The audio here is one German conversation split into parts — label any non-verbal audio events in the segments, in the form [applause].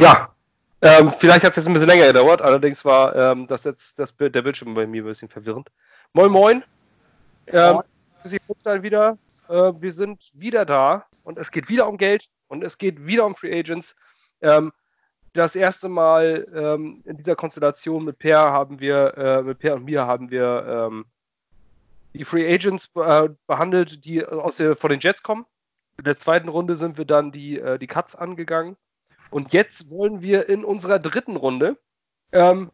Ja, ähm, vielleicht hat es jetzt ein bisschen länger gedauert, allerdings war ähm, das jetzt das, der Bildschirm bei mir ein bisschen verwirrend. Moin, moin. Ähm, Sie wieder. Äh, wir sind wieder da und es geht wieder um Geld und es geht wieder um Free Agents. Ähm, das erste Mal ähm, in dieser Konstellation mit Per haben wir, äh, mit Per und mir haben wir ähm, die Free Agents äh, behandelt, die aus der, von den Jets kommen. In der zweiten Runde sind wir dann die, äh, die Cuts angegangen. Und jetzt wollen wir in unserer dritten Runde ähm,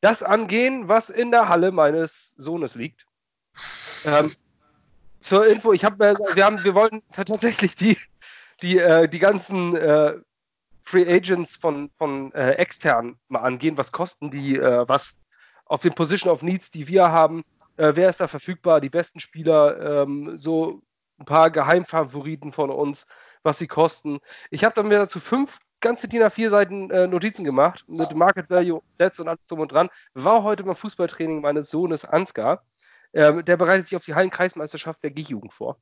das angehen, was in der Halle meines Sohnes liegt. Ähm, zur Info, ich habe, wir haben, wir wollten tatsächlich die, die, äh, die ganzen äh, Free Agents von, von äh, extern mal angehen. Was kosten die? Äh, was auf den Position of Needs, die wir haben? Äh, wer ist da verfügbar? Die besten Spieler? Ähm, so ein paar Geheimfavoriten von uns, was sie kosten. Ich habe dann mir dazu fünf ganze DIN A4 Seiten äh, Notizen gemacht mit Market Value, Sets und alles drum und dran. War heute beim Fußballtraining meines Sohnes Ansgar. Ähm, der bereitet sich auf die Hallenkreismeisterschaft der G-Jugend vor.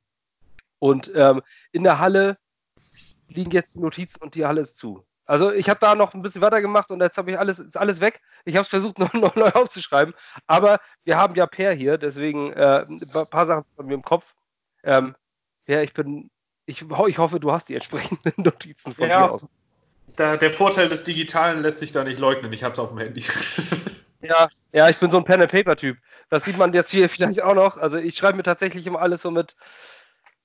Und ähm, in der Halle liegen jetzt die Notizen und die Halle ist zu. Also ich habe da noch ein bisschen weiter gemacht und jetzt habe ich alles, ist alles weg. Ich habe es versucht, [laughs] noch, noch, neu aufzuschreiben. Aber wir haben ja Per hier, deswegen äh, ein paar Sachen von mir im Kopf. Ähm, ja, ich bin, ich, ich hoffe, du hast die entsprechenden [laughs] Notizen von ja, dir aus. Da, der Vorteil des Digitalen lässt sich da nicht leugnen. Ich habe es auf dem Handy. [laughs] Ja, ja, ich bin so ein Pen-and-Paper-Typ. Das sieht man jetzt hier [laughs] vielleicht auch noch. Also ich schreibe mir tatsächlich immer alles so mit,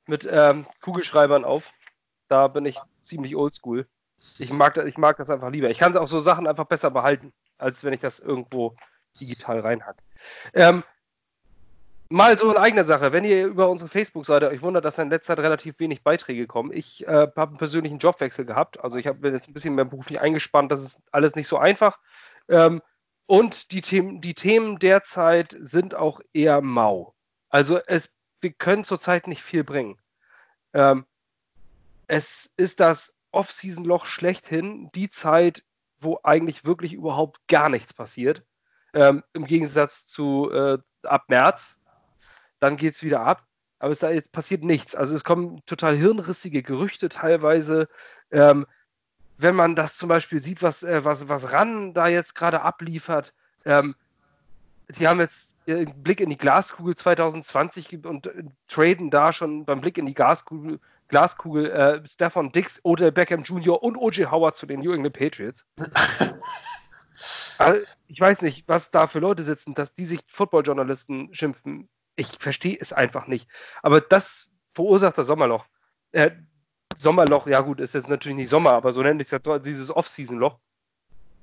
mit ähm, Kugelschreibern auf. Da bin ich ziemlich oldschool. Ich mag, ich mag das einfach lieber. Ich kann auch so Sachen einfach besser behalten, als wenn ich das irgendwo digital reinhack. Ähm, mal so eine eigene Sache. Wenn ihr über unsere Facebook-Seite euch wundert, dass in letzter Zeit relativ wenig Beiträge kommen. Ich äh, habe einen persönlichen Jobwechsel gehabt. Also ich habe jetzt ein bisschen mehr beruflich eingespannt. Das ist alles nicht so einfach. Ähm, und die Themen, die Themen derzeit sind auch eher mau. Also es, wir können zurzeit nicht viel bringen. Ähm, es ist das Off-Season-Loch schlechthin, die Zeit, wo eigentlich wirklich überhaupt gar nichts passiert. Ähm, Im Gegensatz zu äh, ab März. Dann geht es wieder ab. Aber es jetzt passiert nichts. Also es kommen total hirnrissige Gerüchte teilweise. Ähm, wenn man das zum Beispiel sieht, was, äh, was, was RAN da jetzt gerade abliefert, ähm, sie haben jetzt einen Blick in die Glaskugel 2020 und äh, traden da schon beim Blick in die Glaskugel, Glaskugel äh, Stefan Dix, Odell Beckham Jr. und O.J. Howard zu den New England Patriots. also, [laughs] ich weiß nicht, was da für Leute sitzen, dass die sich Football-Journalisten schimpfen. Ich verstehe es einfach nicht. Aber das verursacht das Sommerloch. Äh, Sommerloch, ja gut, ist jetzt natürlich nicht Sommer, aber so nenne ich es ja dieses Off-Season-Loch.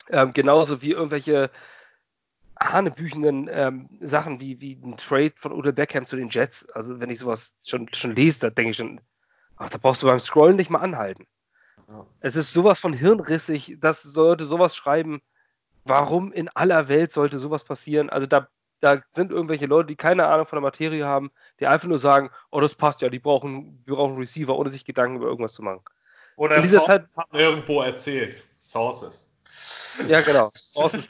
Ähm, genauso wie irgendwelche hanebüchenden ähm, Sachen wie, wie ein Trade von Odell Beckham zu den Jets. Also wenn ich sowas schon, schon lese, da denke ich schon, ach, da brauchst du beim Scrollen nicht mal anhalten. Ja. Es ist sowas von hirnrissig, das sollte sowas schreiben. Warum in aller Welt sollte sowas passieren? Also da da sind irgendwelche Leute, die keine Ahnung von der Materie haben, die einfach nur sagen, oh, das passt ja, die brauchen, wir brauchen Receiver, ohne sich Gedanken über irgendwas zu machen. Oder in dieser Zeit hat irgendwo erzählt. Sources. Ja, genau. Sources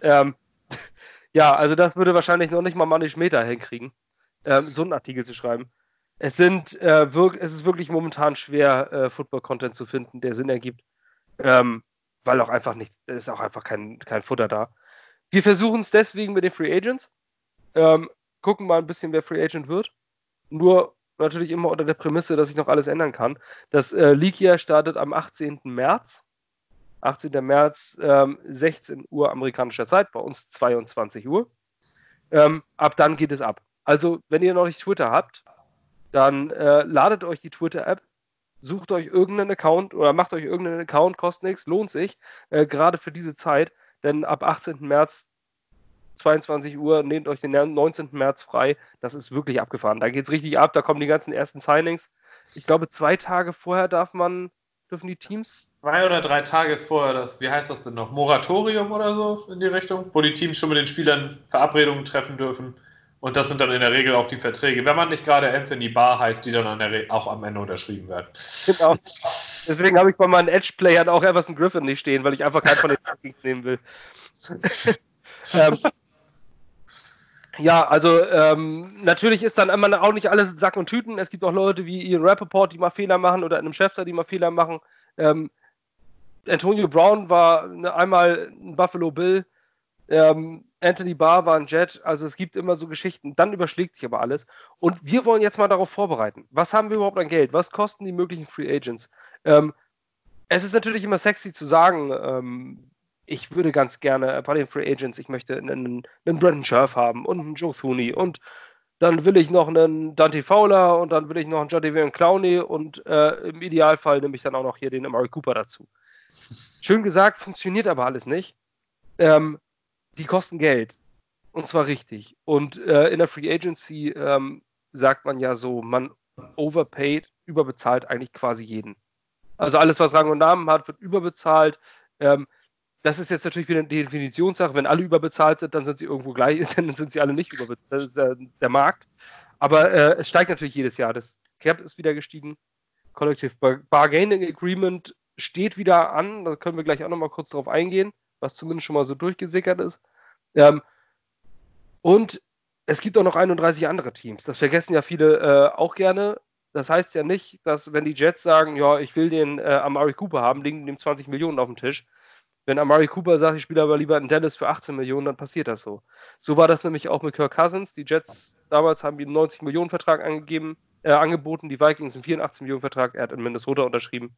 ähm, [laughs] ja, also das würde wahrscheinlich noch nicht mal Manny Schmeter hinkriegen, ähm, so einen Artikel zu schreiben. Es sind äh, es ist wirklich momentan schwer, äh, Football-Content zu finden, der Sinn ergibt. Ähm, weil auch einfach nicht, es ist auch einfach kein, kein Futter da. Wir versuchen es deswegen mit den Free Agents. Ähm, gucken mal ein bisschen, wer Free Agent wird. Nur natürlich immer unter der Prämisse, dass ich noch alles ändern kann. Das äh, League startet am 18. März. 18. März, ähm, 16 Uhr amerikanischer Zeit, bei uns 22 Uhr. Ähm, ab dann geht es ab. Also, wenn ihr noch nicht Twitter habt, dann äh, ladet euch die Twitter-App, sucht euch irgendeinen Account oder macht euch irgendeinen Account, kostet nichts, lohnt sich, äh, gerade für diese Zeit denn ab 18. März 22 Uhr, nehmt euch den 19. März frei. Das ist wirklich abgefahren. Da geht es richtig ab, da kommen die ganzen ersten Signings. Ich glaube, zwei Tage vorher darf man, dürfen die Teams. Zwei oder drei Tage vorher das, wie heißt das denn noch? Moratorium oder so in die Richtung, wo die Teams schon mit den Spielern Verabredungen treffen dürfen. Und das sind dann in der Regel auch die Verträge. Wenn man nicht gerade Anthony Barr heißt, die dann auch am Ende unterschrieben werden. Genau. Deswegen habe ich bei meinen Edge-Playern auch Everson Griffin nicht stehen, weil ich einfach keinen von den Rankings nehmen will. [laughs] ähm, ja, also ähm, natürlich ist dann immer auch nicht alles Sack und Tüten. Es gibt auch Leute wie Ian Rappaport, die mal Fehler machen oder einem Schäfter, die mal Fehler machen. Ähm, Antonio Brown war ne, einmal ein Buffalo Bill, ähm, Anthony Barr war ein Jet, also es gibt immer so Geschichten. Dann überschlägt sich aber alles. Und wir wollen jetzt mal darauf vorbereiten. Was haben wir überhaupt an Geld? Was kosten die möglichen Free Agents? Ähm, es ist natürlich immer sexy zu sagen, ähm, ich würde ganz gerne bei den Free Agents, ich möchte einen, einen Brandon Scherf haben und einen Joe Thuney und dann will ich noch einen Dante Fowler und dann will ich noch einen Jadavion Clowney und äh, im Idealfall nehme ich dann auch noch hier den Amari Cooper dazu. Schön gesagt, funktioniert aber alles nicht. Ähm, die kosten Geld. Und zwar richtig. Und äh, in der Free Agency ähm, sagt man ja so, man overpaid, überbezahlt eigentlich quasi jeden. Also alles, was Rang und Namen hat, wird überbezahlt. Ähm, das ist jetzt natürlich wieder eine Definitionssache. Wenn alle überbezahlt sind, dann sind sie irgendwo gleich, [laughs] dann sind sie alle nicht überbezahlt. Das ist der, der Markt. Aber äh, es steigt natürlich jedes Jahr. Das Cap ist wieder gestiegen. Collective Bargaining Agreement steht wieder an. Da können wir gleich auch nochmal kurz drauf eingehen, was zumindest schon mal so durchgesickert ist. Ähm, und es gibt auch noch 31 andere Teams. Das vergessen ja viele äh, auch gerne. Das heißt ja nicht, dass wenn die Jets sagen, ja, ich will den äh, Amari Cooper haben, liegen dem 20 Millionen auf dem Tisch. Wenn Amari Cooper sagt, ich spiele aber lieber in Dallas für 18 Millionen, dann passiert das so. So war das nämlich auch mit Kirk Cousins. Die Jets damals haben ihm einen 90 Millionen Vertrag angegeben, äh, angeboten, die Vikings einen 84 Millionen Vertrag. Er hat in Minnesota unterschrieben.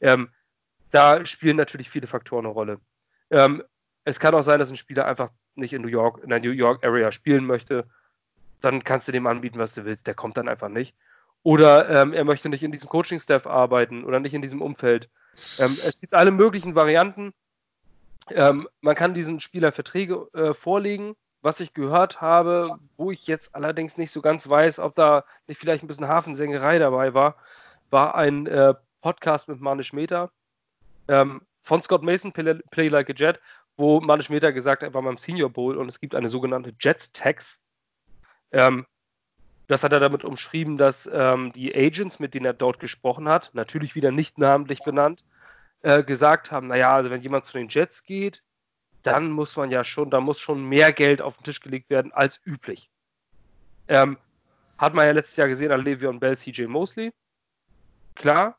Ähm, da spielen natürlich viele Faktoren eine Rolle. Ähm, es kann auch sein, dass ein Spieler einfach nicht in New York, in der New York Area spielen möchte. Dann kannst du dem anbieten, was du willst. Der kommt dann einfach nicht. Oder ähm, er möchte nicht in diesem Coaching-Staff arbeiten oder nicht in diesem Umfeld. Ähm, es gibt alle möglichen Varianten. Ähm, man kann diesen Spieler Verträge äh, vorlegen, was ich gehört habe, wo ich jetzt allerdings nicht so ganz weiß, ob da nicht vielleicht ein bisschen Hafensengerei dabei war, war ein äh, Podcast mit Manish Mehta ähm, von Scott Mason, Play, Like a Jet, wo Manish Mehta gesagt hat, er war beim Senior Bowl und es gibt eine sogenannte Jets Tax. Ähm, das hat er damit umschrieben, dass ähm, die Agents, mit denen er dort gesprochen hat, natürlich wieder nicht namentlich benannt, äh, gesagt haben, naja, also wenn jemand zu den Jets geht, dann muss man ja schon, da muss schon mehr Geld auf den Tisch gelegt werden als üblich. Ähm, hat man ja letztes Jahr gesehen an Le'Veon Bell, CJ Mosley. Klar.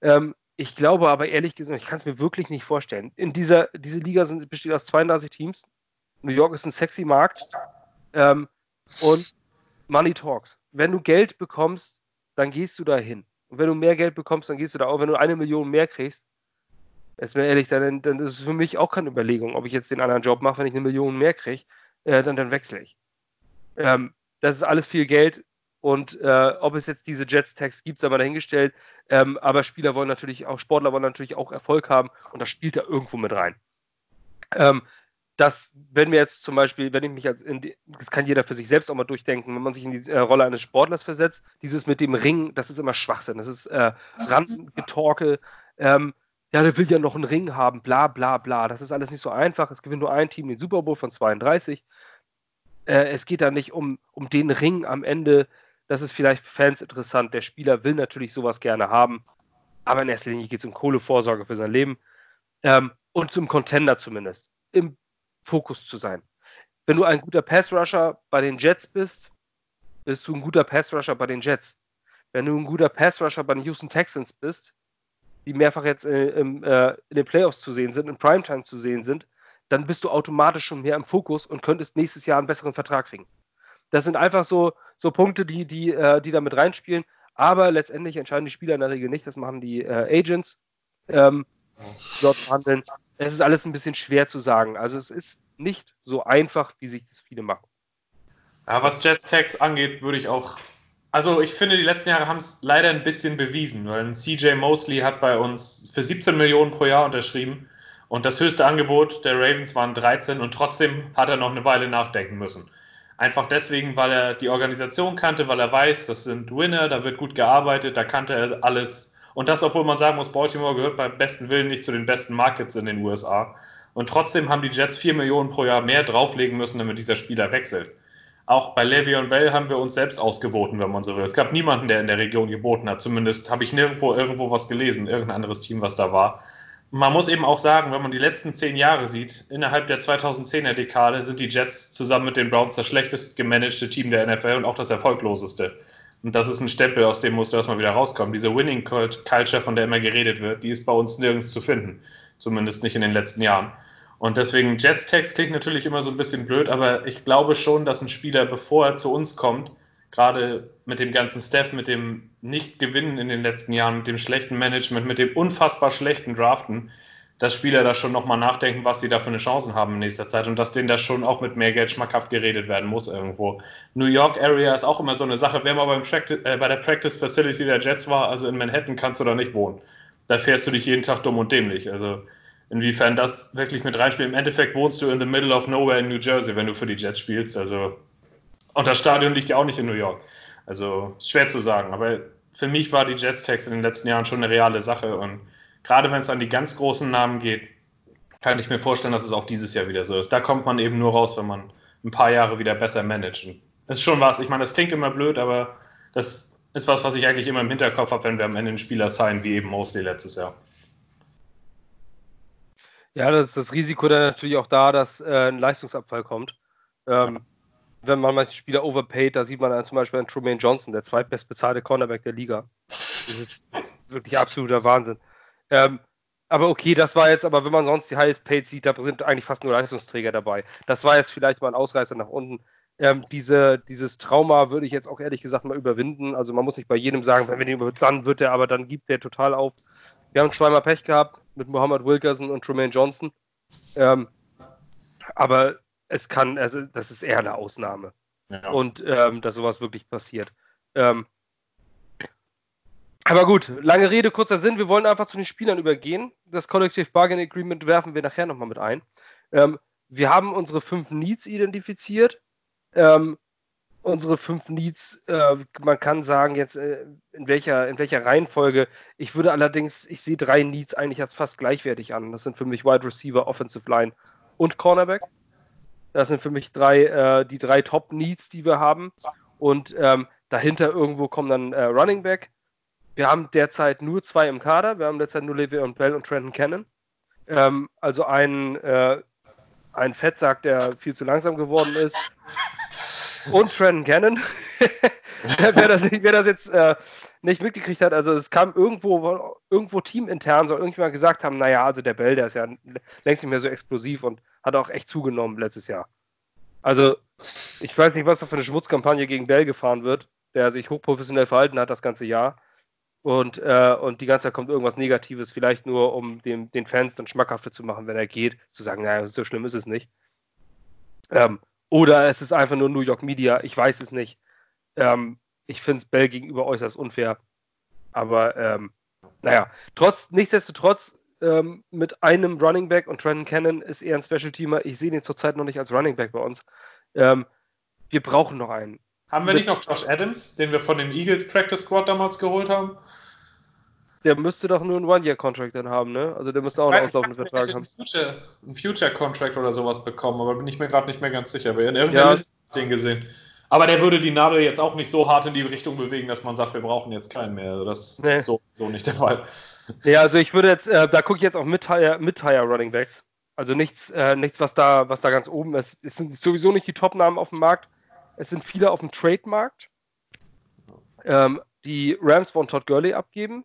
Ähm, ich glaube aber ehrlich gesagt, ich kann es mir wirklich nicht vorstellen. In dieser diese Liga sind, besteht aus 32 Teams. New York ist ein sexy Markt. Ähm, und Money talks. Wenn du Geld bekommst, dann gehst du da hin. Und wenn du mehr Geld bekommst, dann gehst du da auch. Wenn du eine Million mehr kriegst, ist mir ehrlich, dann, dann ist es für mich auch keine Überlegung, ob ich jetzt den anderen Job mache, wenn ich eine Million mehr kriege, äh, dann, dann wechsle ich. Ähm, das ist alles viel Geld und äh, ob es jetzt diese Jets-Tags gibt, sei mal dahingestellt. Ähm, aber Spieler wollen natürlich auch, Sportler wollen natürlich auch Erfolg haben und das spielt da irgendwo mit rein. Ähm, dass, wenn wir jetzt zum Beispiel, wenn ich mich als, die, das kann jeder für sich selbst auch mal durchdenken, wenn man sich in die äh, Rolle eines Sportlers versetzt, dieses mit dem Ring, das ist immer Schwachsinn, das ist äh, Randengetorke, ähm, ja, der will ja noch einen Ring haben, bla bla bla. Das ist alles nicht so einfach. Es gewinnt nur ein Team den Super Bowl von 32. Äh, es geht da nicht um, um den Ring am Ende. Das ist vielleicht für Fans interessant. Der Spieler will natürlich sowas gerne haben. Aber in erster Linie geht es um Kohlevorsorge für sein Leben. Ähm, und zum Contender zumindest. Im Fokus zu sein. Wenn du ein guter Pass-Rusher bei den Jets bist, bist du ein guter Pass-Rusher bei den Jets. Wenn du ein guter Pass-Rusher bei den Houston Texans bist, die mehrfach jetzt äh, im, äh, in den Playoffs zu sehen sind, in Primetime zu sehen sind, dann bist du automatisch schon mehr im Fokus und könntest nächstes Jahr einen besseren Vertrag kriegen. Das sind einfach so, so Punkte, die, die, äh, die da mit reinspielen. Aber letztendlich entscheiden die Spieler in der Regel nicht. Das machen die äh, Agents ähm, dort verhandeln. Es ist alles ein bisschen schwer zu sagen. Also es ist nicht so einfach, wie sich das viele machen. Ja, was Jets Tags angeht, würde ich auch. Also ich finde, die letzten Jahre haben es leider ein bisschen bewiesen, weil CJ Mosley hat bei uns für 17 Millionen pro Jahr unterschrieben und das höchste Angebot der Ravens waren 13 und trotzdem hat er noch eine Weile nachdenken müssen. Einfach deswegen, weil er die Organisation kannte, weil er weiß, das sind Winner, da wird gut gearbeitet, da kannte er alles. Und das, obwohl man sagen muss, Baltimore gehört beim besten Willen nicht zu den besten Markets in den USA. Und trotzdem haben die Jets 4 Millionen pro Jahr mehr drauflegen müssen, damit dieser Spieler wechselt. Auch bei Le'Veon Bell haben wir uns selbst ausgeboten, wenn man so will. Es gab niemanden, der in der Region geboten hat. Zumindest habe ich nirgendwo irgendwo was gelesen, irgendein anderes Team, was da war. Man muss eben auch sagen, wenn man die letzten zehn Jahre sieht, innerhalb der 2010er Dekade sind die Jets zusammen mit den Browns das schlechtest gemanagte Team der NFL und auch das erfolgloseste. Und das ist ein Stempel, aus dem musst du erstmal wieder rauskommen. Diese Winning Culture, von der immer geredet wird, die ist bei uns nirgends zu finden. Zumindest nicht in den letzten Jahren. Und deswegen Jets-Text klingt natürlich immer so ein bisschen blöd, aber ich glaube schon, dass ein Spieler, bevor er zu uns kommt, gerade mit dem ganzen Staff, mit dem Nicht-Gewinnen in den letzten Jahren, mit dem schlechten Management, mit dem unfassbar schlechten Draften, dass Spieler da schon nochmal nachdenken, was sie da für eine Chancen haben in nächster Zeit und dass denen da schon auch mit mehr Geld schmackhaft geredet werden muss irgendwo. New York Area ist auch immer so eine Sache. Wer mal beim äh, bei der Practice Facility der Jets war, also in Manhattan, kannst du da nicht wohnen. Da fährst du dich jeden Tag dumm und dämlich. Also inwiefern das wirklich mit reinspielt. Im Endeffekt wohnst du in the middle of nowhere in New Jersey, wenn du für die Jets spielst. Also und das Stadion liegt ja auch nicht in New York. Also schwer zu sagen. Aber für mich war die Jets-Text in den letzten Jahren schon eine reale Sache. Und gerade wenn es an die ganz großen Namen geht, kann ich mir vorstellen, dass es auch dieses Jahr wieder so ist. Da kommt man eben nur raus, wenn man ein paar Jahre wieder besser managt. das ist schon was. Ich meine, das klingt immer blöd, aber das ist was, was ich eigentlich immer im Hinterkopf habe, wenn wir am Ende einen Spieler sein, wie eben Mosley letztes Jahr. Ja, das ist das Risiko dann natürlich auch da, dass äh, ein Leistungsabfall kommt. Ähm, wenn man manche Spieler overpaid, da sieht man dann zum Beispiel einen Trumaine Johnson, der zweitbestbezahlte Cornerback der Liga. wirklich absoluter Wahnsinn. Ähm, aber okay, das war jetzt, aber wenn man sonst die highest paid sieht, da sind eigentlich fast nur Leistungsträger dabei. Das war jetzt vielleicht mal ein Ausreißer nach unten. Ähm, diese, dieses Trauma würde ich jetzt auch ehrlich gesagt mal überwinden. Also man muss nicht bei jedem sagen, wenn wir den überwinden, dann wird er, aber dann gibt der total auf. Wir haben zweimal Pech gehabt mit Mohammed Wilkerson und Trumaine Johnson. Ähm, aber es kann, also das ist eher eine Ausnahme. Ja. Und ähm, dass sowas wirklich passiert. Ähm, aber gut, lange Rede, kurzer Sinn. Wir wollen einfach zu den Spielern übergehen. Das Collective Bargain Agreement werfen wir nachher nochmal mit ein. Ähm, wir haben unsere fünf Needs identifiziert. Ähm, unsere fünf Needs, äh, man kann sagen jetzt äh, in welcher in welcher Reihenfolge. Ich würde allerdings, ich sehe drei Needs eigentlich als fast gleichwertig an. Das sind für mich Wide Receiver, Offensive Line und Cornerback. Das sind für mich drei, äh, die drei Top-Needs, die wir haben. Und ähm, dahinter irgendwo kommen dann äh, Running Back. Wir haben derzeit nur zwei im Kader. Wir haben derzeit nur Levi und Bell und Trenton Cannon. Ähm, also einen, äh, ein Fettsack, der viel zu langsam geworden ist. Und Trenton Cannon. [laughs] [laughs] wer, das, wer, das, jetzt äh, nicht mitgekriegt hat, also es kam irgendwo, irgendwo teamintern, soll irgendjemand gesagt haben, naja, also der Bell, der ist ja längst nicht mehr so explosiv und hat auch echt zugenommen letztes Jahr. Also, ich weiß nicht, was da für eine Schmutzkampagne gegen Bell gefahren wird, der sich hochprofessionell verhalten hat das ganze Jahr. Und, äh, und die ganze Zeit kommt irgendwas Negatives, vielleicht nur, um dem, den Fans dann schmackhafter zu machen, wenn er geht, zu sagen, naja, so schlimm ist es nicht. Ähm, oder es ist einfach nur New York Media, ich weiß es nicht. Ähm, ich finde es Bell gegenüber äußerst unfair. Aber ähm, naja, trotz, nichtsdestotrotz, ähm, mit einem Running Back und Trenton Cannon ist eher ein Special Teamer. Ich sehe ihn zurzeit noch nicht als Running Back bei uns. Ähm, wir brauchen noch einen. Haben wir mit, nicht noch Josh Adams, den wir von dem Eagles Practice Squad damals geholt haben? Der müsste doch nur einen One-Year-Contract dann haben, ne? Also der müsste auch einen auslaufenden Vertrag haben. Future, einen Future-Contract oder sowas bekommen, aber bin ich mir gerade nicht mehr ganz sicher. Wir in irgendeiner ja. Liste den gesehen. Aber der würde die Nadel jetzt auch nicht so hart in die Richtung bewegen, dass man sagt, wir brauchen jetzt keinen mehr. Also das nee. ist so, so, nicht der Fall. Ja, also ich würde jetzt, äh, da gucke ich jetzt auf Mid-Hire Mid Running Backs. Also nichts, äh, nichts, was da, was da ganz oben ist. Es sind sowieso nicht die Top-Namen auf dem Markt. Es sind viele auf dem Trade-Markt. Ähm, die Rams wollen Todd Gurley abgeben.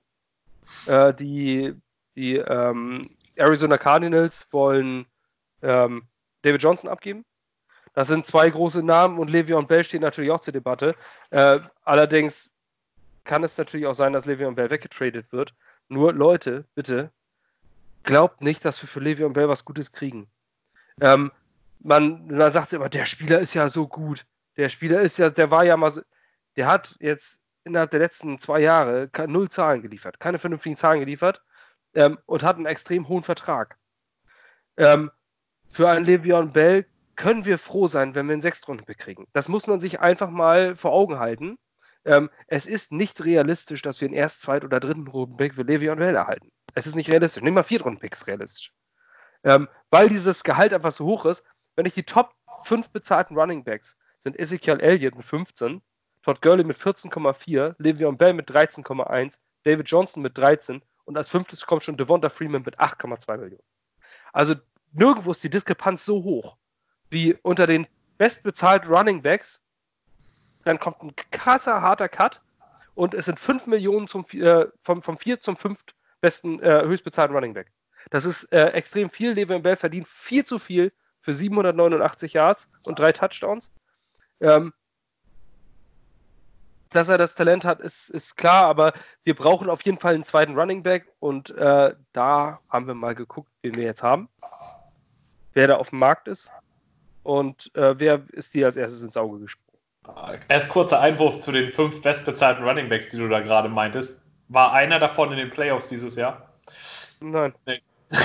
Äh, die die ähm, Arizona Cardinals wollen ähm, David Johnson abgeben. Das sind zwei große Namen und Le'Veon Bell stehen natürlich auch zur Debatte. Äh, allerdings kann es natürlich auch sein, dass Le'Veon Bell weggetradet wird. Nur Leute, bitte, glaubt nicht, dass wir für Le'Veon Bell was Gutes kriegen. Ähm, man, man sagt immer, der Spieler ist ja so gut. Der Spieler ist ja, der war ja mal so, der hat jetzt innerhalb der letzten zwei Jahre null Zahlen geliefert, keine vernünftigen Zahlen geliefert ähm, und hat einen extrem hohen Vertrag. Ähm, für einen Le'Veon Bell können wir froh sein, wenn wir einen Sechstrunden-Pick kriegen. Das muss man sich einfach mal vor Augen halten. Ähm, es ist nicht realistisch, dass wir einen Erst-, Zweit- oder dritten Runden-Pick für Le'Veon Bell erhalten. Es ist nicht realistisch. Nimm mal Viertrunden-Pick ist realistisch. Ähm, weil dieses Gehalt einfach so hoch ist, wenn ich die Top 5 bezahlten Running Backs sind Ezekiel Elliott mit 15, Todd Gurley mit 14,4, Le'Veon Bell mit 13,1, David Johnson mit 13 und als fünftes kommt schon Devonta Freeman mit 8,2 Millionen. Also nirgendwo ist die Diskrepanz so hoch wie unter den bestbezahlten Running Backs. Dann kommt ein krasser, harter Cut und es sind 5 Millionen zum, äh, vom, vom 4 zum 5 besten, äh, höchstbezahlten Running Back. Das ist äh, extrem viel. Le'Veon Bell verdient viel zu viel für 789 Yards und drei Touchdowns. Ähm, dass er das Talent hat, ist, ist klar, aber wir brauchen auf jeden Fall einen zweiten Running Back und äh, da haben wir mal geguckt, wen wir jetzt haben, wer da auf dem Markt ist und äh, wer ist dir als erstes ins Auge gesprungen. Erst kurzer Einwurf zu den fünf bestbezahlten Running Backs, die du da gerade meintest. War einer davon in den Playoffs dieses Jahr? Nein. Nee. [laughs]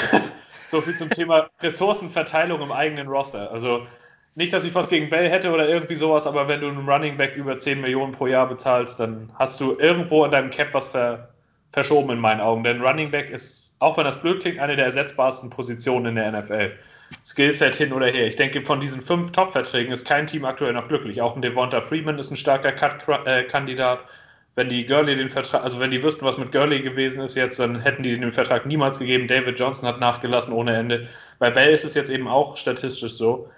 so viel zum Thema Ressourcenverteilung im eigenen Roster. Also nicht, dass ich was gegen Bell hätte oder irgendwie sowas, aber wenn du einen Running Back über 10 Millionen pro Jahr bezahlst, dann hast du irgendwo in deinem Cap was ver verschoben in meinen Augen. Denn Running Back ist, auch wenn das blöd klingt, eine der ersetzbarsten Positionen in der NFL. Skillset hin oder her. Ich denke, von diesen fünf Top-Verträgen ist kein Team aktuell noch glücklich. Auch ein Devonta Freeman ist ein starker Cut-Kandidat. Wenn die Gurley den Vertrag, also wenn die wüssten, was mit Gurley gewesen ist jetzt, dann hätten die den Vertrag niemals gegeben. David Johnson hat nachgelassen ohne Ende. Bei Bell ist es jetzt eben auch statistisch so.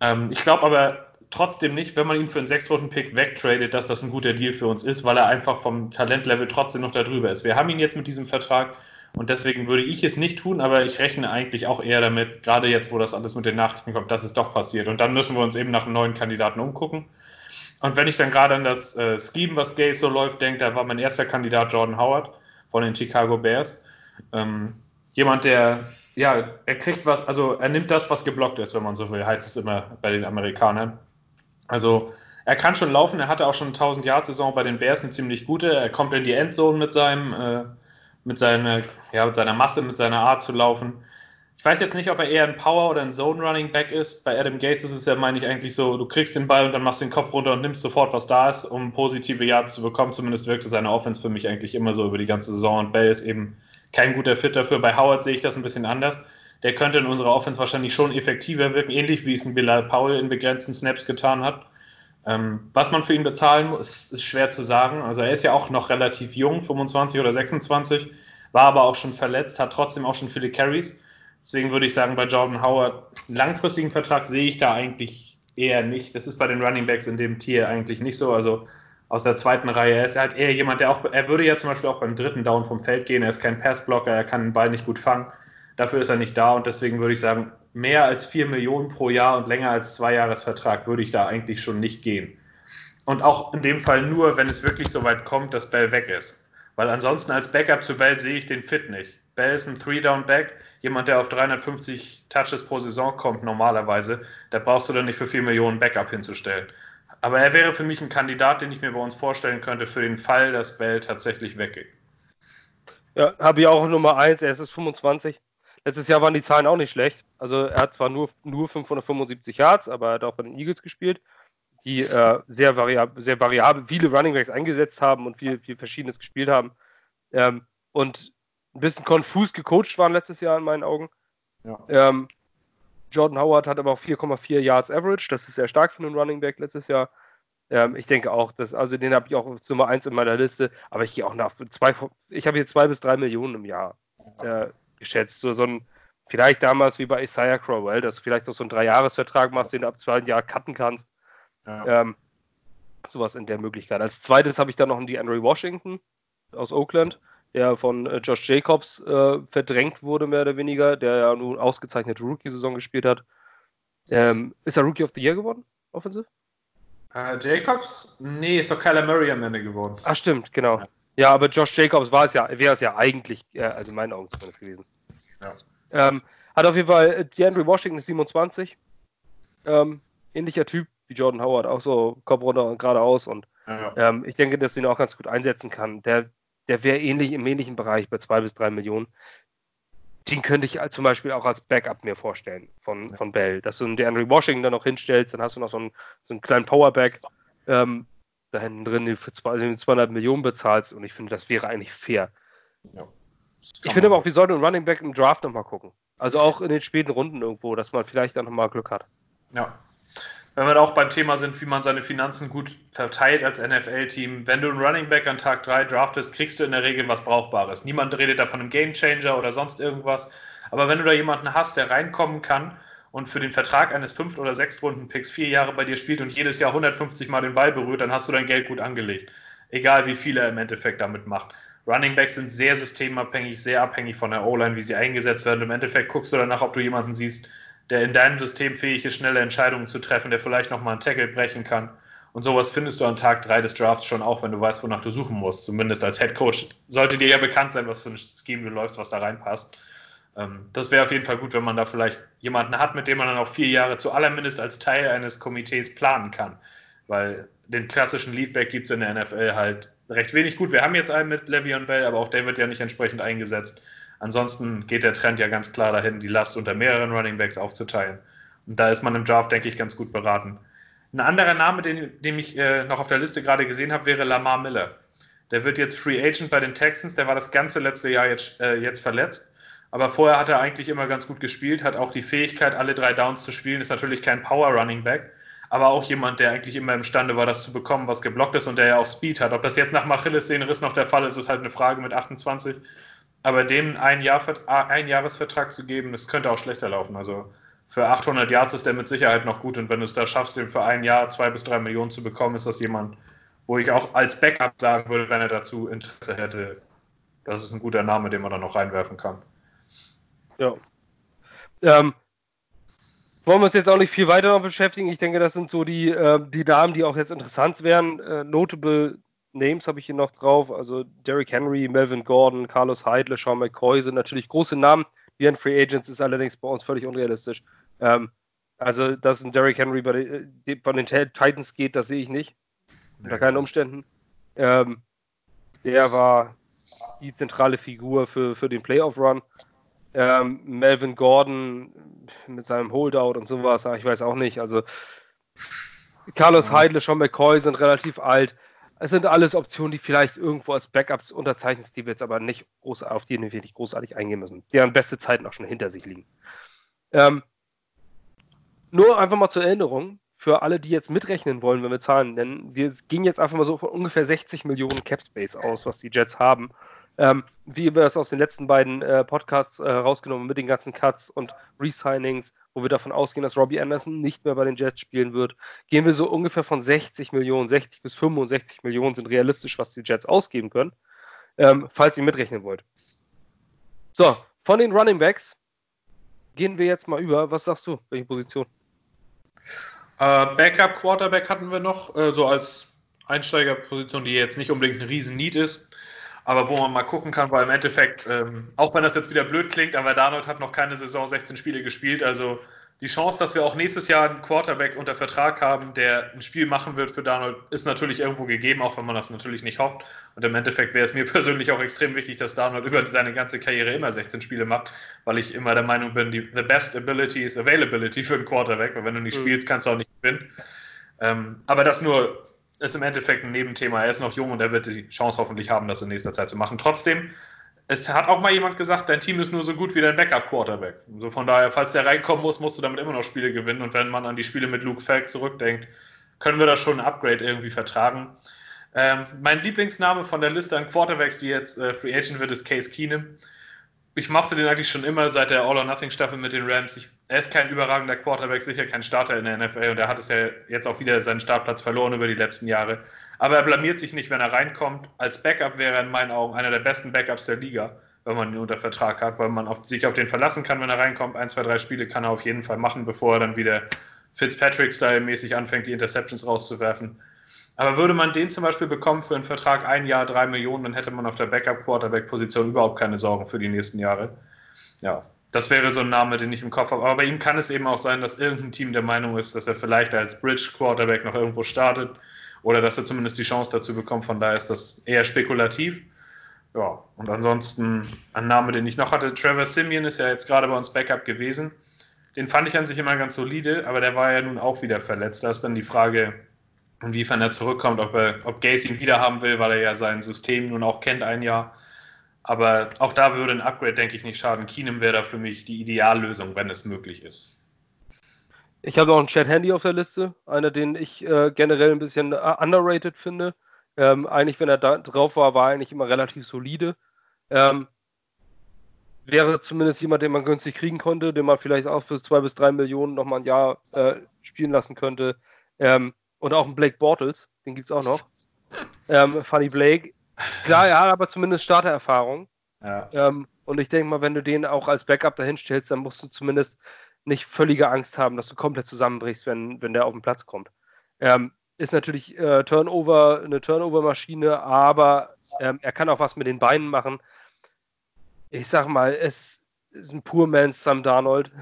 Ähm, ich glaube aber trotzdem nicht, wenn man ihn für einen Sechs-Runden-Pick wegtradet, dass das ein guter Deal für uns ist, weil er einfach vom Talentlevel trotzdem noch darüber ist. Wir haben ihn jetzt mit diesem Vertrag und deswegen würde ich es nicht tun, aber ich rechne eigentlich auch eher damit, gerade jetzt, wo das alles mit den Nachrichten kommt, dass es doch passiert. Und dann müssen wir uns eben nach einem neuen Kandidaten umgucken. Und wenn ich dann gerade an das äh, Scheme, was Gay so läuft, denke, da war mein erster Kandidat Jordan Howard von den Chicago Bears. Ähm, jemand, der, ja, er kriegt was, also er nimmt das, was geblockt ist, wenn man so will, heißt es immer bei den Amerikanern. Also er kann schon laufen, er hatte auch schon 1000 Jahr Saison bei den Bears, eine ziemlich gute. Er kommt in die Endzone mit seinem, äh, mit seiner, ja, mit seiner Masse, mit seiner Art zu laufen. Ich weiß jetzt nicht, ob er eher ein Power- oder ein Zone-Running-Back ist. Bei Adam Gates ist es ja, meine ich, eigentlich so, du kriegst den Ball und dann machst du den Kopf runter und nimmst sofort, was da ist, um positive Yards zu bekommen. Zumindest wirkte seine Offense für mich eigentlich immer so über die ganze Saison. Und Bell ist eben kein guter Fit dafür. Bei Howard sehe ich das ein bisschen anders. Der könnte in unserer Offense wahrscheinlich schon effektiver wirken, ähnlich wie es ein Bilal Powell in begrenzten Snaps getan hat. Ähm, was man für ihn bezahlen muss, ist schwer zu sagen. Also er ist ja auch noch relativ jung, 25 oder 26, war aber auch schon verletzt, hat trotzdem auch schon viele Carries. Deswegen würde ich sagen, bei Jordan Howard, einen langfristigen Vertrag sehe ich da eigentlich eher nicht. Das ist bei den Running Backs in dem Tier eigentlich nicht so. Also aus der zweiten Reihe. Er ist halt eher jemand, der auch, er würde ja zum Beispiel auch beim dritten Down vom Feld gehen. Er ist kein Passblocker, er kann den Ball nicht gut fangen. Dafür ist er nicht da und deswegen würde ich sagen, mehr als 4 Millionen pro Jahr und länger als zwei Jahresvertrag würde ich da eigentlich schon nicht gehen. Und auch in dem Fall nur, wenn es wirklich so weit kommt, dass Bell weg ist. Weil ansonsten als Backup zu Bell sehe ich den Fit nicht. Bell ist ein Three-Down-Back, jemand, der auf 350 Touches pro Saison kommt normalerweise. Da brauchst du dann nicht für 4 Millionen Backup hinzustellen. Aber er wäre für mich ein Kandidat, den ich mir bei uns vorstellen könnte, für den Fall, dass Bell tatsächlich weggeht. Ja, habe ich auch Nummer 1, er ist 25. Letztes Jahr waren die Zahlen auch nicht schlecht. Also er hat zwar nur, nur 575 Yards, aber er hat auch bei den Eagles gespielt, die äh, sehr, variabel, sehr variabel viele Runningbacks eingesetzt haben und viel, viel Verschiedenes gespielt haben. Ähm, und ein bisschen konfus gecoacht waren letztes Jahr in meinen Augen. Ja. Ähm, Jordan Howard hat aber auch 4,4 Yards Average. Das ist sehr stark für einen Running Back letztes Jahr. Ähm, ich denke auch, dass, also den habe ich auch als Nummer 1 in meiner Liste, aber ich gehe auch nach zwei, ich habe hier zwei bis drei Millionen im Jahr äh, geschätzt. So, so ein, vielleicht damals wie bei Isaiah Crowell, dass du vielleicht auch so einen Dreijahresvertrag machst, den du ab zwei Jahren cutten kannst. Ja. Ähm, sowas in der Möglichkeit. Als zweites habe ich dann noch einen DeAndre Washington aus Oakland der von äh, Josh Jacobs äh, verdrängt wurde, mehr oder weniger, der ja nun ausgezeichnete Rookie-Saison gespielt hat. Ähm, ist er Rookie of the Year geworden, offensiv? Uh, Jacobs? Nee, ist doch Kyler Murray am Ende geworden. Ach, stimmt, genau. Ja, ja aber Josh Jacobs war es ja, wäre es ja eigentlich, äh, also in meinen Augen zumindest gewesen. Ja. Ähm, hat auf jeden Fall, äh, DeAndre Washington ist 27. Ähm, ähnlicher Typ wie Jordan Howard, auch so Kopf runter und geradeaus. Und ja, ähm, ich denke, dass ihn auch ganz gut einsetzen kann. Der der wäre ähnlich im ähnlichen Bereich bei zwei bis drei Millionen. Den könnte ich zum Beispiel auch als Backup mir vorstellen von, ja. von Bell. Dass du einen DeAndre Washington dann noch hinstellst, dann hast du noch so einen, so einen kleinen Powerback ähm, da hinten drin, den für 200 Millionen bezahlst und ich finde, das wäre eigentlich fair. Ja. Ich finde aber auch, wir sollten einen Running Back im Draft nochmal gucken. Also auch in den späten Runden irgendwo, dass man vielleicht dann nochmal Glück hat. Ja, wenn wir auch beim Thema sind, wie man seine Finanzen gut verteilt als NFL-Team. Wenn du einen Running Back an Tag 3 draftest, kriegst du in der Regel was Brauchbares. Niemand redet da von einem Game Changer oder sonst irgendwas. Aber wenn du da jemanden hast, der reinkommen kann und für den Vertrag eines 5- oder 6-Runden-Picks vier Jahre bei dir spielt und jedes Jahr 150 Mal den Ball berührt, dann hast du dein Geld gut angelegt. egal wie viel er im Endeffekt damit macht. Running Backs sind sehr systemabhängig, sehr abhängig von der O-Line, wie sie eingesetzt werden. Im Endeffekt guckst du danach, ob du jemanden siehst, der in deinem System fähig ist, schnelle Entscheidungen zu treffen, der vielleicht nochmal einen Tackle brechen kann. Und sowas findest du an Tag 3 des Drafts schon auch, wenn du weißt, wonach du suchen musst. Zumindest als Head Coach sollte dir ja bekannt sein, was für ein Scheme du läufst, was da reinpasst. Ähm, das wäre auf jeden Fall gut, wenn man da vielleicht jemanden hat, mit dem man dann auch vier Jahre zuallermindest als Teil eines Komitees planen kann. Weil den klassischen Leadback gibt es in der NFL halt recht wenig gut. Wir haben jetzt einen mit Le'Veon Bell, aber auch der wird ja nicht entsprechend eingesetzt. Ansonsten geht der Trend ja ganz klar dahin, die Last unter mehreren Running Backs aufzuteilen. Und da ist man im Draft, denke ich, ganz gut beraten. Ein anderer Name, den, den ich äh, noch auf der Liste gerade gesehen habe, wäre Lamar Miller. Der wird jetzt Free Agent bei den Texans. Der war das ganze letzte Jahr jetzt, äh, jetzt verletzt. Aber vorher hat er eigentlich immer ganz gut gespielt, hat auch die Fähigkeit, alle drei Downs zu spielen. Ist natürlich kein Power Running Back, aber auch jemand, der eigentlich immer imstande war, das zu bekommen, was geblockt ist und der ja auch Speed hat. Ob das jetzt nach Achillessehnenriss noch der Fall ist, ist halt eine Frage mit 28. Aber dem ein, Jahr, ein Jahresvertrag zu geben, das könnte auch schlechter laufen. Also für 800 Yards ist der mit Sicherheit noch gut. Und wenn du es da schaffst, den für ein Jahr zwei bis drei Millionen zu bekommen, ist das jemand, wo ich auch als Backup sagen würde, wenn er dazu Interesse hätte, das ist ein guter Name, den man da noch reinwerfen kann. Ja. Ähm, wollen wir uns jetzt auch nicht viel weiter noch beschäftigen. Ich denke, das sind so die, äh, die Namen, die auch jetzt interessant wären. Äh, notable Names habe ich hier noch drauf. Also Derrick Henry, Melvin Gordon, Carlos Hyde, LeSean McCoy sind natürlich große Namen. Wir ein Free Agents ist allerdings bei uns völlig unrealistisch. Ähm, also, dass ein Derrick Henry bei äh, bei den Titans geht, das sehe ich nicht. Unter keinen Umständen. Ähm, der war die zentrale Figur für, für den Playoff-Run. Ähm, Melvin Gordon mit seinem Holdout und sowas, ich weiß auch nicht. Also Carlos. Heidle, Sean McCoy sind relativ alt. Es sind alles Optionen, die vielleicht irgendwo als Backups unterzeichnet, die wir jetzt aber nicht groß, auf die wir nicht großartig eingehen müssen. Deren beste Zeiten auch schon hinter sich liegen. Ähm, nur einfach mal zur Erinnerung, für alle, die jetzt mitrechnen wollen, wenn wir zahlen, denn wir gehen jetzt einfach mal so von ungefähr 60 Millionen Cap Space aus, was die Jets haben. Ähm, wie wir es aus den letzten beiden äh, Podcasts äh, rausgenommen mit den ganzen Cuts und Resignings, wo wir davon ausgehen, dass Robbie Anderson nicht mehr bei den Jets spielen wird, gehen wir so ungefähr von 60 Millionen, 60 bis 65 Millionen sind realistisch, was die Jets ausgeben können, ähm, falls ihr mitrechnen wollt. So, von den Running Backs gehen wir jetzt mal über. Was sagst du? Welche Position? Äh, Backup Quarterback hatten wir noch, äh, so als Einsteigerposition, die jetzt nicht unbedingt ein Riesen-Need ist aber wo man mal gucken kann, weil im Endeffekt, ähm, auch wenn das jetzt wieder blöd klingt, aber Darnold hat noch keine Saison 16 Spiele gespielt, also die Chance, dass wir auch nächstes Jahr einen Quarterback unter Vertrag haben, der ein Spiel machen wird für Darnold, ist natürlich irgendwo gegeben, auch wenn man das natürlich nicht hofft. Und im Endeffekt wäre es mir [laughs] persönlich auch extrem wichtig, dass Darnold über seine ganze Karriere immer 16 Spiele macht, weil ich immer der Meinung bin, die, the best ability is availability für einen Quarterback, weil wenn du nicht mhm. spielst, kannst du auch nicht gewinnen. Ähm, aber das nur ist im Endeffekt ein Nebenthema. Er ist noch jung und er wird die Chance hoffentlich haben, das in nächster Zeit zu machen. Trotzdem, es hat auch mal jemand gesagt, dein Team ist nur so gut wie dein Backup-Quarterback. Also von daher, falls der reinkommen muss, musst du damit immer noch Spiele gewinnen. Und wenn man an die Spiele mit Luke Falk zurückdenkt, können wir da schon ein Upgrade irgendwie vertragen. Ähm, mein Lieblingsname von der Liste an Quarterbacks, die jetzt äh, Free Agent wird, ist Case Keenum ich mochte den eigentlich schon immer seit der All-or-Nothing-Staffel mit den Rams. Ich, er ist kein überragender Quarterback, sicher kein Starter in der NFL und er hat es ja jetzt auch wieder seinen Startplatz verloren über die letzten Jahre. Aber er blamiert sich nicht, wenn er reinkommt. Als Backup wäre er in meinen Augen einer der besten Backups der Liga, wenn man ihn unter Vertrag hat, weil man auf, sich auf den verlassen kann, wenn er reinkommt. Ein, zwei, drei Spiele kann er auf jeden Fall machen, bevor er dann wieder Fitzpatrick-Style-mäßig anfängt, die Interceptions rauszuwerfen. Aber würde man den zum Beispiel bekommen für einen Vertrag ein Jahr, drei Millionen, dann hätte man auf der Backup-Quarterback-Position überhaupt keine Sorgen für die nächsten Jahre. Ja, das wäre so ein Name, den ich im Kopf habe. Aber bei ihm kann es eben auch sein, dass irgendein Team der Meinung ist, dass er vielleicht als Bridge-Quarterback noch irgendwo startet oder dass er zumindest die Chance dazu bekommt. Von daher ist das eher spekulativ. Ja, und ansonsten ein Name, den ich noch hatte, Trevor Simeon ist ja jetzt gerade bei uns Backup gewesen. Den fand ich an sich immer ganz solide, aber der war ja nun auch wieder verletzt. Da ist dann die Frage, inwiefern er zurückkommt, ob, er, ob Gaze ihn wieder haben will, weil er ja sein System nun auch kennt ein Jahr. Aber auch da würde ein Upgrade, denke ich, nicht schaden. Keenum wäre da für mich die Ideallösung, wenn es möglich ist. Ich habe noch einen Chad Handy auf der Liste, einer, den ich äh, generell ein bisschen uh, underrated finde. Ähm, eigentlich, wenn er da drauf war, war er eigentlich immer relativ solide. Ähm, wäre zumindest jemand, den man günstig kriegen konnte, den man vielleicht auch für zwei bis drei Millionen nochmal ein Jahr äh, spielen lassen könnte. Ähm, und auch ein Blake Bortles, den gibt es auch noch. Ähm, Funny Blake. Klar, er hat aber zumindest Startererfahrung. Ja. Ähm, und ich denke mal, wenn du den auch als Backup dahin stellst, dann musst du zumindest nicht völlige Angst haben, dass du komplett zusammenbrichst, wenn, wenn der auf den Platz kommt. Ähm, ist natürlich äh, Turnover, eine Turnover-Maschine, aber ähm, er kann auch was mit den Beinen machen. Ich sag mal, es ist ein Poor Man's Sam Darnold. [laughs]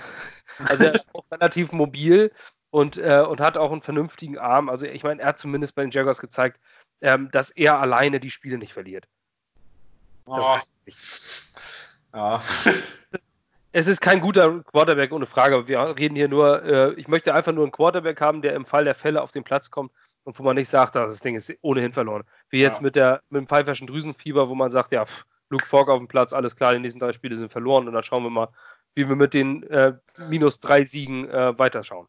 Also er ist auch relativ mobil und, äh, und hat auch einen vernünftigen Arm. Also ich meine, er hat zumindest bei den Jaguars gezeigt, ähm, dass er alleine die Spiele nicht verliert. Oh. Ja. [laughs] Es ist kein guter Quarterback, ohne Frage. Wir reden hier nur, äh, ich möchte einfach nur einen Quarterback haben, der im Fall der Fälle auf den Platz kommt und wo man nicht sagt, ah, das Ding ist ohnehin verloren. Wie jetzt ja. mit, der, mit dem pfeiferschen Drüsenfieber, wo man sagt, ja, pff, Luke Falk auf dem Platz, alles klar, die nächsten drei Spiele sind verloren und dann schauen wir mal, wie wir mit den äh, minus drei Siegen äh, weiterschauen.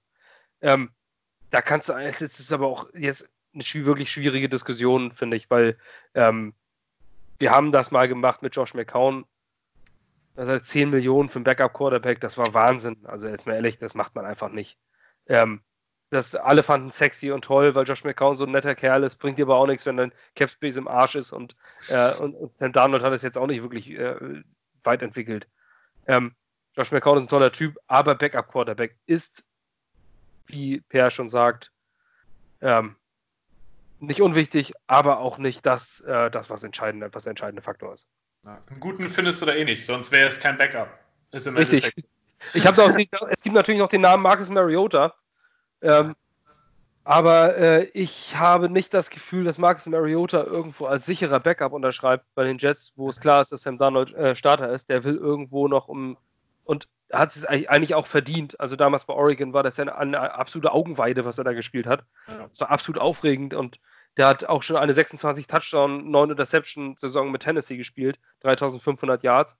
Ähm, da kannst du, das ist aber auch jetzt eine wirklich schwierige Diskussion, finde ich, weil ähm, wir haben das mal gemacht mit Josh McCown das heißt 10 Millionen für einen Backup-Quarterback, das war Wahnsinn. Also jetzt mal ehrlich, das macht man einfach nicht. Ähm, das, alle fanden sexy und toll, weil Josh McCown so ein netter Kerl ist, bringt dir aber auch nichts, wenn dein Capspace im Arsch ist und, äh, und, und Sam Darnold hat es jetzt auch nicht wirklich äh, weit entwickelt. Ähm, Josh McCown ist ein toller Typ, aber Backup-Quarterback ist, wie Per schon sagt, ähm, nicht unwichtig, aber auch nicht das, äh, das was, entscheidend, was der entscheidende Faktor ist. Einen guten findest du da eh nicht, sonst wäre es kein Backup. Ist im Richtig. Endeffekt. Ich habe es gibt natürlich noch den Namen Marcus Mariota. Ähm, aber äh, ich habe nicht das Gefühl, dass Marcus Mariota irgendwo als sicherer Backup unterschreibt bei den Jets, wo es klar ist, dass Sam Darnold äh, Starter ist. Der will irgendwo noch um und hat es eigentlich auch verdient. Also damals bei Oregon war das ja eine, eine absolute Augenweide, was er da gespielt hat. Es war absolut aufregend und der hat auch schon eine 26 Touchdown, 9 Interception Saison mit Tennessee gespielt, 3500 Yards.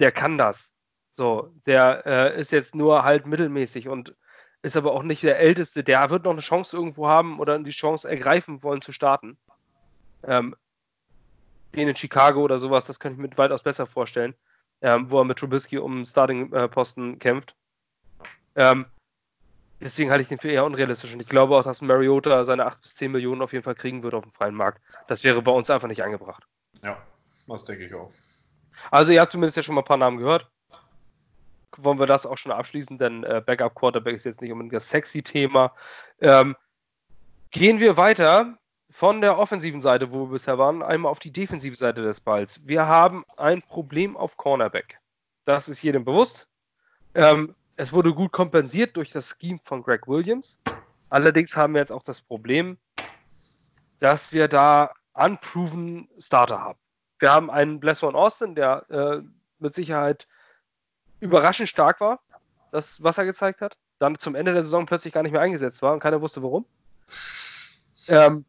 Der kann das. So, der äh, ist jetzt nur halt mittelmäßig und ist aber auch nicht der Älteste. Der wird noch eine Chance irgendwo haben oder die Chance ergreifen wollen zu starten. Ähm, den in Chicago oder sowas, das könnte ich mir weitaus besser vorstellen, ähm, wo er mit Trubisky um Starting-Posten kämpft. Ähm, Deswegen halte ich den für eher unrealistisch und ich glaube auch, dass Mariota seine 8 bis 10 Millionen auf jeden Fall kriegen wird auf dem freien Markt. Das wäre bei uns einfach nicht angebracht. Ja, das denke ich auch. Also ihr habt zumindest ja schon mal ein paar Namen gehört. Wollen wir das auch schon abschließen, denn äh, Backup Quarterback ist jetzt nicht unbedingt das sexy Thema. Ähm, gehen wir weiter von der offensiven Seite, wo wir bisher waren, einmal auf die defensive Seite des Balls. Wir haben ein Problem auf Cornerback. Das ist jedem bewusst. Ähm, es wurde gut kompensiert durch das Scheme von Greg Williams. Allerdings haben wir jetzt auch das Problem, dass wir da unproven Starter haben. Wir haben einen Blessor Austin, der äh, mit Sicherheit überraschend stark war, das, was er gezeigt hat. Dann zum Ende der Saison plötzlich gar nicht mehr eingesetzt war und keiner wusste warum. Ähm,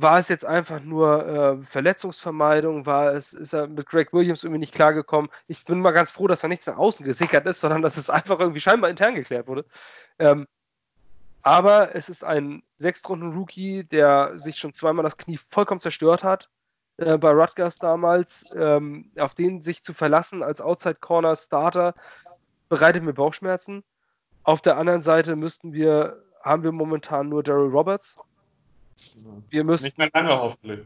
war es jetzt einfach nur äh, Verletzungsvermeidung? War es, ist er mit Greg Williams irgendwie nicht klargekommen? Ich bin mal ganz froh, dass da nichts nach außen gesickert ist, [laughs] sondern dass es einfach irgendwie scheinbar intern geklärt wurde. Ähm, aber es ist ein Sechstrunden-Rookie, der sich schon zweimal das Knie vollkommen zerstört hat. Äh, bei Rutgers damals, ähm, auf den sich zu verlassen als Outside-Corner-Starter, bereitet mir Bauchschmerzen. Auf der anderen Seite müssten wir, haben wir momentan nur Daryl Roberts, wir müssen. Nicht mehr lange hoffentlich.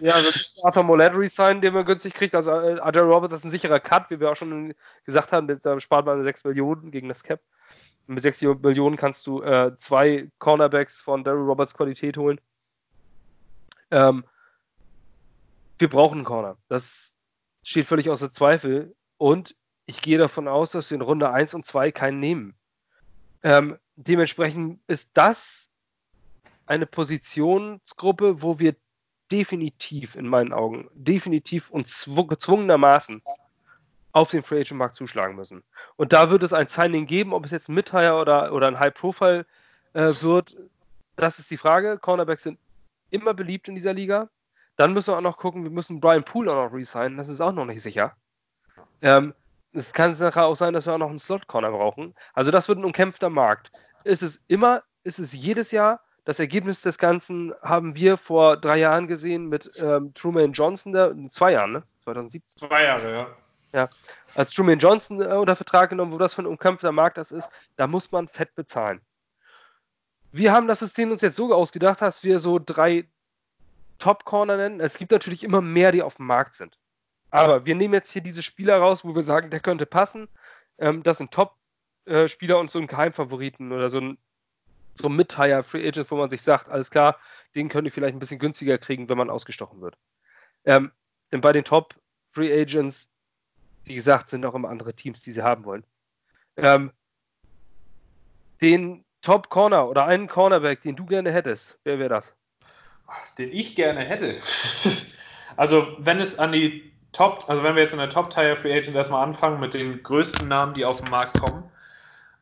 Ja, wir müssen Arthur Mollett resignen, den man günstig kriegt. Also äh, Adrian Roberts ist ein sicherer Cut, wie wir auch schon gesagt haben. Da spart man 6 Millionen gegen das Cap. Und mit 6 Millionen kannst du äh, zwei Cornerbacks von Daryl Roberts Qualität holen. Ähm, wir brauchen einen Corner. Das steht völlig außer Zweifel. Und ich gehe davon aus, dass wir in Runde 1 und 2 keinen nehmen. Ähm, dementsprechend ist das eine Positionsgruppe, wo wir definitiv, in meinen Augen, definitiv und gezwungenermaßen auf den Free Agent Markt zuschlagen müssen. Und da wird es ein Signing geben, ob es jetzt ein Mid-Hire oder, oder ein High-Profile äh, wird. Das ist die Frage. Cornerbacks sind immer beliebt in dieser Liga. Dann müssen wir auch noch gucken, wir müssen Brian Poole auch noch resignen. Das ist auch noch nicht sicher. Ähm, es kann nachher auch sein, dass wir auch noch einen Slot-Corner brauchen. Also das wird ein umkämpfter Markt. Ist es immer, ist es jedes Jahr, das Ergebnis des Ganzen haben wir vor drei Jahren gesehen mit ähm, Truman Johnson, der, zwei Jahren, ne? 2017. Zwei Jahre, ja. Ja, als Truman Johnson äh, unter Vertrag genommen, wo das von umkämpfter Markt das ist, da muss man fett bezahlen. Wir haben das System uns jetzt so ausgedacht, dass wir so drei Top-Corner nennen. Es gibt natürlich immer mehr, die auf dem Markt sind. Aber wir nehmen jetzt hier diese Spieler raus, wo wir sagen, der könnte passen. Ähm, das sind Top-Spieler und so ein Geheimfavoriten oder so ein, so ein Mid-Tire Free Agent, wo man sich sagt, alles klar, den könnt ihr vielleicht ein bisschen günstiger kriegen, wenn man ausgestochen wird. Ähm, denn bei den Top Free Agents, wie gesagt, sind auch immer andere Teams, die sie haben wollen. Ähm, den Top Corner oder einen Cornerback, den du gerne hättest, wer wäre das? Den ich gerne hätte. [laughs] also, wenn es an die Top, also wenn wir jetzt in der Top-Tier Free Agent erstmal anfangen mit den größten Namen, die auf den Markt kommen.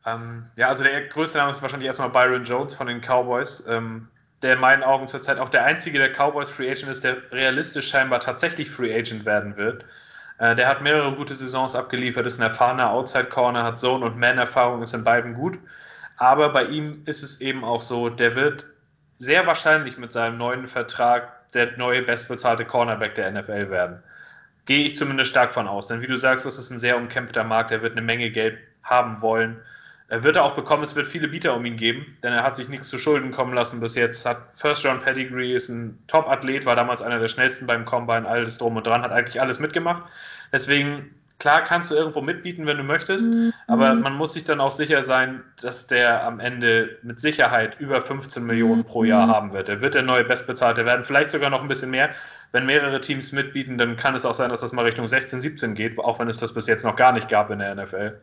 Ähm, ja, also der größte Name ist wahrscheinlich erstmal Byron Jones von den Cowboys, ähm, der in meinen Augen zurzeit auch der einzige der Cowboys Free Agent ist, der realistisch scheinbar tatsächlich Free Agent werden wird. Äh, der hat mehrere gute Saisons abgeliefert, ist ein erfahrener Outside Corner, hat Zone- und Man-Erfahrung, ist in beiden gut. Aber bei ihm ist es eben auch so, der wird sehr wahrscheinlich mit seinem neuen Vertrag der neue bestbezahlte Cornerback der NFL werden. Gehe ich zumindest stark von aus. Denn wie du sagst, das ist ein sehr umkämpfter Markt. Er wird eine Menge Geld haben wollen. Er wird er auch bekommen. Es wird viele Bieter um ihn geben, denn er hat sich nichts zu Schulden kommen lassen bis jetzt. Hat First Round Pedigree, ist ein Top-Athlet, war damals einer der schnellsten beim Combine, alles drum und dran, hat eigentlich alles mitgemacht. Deswegen klar kannst du irgendwo mitbieten, wenn du möchtest, mhm. aber man muss sich dann auch sicher sein, dass der am Ende mit Sicherheit über 15 Millionen pro Jahr mhm. haben wird. Er wird der neue Bestbezahlte werden, vielleicht sogar noch ein bisschen mehr. Wenn mehrere Teams mitbieten, dann kann es auch sein, dass das mal Richtung 16, 17 geht, auch wenn es das bis jetzt noch gar nicht gab in der NFL.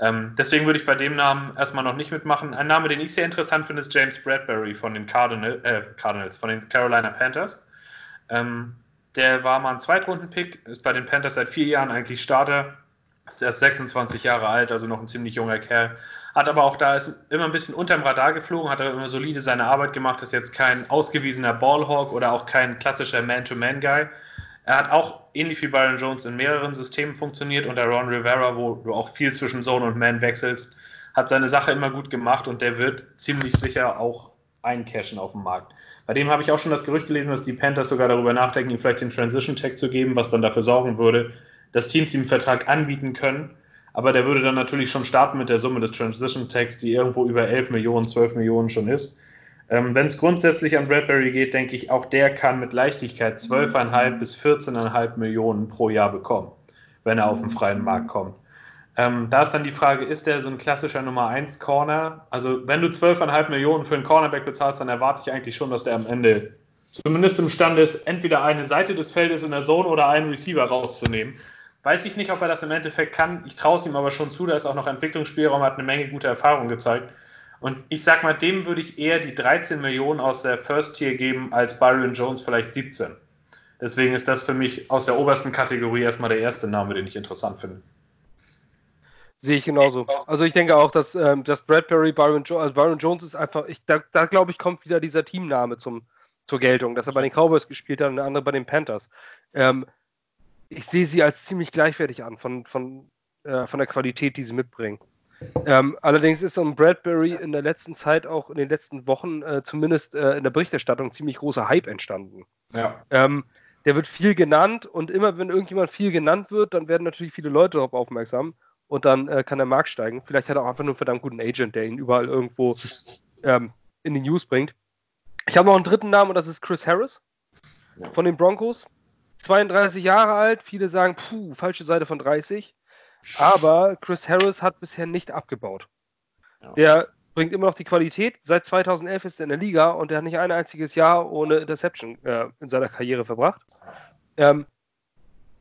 Ähm, deswegen würde ich bei dem Namen erstmal noch nicht mitmachen. Ein Name, den ich sehr interessant finde, ist James Bradbury von den Cardinal, äh, Cardinals, von den Carolina Panthers. Ähm, der war mal ein Zweitrunden-Pick, ist bei den Panthers seit vier Jahren eigentlich Starter, ist erst 26 Jahre alt, also noch ein ziemlich junger Kerl. Hat aber auch da ist immer ein bisschen unterm Radar geflogen, hat aber immer solide seine Arbeit gemacht, ist jetzt kein ausgewiesener Ballhawk oder auch kein klassischer Man-to-Man-Guy. Er hat auch ähnlich wie Byron Jones in mehreren Systemen funktioniert unter Ron Rivera, wo du auch viel zwischen Zone und Man wechselst. Hat seine Sache immer gut gemacht und der wird ziemlich sicher auch eincashen auf dem Markt. Bei dem habe ich auch schon das Gerücht gelesen, dass die Panthers sogar darüber nachdenken, ihm vielleicht den Transition Tag zu geben, was dann dafür sorgen würde, dass Teams ihm einen Vertrag anbieten können. Aber der würde dann natürlich schon starten mit der Summe des Transition Tags, die irgendwo über 11 Millionen, 12 Millionen schon ist. Ähm, Wenn es grundsätzlich an Bradbury geht, denke ich, auch der kann mit Leichtigkeit 12,5 bis 14,5 Millionen pro Jahr bekommen, wenn er auf den freien Markt kommt. Ähm, da ist dann die Frage, ist der so ein klassischer Nummer 1 Corner? Also wenn du 12,5 Millionen für einen Cornerback bezahlst, dann erwarte ich eigentlich schon, dass der am Ende zumindest imstande ist, entweder eine Seite des Feldes in der Zone oder einen Receiver rauszunehmen. Weiß ich nicht, ob er das im Endeffekt kann. Ich traue es ihm aber schon zu, da ist auch noch Entwicklungsspielraum, hat eine Menge gute Erfahrungen gezeigt. Und ich sag mal, dem würde ich eher die 13 Millionen aus der First Tier geben, als Byron Jones vielleicht 17. Deswegen ist das für mich aus der obersten Kategorie erstmal der erste Name, den ich interessant finde. Sehe ich genauso. Also ich denke auch, dass, ähm, dass Bradbury, Byron, jo also Byron Jones ist einfach, ich, da, da glaube ich, kommt wieder dieser Teamname zum, zur Geltung, dass er bei den Cowboys gespielt hat und der andere bei den Panthers. Ähm, ich sehe sie als ziemlich gleichwertig an von, von, äh, von der Qualität, die sie mitbringen. Ähm, allerdings ist so ein Bradbury in der letzten Zeit auch in den letzten Wochen äh, zumindest äh, in der Berichterstattung ziemlich großer Hype entstanden. Ja. Ähm, der wird viel genannt und immer wenn irgendjemand viel genannt wird, dann werden natürlich viele Leute darauf aufmerksam und dann äh, kann der Markt steigen. Vielleicht hat er auch einfach nur einen verdammt guten Agent, der ihn überall irgendwo ähm, in die News bringt. Ich habe noch einen dritten Namen und das ist Chris Harris von den Broncos. 32 Jahre alt, viele sagen, puh, falsche Seite von 30. Aber Chris Harris hat bisher nicht abgebaut. Ja. Der bringt immer noch die Qualität. Seit 2011 ist er in der Liga und er hat nicht ein einziges Jahr ohne Interception äh, in seiner Karriere verbracht. Ähm,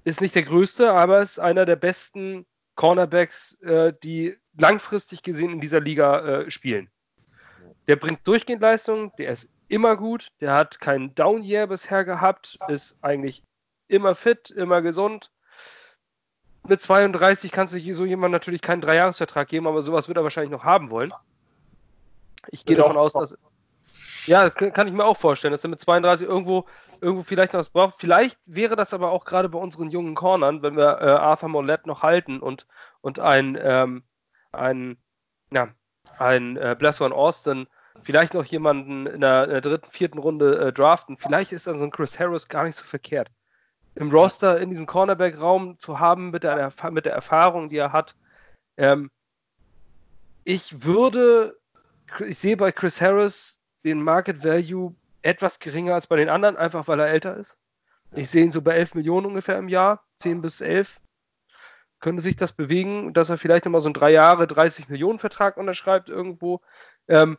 ist nicht der größte, aber ist einer der besten Cornerbacks, äh, die langfristig gesehen in dieser Liga äh, spielen. Der bringt durchgehend Leistung, der ist immer gut, der hat keinen Down-Year bisher gehabt, ist eigentlich immer fit, immer gesund. Mit 32 kannst du so jemand natürlich keinen Dreijahresvertrag geben, aber sowas wird er wahrscheinlich noch haben wollen. Ich gehe davon aus, dass ja, kann ich mir auch vorstellen, dass er mit 32 irgendwo, irgendwo vielleicht noch was braucht. Vielleicht wäre das aber auch gerade bei unseren jungen Cornern, wenn wir äh, Arthur Mollett noch halten und, und ein, ähm, ein, ja, ein äh, Blessor Austin vielleicht noch jemanden in der, in der dritten, vierten Runde äh, draften. Vielleicht ist dann so ein Chris Harris gar nicht so verkehrt. Im Roster in diesem Cornerback-Raum zu haben mit der, mit der Erfahrung, die er hat. Ähm, ich würde, ich sehe bei Chris Harris den Market Value etwas geringer als bei den anderen, einfach weil er älter ist. Ich sehe ihn so bei 11 Millionen ungefähr im Jahr, 10 bis 11. Könnte sich das bewegen, dass er vielleicht nochmal so einen drei Jahre 30 Millionen Vertrag unterschreibt irgendwo. Ähm,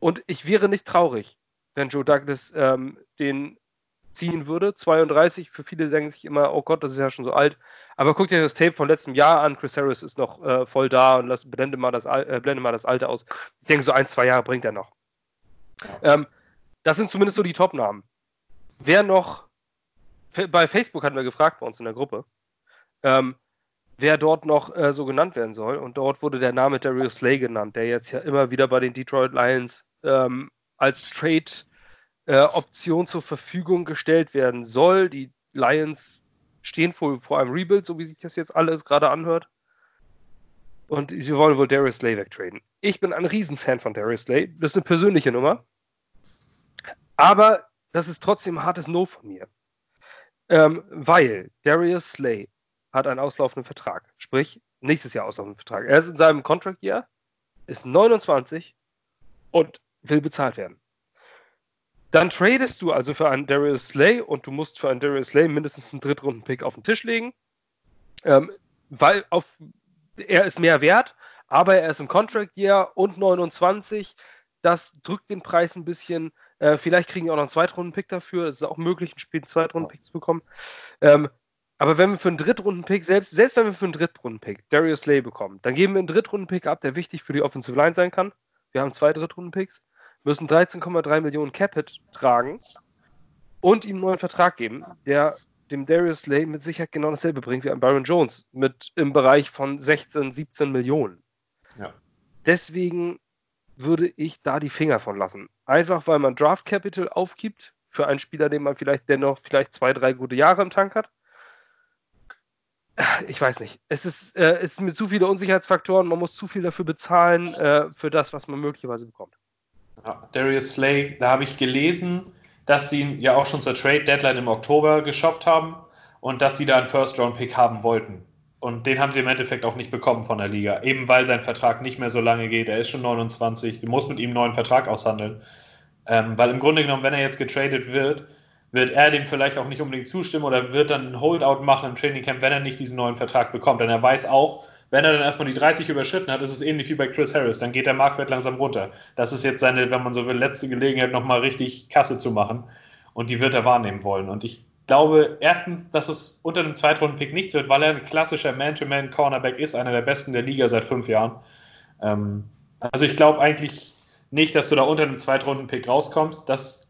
und ich wäre nicht traurig, wenn Joe Douglas ähm, den ziehen würde. 32, für viele sagen sich immer, oh Gott, das ist ja schon so alt. Aber guckt euch das Tape von letztem Jahr an. Chris Harris ist noch äh, voll da und lass, blende, mal das, äh, blende mal das Alte aus. Ich denke, so ein, zwei Jahre bringt er noch. Ähm, das sind zumindest so die Top-Namen. Wer noch, bei Facebook hatten wir gefragt bei uns in der Gruppe, ähm, wer dort noch äh, so genannt werden soll. Und dort wurde der Name Darius Slay genannt, der jetzt ja immer wieder bei den Detroit Lions ähm, als Trade äh, Option zur Verfügung gestellt werden soll. Die Lions stehen vor, vor einem Rebuild, so wie sich das jetzt alles gerade anhört. Und sie wollen wohl Darius Slay wegtraden. Ich bin ein Riesenfan von Darius Slay. Das ist eine persönliche Nummer. Aber das ist trotzdem ein hartes No von mir. Ähm, weil Darius Slay hat einen auslaufenden Vertrag. Sprich, nächstes Jahr auslaufenden Vertrag. Er ist in seinem Contract Year, ist 29 und will bezahlt werden. Dann tradest du also für einen Darius Slay und du musst für einen Darius Slay mindestens einen Drittrunden-Pick auf den Tisch legen, ähm, weil auf, er ist mehr wert, aber er ist im Contract Year und 29. Das drückt den Preis ein bisschen. Äh, vielleicht kriegen wir auch noch einen Zweitrunden-Pick dafür. Es ist auch möglich, ein Spiel einen Zweitrunden-Pick zu bekommen. Ähm, aber wenn wir für einen Drittrunden-Pick, selbst, selbst wenn wir für einen Drittrunden-Pick Darius Slay bekommen, dann geben wir einen Drittrunden-Pick ab, der wichtig für die Offensive Line sein kann. Wir haben zwei Drittrunden-Picks müssen 13,3 Millionen Capit tragen und ihm einen neuen Vertrag geben, der dem Darius Slay mit Sicherheit genau dasselbe bringt wie ein Byron Jones mit im Bereich von 16, 17 Millionen. Ja. Deswegen würde ich da die Finger von lassen. Einfach weil man Draft Capital aufgibt für einen Spieler, den man vielleicht dennoch vielleicht zwei, drei gute Jahre im Tank hat. Ich weiß nicht. Es ist, äh, es ist mit zu viele Unsicherheitsfaktoren. Man muss zu viel dafür bezahlen äh, für das, was man möglicherweise bekommt. Darius Slay, da habe ich gelesen, dass sie ihn ja auch schon zur Trade Deadline im Oktober geshoppt haben und dass sie da einen First-Round-Pick haben wollten. Und den haben sie im Endeffekt auch nicht bekommen von der Liga, eben weil sein Vertrag nicht mehr so lange geht. Er ist schon 29, du musst mit ihm einen neuen Vertrag aushandeln. Ähm, weil im Grunde genommen, wenn er jetzt getradet wird, wird er dem vielleicht auch nicht unbedingt zustimmen oder wird dann ein Holdout machen im Trainingcamp, wenn er nicht diesen neuen Vertrag bekommt. Denn er weiß auch, wenn er dann erstmal die 30 überschritten hat, ist es ähnlich wie bei Chris Harris. Dann geht der Marktwert langsam runter. Das ist jetzt seine, wenn man so will, letzte Gelegenheit, nochmal richtig Kasse zu machen. Und die wird er wahrnehmen wollen. Und ich glaube erstens, dass es unter dem Zweitrunden-Pick nichts wird, weil er ein klassischer Man-to-Man-Cornerback ist, einer der besten der Liga seit fünf Jahren. Ähm, also ich glaube eigentlich nicht, dass du da unter dem Zweitrunden-Pick rauskommst. Das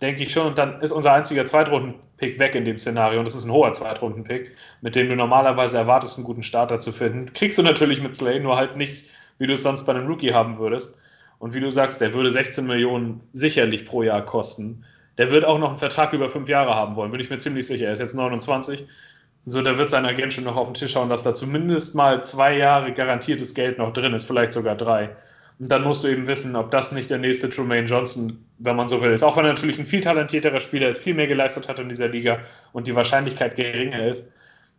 denke ich schon. Und dann ist unser einziger Zweitrunden-Pick weg in dem Szenario. Und das ist ein hoher Zweitrunden-Pick, mit dem du normalerweise erwartest, einen guten Starter zu finden. Kriegst du natürlich mit Slay, nur halt nicht, wie du es sonst bei einem Rookie haben würdest. Und wie du sagst, der würde 16 Millionen sicherlich pro Jahr kosten. Der wird auch noch einen Vertrag über fünf Jahre haben wollen, bin ich mir ziemlich sicher. Er ist jetzt 29. So, da wird sein Agent schon noch auf den Tisch schauen, dass da zumindest mal zwei Jahre garantiertes Geld noch drin ist, vielleicht sogar drei. Und dann musst du eben wissen, ob das nicht der nächste Trumaine Johnson, wenn man so will, ist. Auch wenn er natürlich ein viel talentierterer Spieler ist, viel mehr geleistet hat in dieser Liga und die Wahrscheinlichkeit geringer ist.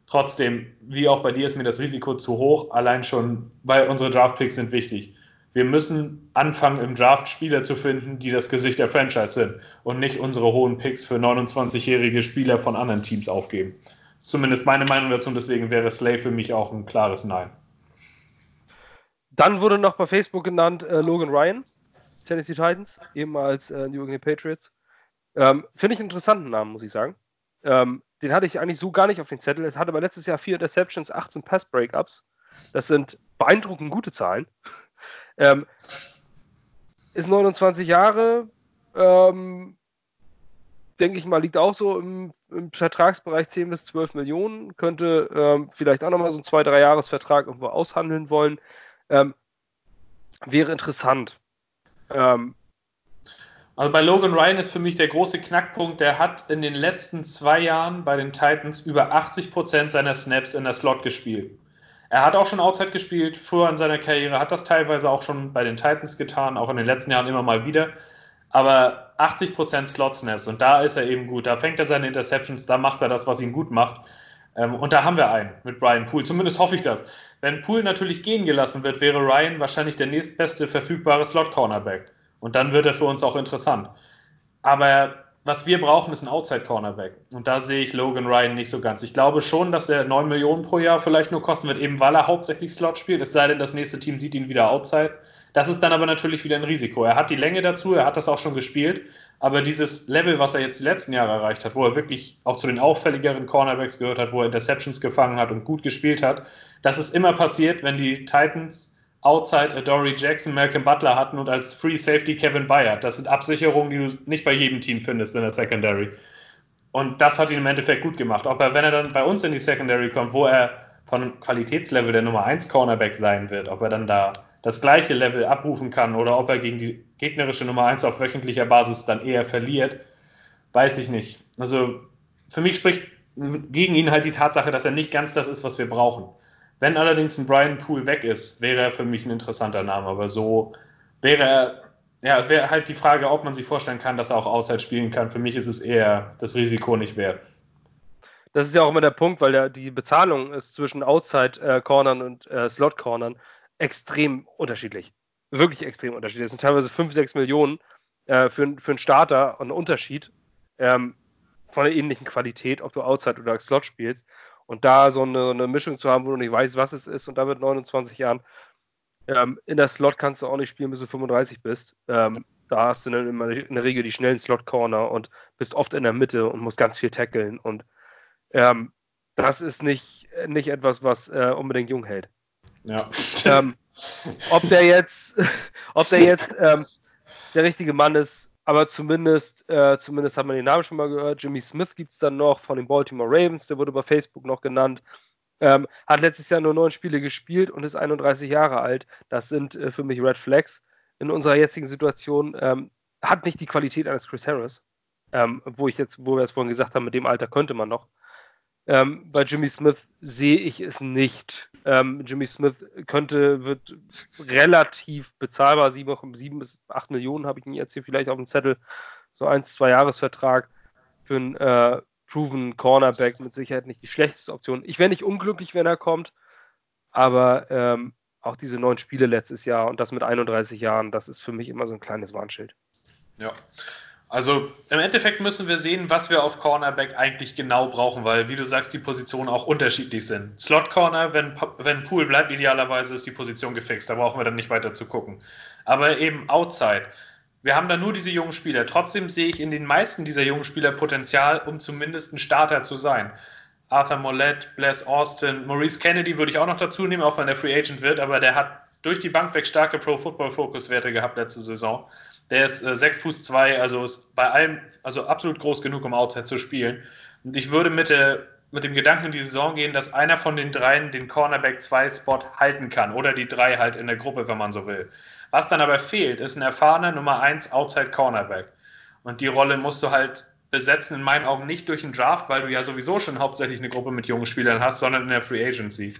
Trotzdem, wie auch bei dir, ist mir das Risiko zu hoch, allein schon, weil unsere Draftpicks sind wichtig. Wir müssen anfangen, im Draft Spieler zu finden, die das Gesicht der Franchise sind und nicht unsere hohen Picks für 29-jährige Spieler von anderen Teams aufgeben. Das ist zumindest meine Meinung dazu und deswegen wäre Slay für mich auch ein klares Nein. Dann wurde noch bei Facebook genannt äh, Logan Ryan, Tennessee Titans, ehemals äh, New England Patriots. Ähm, Finde ich einen interessanten Namen, muss ich sagen. Ähm, den hatte ich eigentlich so gar nicht auf den Zettel. Es hatte aber letztes Jahr vier Interceptions, 18 Pass-Breakups. Das sind beeindruckend gute Zahlen. [laughs] ähm, ist 29 Jahre, ähm, denke ich mal, liegt auch so im, im, Vertragsbereich 10 bis 12 Millionen. Könnte ähm, vielleicht auch nochmal so einen 2-3-Jahres-Vertrag irgendwo aushandeln wollen. Ähm, wäre interessant. Ähm, also bei Logan Ryan ist für mich der große Knackpunkt, der hat in den letzten zwei Jahren bei den Titans über 80% seiner Snaps in der Slot gespielt. Er hat auch schon Outside gespielt, früher in seiner Karriere, hat das teilweise auch schon bei den Titans getan, auch in den letzten Jahren immer mal wieder. Aber 80% Slot Snaps und da ist er eben gut. Da fängt er seine Interceptions, da macht er das, was ihn gut macht. Ähm, und da haben wir einen mit Brian Poole. Zumindest hoffe ich das. Wenn Poole natürlich gehen gelassen wird, wäre Ryan wahrscheinlich der nächstbeste verfügbare Slot-Cornerback. Und dann wird er für uns auch interessant. Aber was wir brauchen, ist ein Outside-Cornerback. Und da sehe ich Logan Ryan nicht so ganz. Ich glaube schon, dass er 9 Millionen pro Jahr vielleicht nur kosten wird, eben weil er hauptsächlich Slot spielt. Es sei denn, das nächste Team sieht ihn wieder Outside. Das ist dann aber natürlich wieder ein Risiko. Er hat die Länge dazu, er hat das auch schon gespielt. Aber dieses Level, was er jetzt die letzten Jahre erreicht hat, wo er wirklich auch zu den auffälligeren Cornerbacks gehört hat, wo er Interceptions gefangen hat und gut gespielt hat, das ist immer passiert, wenn die Titans Outside Adoree Jackson, Malcolm Butler hatten und als Free Safety Kevin Bayard. Das sind Absicherungen, die du nicht bei jedem Team findest in der Secondary. Und das hat ihn im Endeffekt gut gemacht. Ob er, wenn er dann bei uns in die Secondary kommt, wo er von Qualitätslevel der Nummer 1 Cornerback sein wird, ob er dann da das gleiche Level abrufen kann oder ob er gegen die gegnerische Nummer 1 auf wöchentlicher Basis dann eher verliert, weiß ich nicht. Also für mich spricht gegen ihn halt die Tatsache, dass er nicht ganz das ist, was wir brauchen. Wenn allerdings ein Brian Poole weg ist, wäre er für mich ein interessanter Name. Aber so wäre er, ja, wäre halt die Frage, ob man sich vorstellen kann, dass er auch Outside spielen kann. Für mich ist es eher das Risiko nicht wert. Das ist ja auch immer der Punkt, weil der, die Bezahlung ist zwischen Outside-Cornern und äh, Slot-Cornern extrem unterschiedlich. Wirklich extrem unterschiedlich. Das sind teilweise 5, 6 Millionen äh, für, für einen Starter ein Unterschied ähm, von der ähnlichen Qualität, ob du Outside oder Slot spielst. Und da so eine, eine, Mischung zu haben, wo du nicht weißt, was es ist, und da mit 29 Jahren ähm, in der Slot kannst du auch nicht spielen, bis du 35 bist. Ähm, da hast du dann immer in der Regel die schnellen Slot-Corner und bist oft in der Mitte und musst ganz viel tackeln. Und ähm, das ist nicht, nicht etwas, was äh, unbedingt jung hält. Ja. Ähm, ob der jetzt, [laughs] ob der jetzt ähm, der richtige Mann ist, aber zumindest, äh, zumindest hat man den Namen schon mal gehört. Jimmy Smith gibt es dann noch von den Baltimore Ravens, der wurde bei Facebook noch genannt. Ähm, hat letztes Jahr nur neun Spiele gespielt und ist 31 Jahre alt. Das sind äh, für mich Red Flags. In unserer jetzigen Situation ähm, hat nicht die Qualität eines Chris Harris, ähm, wo ich jetzt, wo wir es vorhin gesagt haben, mit dem Alter könnte man noch. Ähm, bei Jimmy Smith sehe ich es nicht. Ähm, Jimmy Smith könnte, wird relativ bezahlbar, 7, 7 bis 8 Millionen habe ich ihn jetzt hier vielleicht auf dem Zettel, so ein, zwei Jahresvertrag für einen äh, proven Cornerback mit Sicherheit nicht die schlechteste Option. Ich wäre nicht unglücklich, wenn er kommt, aber ähm, auch diese neun Spiele letztes Jahr und das mit 31 Jahren, das ist für mich immer so ein kleines Warnschild. Ja, also im Endeffekt müssen wir sehen, was wir auf Cornerback eigentlich genau brauchen, weil, wie du sagst, die Positionen auch unterschiedlich sind. Slot Corner, wenn, wenn Pool bleibt, idealerweise ist die Position gefixt. Da brauchen wir dann nicht weiter zu gucken. Aber eben Outside. Wir haben da nur diese jungen Spieler. Trotzdem sehe ich in den meisten dieser jungen Spieler Potenzial, um zumindest ein Starter zu sein. Arthur Mollett, Bless Austin, Maurice Kennedy würde ich auch noch dazu nehmen, auch wenn er Free Agent wird, aber der hat durch die Bank weg starke Pro-Football-Focus-Werte gehabt letzte Saison. Der ist äh, 6 Fuß 2, also ist bei allem, also absolut groß genug, um Outside zu spielen. Und ich würde mit, der, mit dem Gedanken in die Saison gehen, dass einer von den dreien den Cornerback 2 Spot halten kann oder die drei halt in der Gruppe, wenn man so will. Was dann aber fehlt, ist ein erfahrener Nummer 1 Outside Cornerback. Und die Rolle musst du halt besetzen, in meinen Augen nicht durch einen Draft, weil du ja sowieso schon hauptsächlich eine Gruppe mit jungen Spielern hast, sondern in der Free Agency.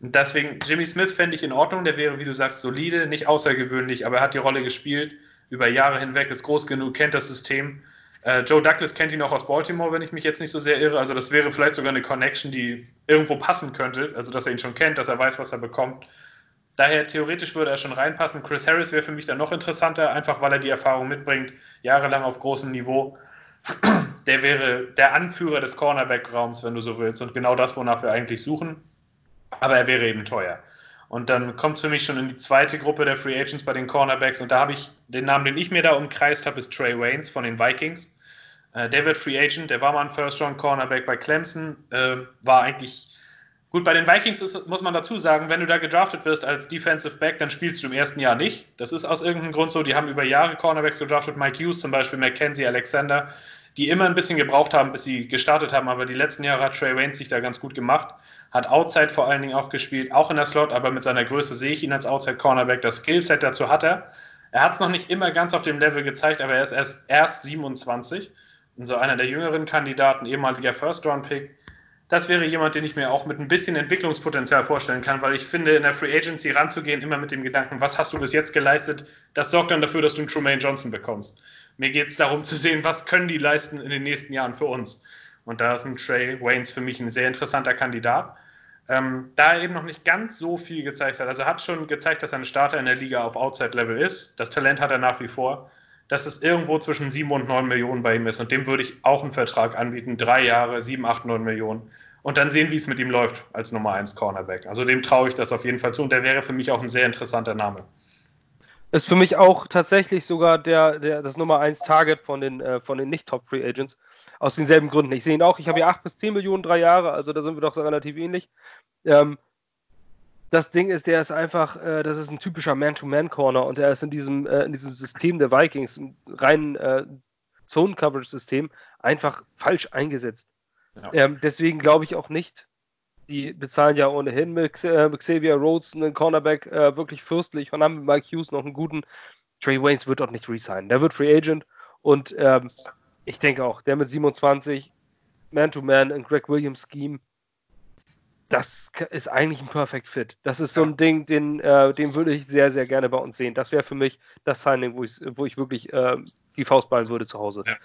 Und deswegen, Jimmy Smith fände ich in Ordnung, der wäre, wie du sagst, solide, nicht außergewöhnlich, aber er hat die Rolle gespielt über Jahre hinweg, ist groß genug, kennt das System. Äh, Joe Douglas kennt ihn auch aus Baltimore, wenn ich mich jetzt nicht so sehr irre. Also das wäre vielleicht sogar eine Connection, die irgendwo passen könnte. Also dass er ihn schon kennt, dass er weiß, was er bekommt. Daher theoretisch würde er schon reinpassen. Chris Harris wäre für mich dann noch interessanter, einfach weil er die Erfahrung mitbringt, jahrelang auf großem Niveau. [clears throat] Der wäre der Anführer des Cornerback-Raums, wenn du so willst, und genau das, wonach wir eigentlich suchen. Aber er wäre eben teuer. Und dann kommt es für mich schon in die zweite Gruppe der Free Agents bei den Cornerbacks. Und da habe ich den Namen, den ich mir da umkreist habe, ist Trey Waynes von den Vikings. Äh, der wird Free Agent, der war mal ein First-Round-Cornerback bei Clemson, äh, war eigentlich gut. Bei den Vikings ist, muss man dazu sagen, wenn du da gedraftet wirst als Defensive Back, dann spielst du im ersten Jahr nicht. Das ist aus irgendeinem Grund so. Die haben über Jahre Cornerbacks gedraftet, Mike Hughes zum Beispiel, Mackenzie Alexander, die immer ein bisschen gebraucht haben, bis sie gestartet haben. Aber die letzten Jahre hat Trey Waynes sich da ganz gut gemacht hat Outside vor allen Dingen auch gespielt, auch in der Slot, aber mit seiner Größe sehe ich ihn als Outside Cornerback. Das Skillset dazu hat er. Er hat es noch nicht immer ganz auf dem Level gezeigt, aber er ist erst, erst 27 und so einer der jüngeren Kandidaten, ehemaliger First-Round-Pick. Das wäre jemand, den ich mir auch mit ein bisschen Entwicklungspotenzial vorstellen kann, weil ich finde, in der Free Agency ranzugehen, immer mit dem Gedanken, was hast du bis jetzt geleistet, das sorgt dann dafür, dass du einen Trumaine Johnson bekommst. Mir geht es darum zu sehen, was können die leisten in den nächsten Jahren für uns. Und da ist ein Trey Waynes für mich ein sehr interessanter Kandidat. Ähm, da er eben noch nicht ganz so viel gezeigt hat. Also hat schon gezeigt, dass er ein Starter in der Liga auf Outside-Level ist. Das Talent hat er nach wie vor. dass es irgendwo zwischen 7 und 9 Millionen bei ihm ist. Und dem würde ich auch einen Vertrag anbieten. Drei Jahre, 7, 8, 9 Millionen. Und dann sehen, wie es mit ihm läuft als Nummer 1 Cornerback. Also dem traue ich das auf jeden Fall zu. Und der wäre für mich auch ein sehr interessanter Name. Ist für mich auch tatsächlich sogar der, der, das Nummer 1 Target von den, äh, von den Nicht-Top-Free Agents. Aus denselben Gründen. Ich sehe ihn auch. Ich habe hier 8 bis 10 Millionen, drei Jahre. Also da sind wir doch relativ ähnlich. Ähm, das Ding ist, der ist einfach, äh, das ist ein typischer Man-to-Man-Corner und er ist in diesem, äh, in diesem System der Vikings, im reinen äh, Zone-Coverage-System, einfach falsch eingesetzt. Ja. Ähm, deswegen glaube ich auch nicht, die bezahlen ja ohnehin mit, äh, Xavier Rhodes einen Cornerback äh, wirklich fürstlich und haben mit Mike Hughes noch einen guten. Trey Waynes wird dort nicht resignen. Der wird Free Agent und ähm, ich denke auch, der mit 27, Man-to-Man in Greg Williams Scheme, das ist eigentlich ein Perfect Fit. Das ist so ein Ding, den, äh, den würde ich sehr, sehr gerne bei uns sehen. Das wäre für mich das Signing, wo ich, wo ich wirklich äh, die Faust ballen würde zu Hause. Ja.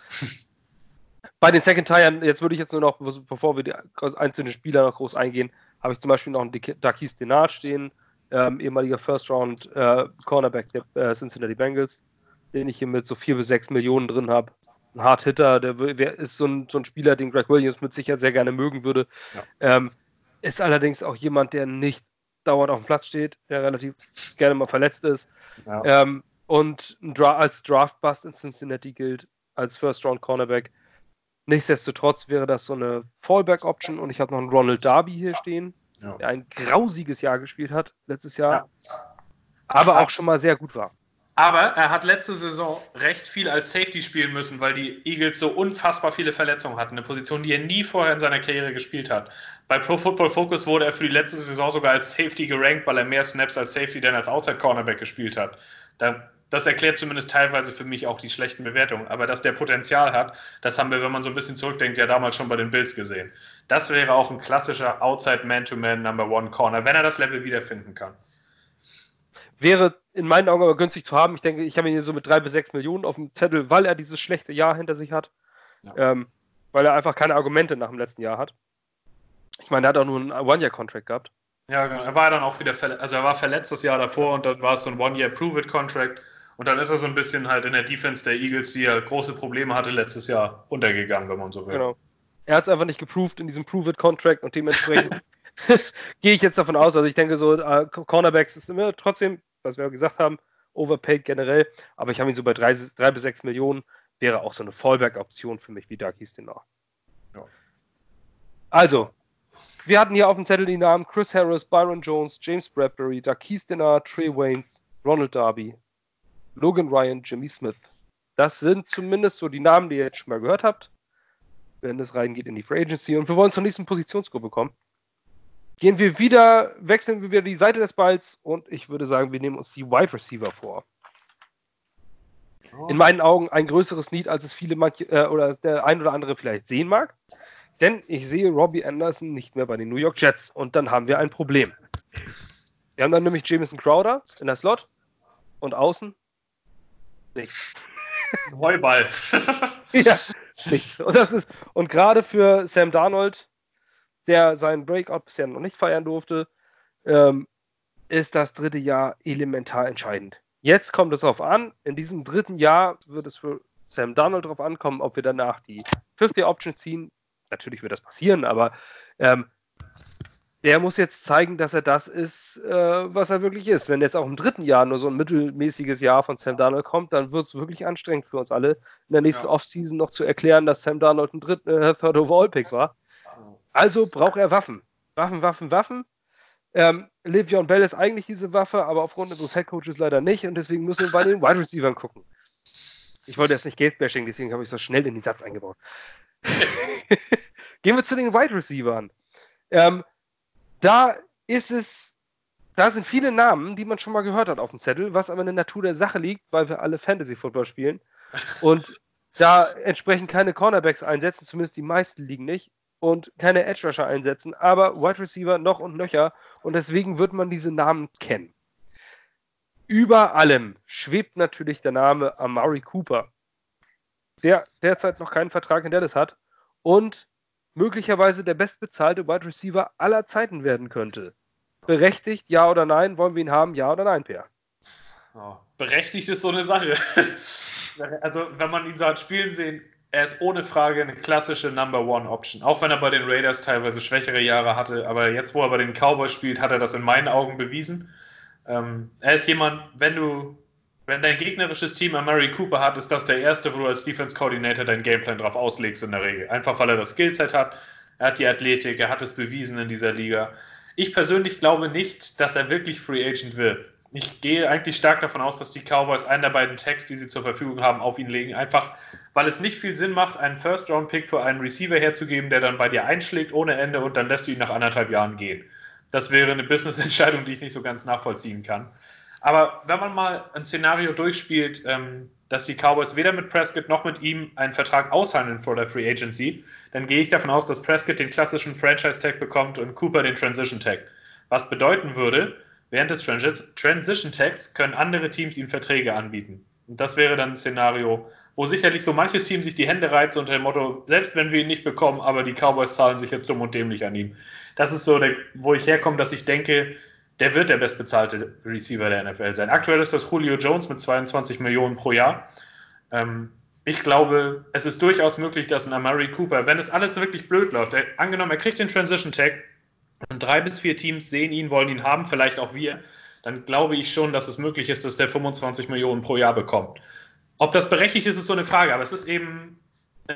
Bei den Second Tieren, jetzt würde ich jetzt nur noch, bevor wir die einzelnen Spieler noch groß eingehen, habe ich zum Beispiel noch einen Dakis Denard stehen, ähm, ehemaliger First Round äh, Cornerback der äh, Cincinnati Bengals, den ich hier mit so vier bis sechs Millionen drin habe. Ein Hard Hitter, der, der ist so ein, so ein, Spieler, den Greg Williams mit Sicherheit sehr gerne mögen würde. Ja. Ähm, ist allerdings auch jemand, der nicht dauernd auf dem Platz steht, der relativ gerne mal verletzt ist. Ja. Ähm, und als Draft-Bust in Cincinnati gilt, als First-Round-Cornerback. Nichtsdestotrotz wäre das so eine Fallback-Option und ich habe noch einen Ronald Darby hier stehen, ja. der ein grausiges Jahr gespielt hat letztes Jahr, ja. aber auch schon mal sehr gut war. Aber er hat letzte Saison recht viel als Safety spielen müssen, weil die Eagles so unfassbar viele Verletzungen hatten. Eine Position, die er nie vorher in seiner Karriere gespielt hat. Bei Pro Football Focus wurde er für die letzte Saison sogar als Safety gerankt, weil er mehr Snaps als Safety denn als Outside Cornerback gespielt hat. Das erklärt zumindest teilweise für mich auch die schlechten Bewertungen. Aber dass der Potenzial hat, das haben wir, wenn man so ein bisschen zurückdenkt, ja damals schon bei den Bills gesehen. Das wäre auch ein klassischer Outside Man-to-Man Number One Corner, wenn er das Level wiederfinden kann. Wäre in meinen Augen aber günstig zu haben. Ich denke, ich habe ihn hier so mit drei bis sechs Millionen auf dem Zettel, weil er dieses schlechte Jahr hinter sich hat. Ja. Ähm, weil er einfach keine Argumente nach dem letzten Jahr hat. Ich meine, er hat auch nur einen One-Year-Contract gehabt. Ja, genau. Er war dann auch wieder verletzt. Also er war verletzt das Jahr davor und dann war es so ein One-Year-Prove-It-Contract. Und dann ist er so ein bisschen halt in der Defense der Eagles, die ja große Probleme hatte, letztes Jahr untergegangen, wenn man so will. Genau. Er hat es einfach nicht geproved in diesem Prove-It-Contract und dementsprechend [laughs] gehe ich jetzt davon aus. Also ich denke so, uh, Cornerbacks ist immer trotzdem was wir gesagt haben, overpaid generell, aber ich habe ihn so bei drei, drei bis sechs Millionen, wäre auch so eine Fallback-Option für mich wie Doug Eastenar. Ja. Also, wir hatten hier auf dem Zettel die Namen Chris Harris, Byron Jones, James Bradbury, Doug Eastenar, Trey Wayne, Ronald Darby, Logan Ryan, Jimmy Smith. Das sind zumindest so die Namen, die ihr jetzt schon mal gehört habt, wenn es reingeht in die Free Agency. Und wir wollen zur nächsten Positionsgruppe kommen gehen wir wieder, wechseln wir wieder die Seite des Balls und ich würde sagen, wir nehmen uns die Wide Receiver vor. In meinen Augen ein größeres Need, als es viele manche, äh, oder der ein oder andere vielleicht sehen mag. Denn ich sehe Robbie Anderson nicht mehr bei den New York Jets und dann haben wir ein Problem. Wir haben dann nämlich Jameson Crowder in der Slot und außen nichts. Heuball. [laughs] ja, nichts. Und, und gerade für Sam Darnold der seinen Breakout bisher noch nicht feiern durfte, ähm, ist das dritte Jahr elementar entscheidend. Jetzt kommt es darauf an, in diesem dritten Jahr wird es für Sam Donald darauf ankommen, ob wir danach die 50-Option ziehen. Natürlich wird das passieren, aber ähm, der muss jetzt zeigen, dass er das ist, äh, was er wirklich ist. Wenn jetzt auch im dritten Jahr nur so ein mittelmäßiges Jahr von Sam Darnold kommt, dann wird es wirklich anstrengend für uns alle, in der nächsten ja. Offseason noch zu erklären, dass Sam Darnold ein dritt, äh, Third Overall Pick war. Also braucht er Waffen. Waffen, Waffen, Waffen. Ähm, Le'Veon Bell ist eigentlich diese Waffe, aber aufgrund unseres Headcoaches leider nicht und deswegen müssen wir bei den Wide Receivers gucken. Ich wollte jetzt nicht Gate-Bashing, deswegen habe ich so schnell in den Satz eingebaut. [laughs] Gehen wir zu den Wide Receivers. Ähm, da ist es, da sind viele Namen, die man schon mal gehört hat auf dem Zettel, was aber in der Natur der Sache liegt, weil wir alle Fantasy-Football spielen. Und da entsprechend keine Cornerbacks einsetzen, zumindest die meisten liegen nicht und keine Edge Rusher einsetzen, aber Wide Receiver noch und nöcher. Und deswegen wird man diese Namen kennen. Über allem schwebt natürlich der Name Amari Cooper, der derzeit noch keinen Vertrag in Dallas hat. Und möglicherweise der bestbezahlte Wide Receiver aller Zeiten werden könnte. Berechtigt, ja oder nein? Wollen wir ihn haben, ja oder nein, Per? Oh, berechtigt ist so eine Sache. [laughs] also wenn man ihn so hat spielen sehen, er ist ohne Frage eine klassische Number One Option. Auch wenn er bei den Raiders teilweise schwächere Jahre hatte, aber jetzt, wo er bei den Cowboys spielt, hat er das in meinen Augen bewiesen. Ähm, er ist jemand, wenn du, wenn dein gegnerisches Team Murray Cooper hat, ist das der erste, wo du als Defense Coordinator deinen Gameplan drauf auslegst in der Regel. Einfach weil er das Skillset hat, er hat die Athletik, er hat es bewiesen in dieser Liga. Ich persönlich glaube nicht, dass er wirklich Free Agent wird. Ich gehe eigentlich stark davon aus, dass die Cowboys einen der beiden Tags, die sie zur Verfügung haben, auf ihn legen. Einfach, weil es nicht viel Sinn macht, einen First-Round-Pick für einen Receiver herzugeben, der dann bei dir einschlägt ohne Ende und dann lässt du ihn nach anderthalb Jahren gehen. Das wäre eine Business-Entscheidung, die ich nicht so ganz nachvollziehen kann. Aber wenn man mal ein Szenario durchspielt, ähm, dass die Cowboys weder mit Prescott noch mit ihm einen Vertrag aushandeln vor der Free Agency, dann gehe ich davon aus, dass Prescott den klassischen Franchise-Tag bekommt und Cooper den Transition-Tag. Was bedeuten würde, während des Transition-Tags können andere Teams ihm Verträge anbieten. Und das wäre dann ein Szenario, wo sicherlich so manches Team sich die Hände reibt unter dem Motto, selbst wenn wir ihn nicht bekommen, aber die Cowboys zahlen sich jetzt dumm und dämlich an ihm. Das ist so, der, wo ich herkomme, dass ich denke, der wird der bestbezahlte Receiver der NFL sein. Aktuell ist das Julio Jones mit 22 Millionen pro Jahr. Ähm, ich glaube, es ist durchaus möglich, dass ein Amari Cooper, wenn es alles wirklich blöd läuft, er, angenommen, er kriegt den Transition Tag und drei bis vier Teams sehen ihn, wollen ihn haben, vielleicht auch wir, dann glaube ich schon, dass es möglich ist, dass der 25 Millionen pro Jahr bekommt. Ob das berechtigt ist, ist so eine Frage, aber es ist eben,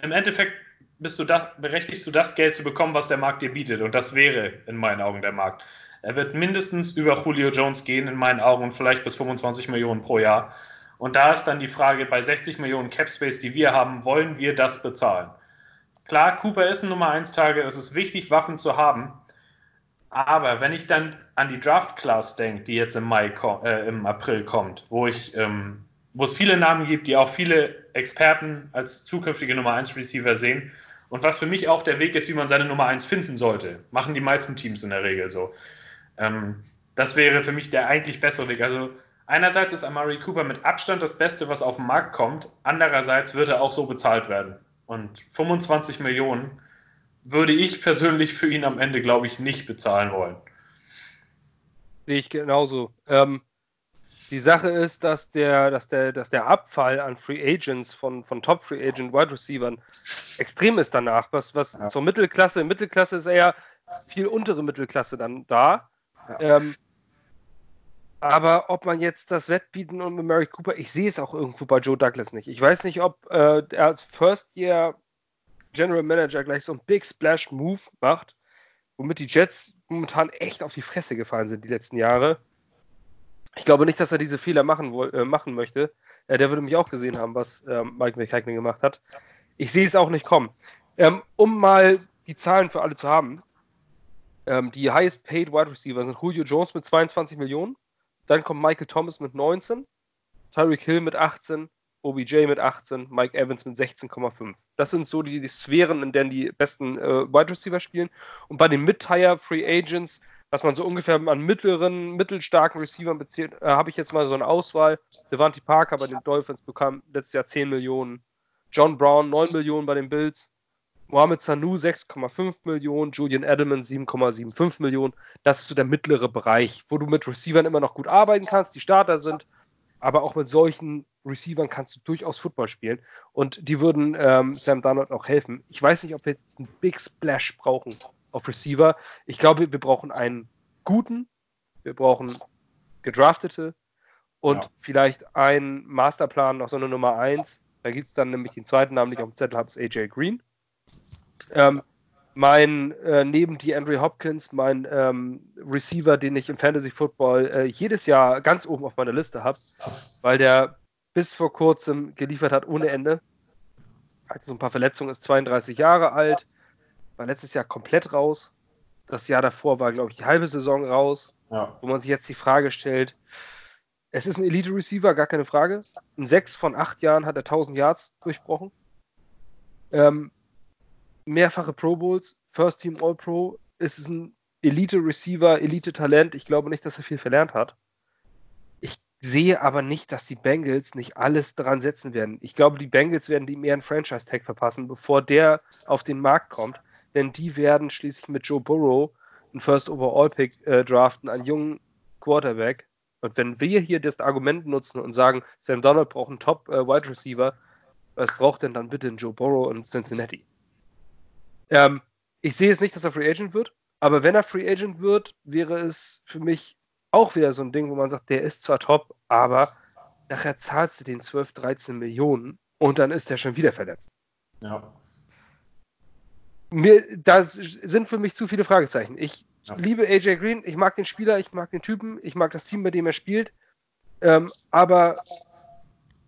im Endeffekt bist du das, berechtigst du das Geld zu bekommen, was der Markt dir bietet und das wäre in meinen Augen der Markt. Er wird mindestens über Julio Jones gehen, in meinen Augen, und vielleicht bis 25 Millionen pro Jahr. Und da ist dann die Frage, bei 60 Millionen Cap Space, die wir haben, wollen wir das bezahlen? Klar, Cooper ist ein Nummer 1 Tage, es ist wichtig, Waffen zu haben. Aber wenn ich dann an die Draft Class denke, die jetzt im Mai, äh, im April kommt, wo ich, ähm, wo es viele Namen gibt, die auch viele Experten als zukünftige Nummer 1 Receiver sehen. Und was für mich auch der Weg ist, wie man seine Nummer 1 finden sollte. Machen die meisten Teams in der Regel so. Ähm, das wäre für mich der eigentlich bessere Weg. Also einerseits ist Amari Cooper mit Abstand das Beste, was auf den Markt kommt. Andererseits wird er auch so bezahlt werden. Und 25 Millionen würde ich persönlich für ihn am Ende, glaube ich, nicht bezahlen wollen. Sehe ich genauso. Ähm, die Sache ist, dass der, dass der, dass der Abfall an Free Agents von, von Top Free Agent Wide Receivers extrem ist danach. Was, was ja. zur Mittelklasse, Mittelklasse ist eher viel untere Mittelklasse dann da. Ähm, aber ob man jetzt das Wettbieten und mit Mary Cooper, ich sehe es auch irgendwo bei Joe Douglas nicht. Ich weiß nicht, ob äh, er als First Year General Manager gleich so einen Big Splash Move macht, womit die Jets momentan echt auf die Fresse gefallen sind die letzten Jahre. Ich glaube nicht, dass er diese Fehler machen, äh, machen möchte. Äh, der würde mich auch gesehen haben, was äh, Mike McKagan gemacht hat. Ich sehe es auch nicht kommen. Ähm, um mal die Zahlen für alle zu haben, ähm, die highest paid Wide Receiver sind Julio Jones mit 22 Millionen, dann kommt Michael Thomas mit 19, Tyreek Hill mit 18, OBJ mit 18, Mike Evans mit 16,5. Das sind so die, die, Sphären, in denen die besten äh, Wide Receiver spielen. Und bei den Mid-Tire Free Agents, was man so ungefähr an mittleren, mittelstarken Receivern bezählt, äh, habe ich jetzt mal so eine Auswahl. Devante Parker bei den Dolphins bekam letztes Jahr 10 Millionen. John Brown 9 Millionen bei den Bills. Mohamed Sanu 6,5 Millionen, Julian Edelman 7,75 Millionen. Das ist so der mittlere Bereich, wo du mit Receivern immer noch gut arbeiten kannst, die Starter sind, aber auch mit solchen Receivern kannst du durchaus Football spielen und die würden ähm, Sam Darnold auch helfen. Ich weiß nicht, ob wir jetzt einen Big Splash brauchen auf Receiver. Ich glaube, wir brauchen einen guten, wir brauchen gedraftete und ja. vielleicht einen Masterplan, noch so eine Nummer 1. Da gibt es dann nämlich den zweiten Namen, den ich auf dem Zettel habe, ist AJ Green. Ähm, mein, äh, neben die Andrew Hopkins, mein ähm, Receiver, den ich im Fantasy Football äh, jedes Jahr ganz oben auf meiner Liste habe, weil der bis vor kurzem geliefert hat ohne Ende. Hatte so ein paar Verletzungen, ist 32 Jahre alt, war letztes Jahr komplett raus. Das Jahr davor war, glaube ich, die halbe Saison raus, ja. wo man sich jetzt die Frage stellt, es ist ein Elite-Receiver, gar keine Frage. In sechs von acht Jahren hat er 1000 Yards durchbrochen. Ähm, mehrfache Pro Bowls, First Team All Pro, ist ein Elite-Receiver, Elite-Talent. Ich glaube nicht, dass er viel verlernt hat. Ich sehe aber nicht, dass die Bengals nicht alles dran setzen werden. Ich glaube, die Bengals werden ihm eher einen Franchise-Tag verpassen, bevor der auf den Markt kommt. Denn die werden schließlich mit Joe Burrow einen First Overall Pick äh, draften, einen jungen Quarterback. Und wenn wir hier das Argument nutzen und sagen, Sam Donald braucht einen Top-Wide äh, Receiver, was braucht denn dann bitte ein Joe Burrow und Cincinnati? Ähm, ich sehe es nicht, dass er Free Agent wird, aber wenn er Free Agent wird, wäre es für mich auch wieder so ein Ding, wo man sagt, der ist zwar top, aber nachher zahlst du den 12, 13 Millionen und dann ist er schon wieder verletzt. Ja. Mir, da sind für mich zu viele Fragezeichen. Ich ja. liebe AJ Green, ich mag den Spieler, ich mag den Typen, ich mag das Team, bei dem er spielt. Ähm, aber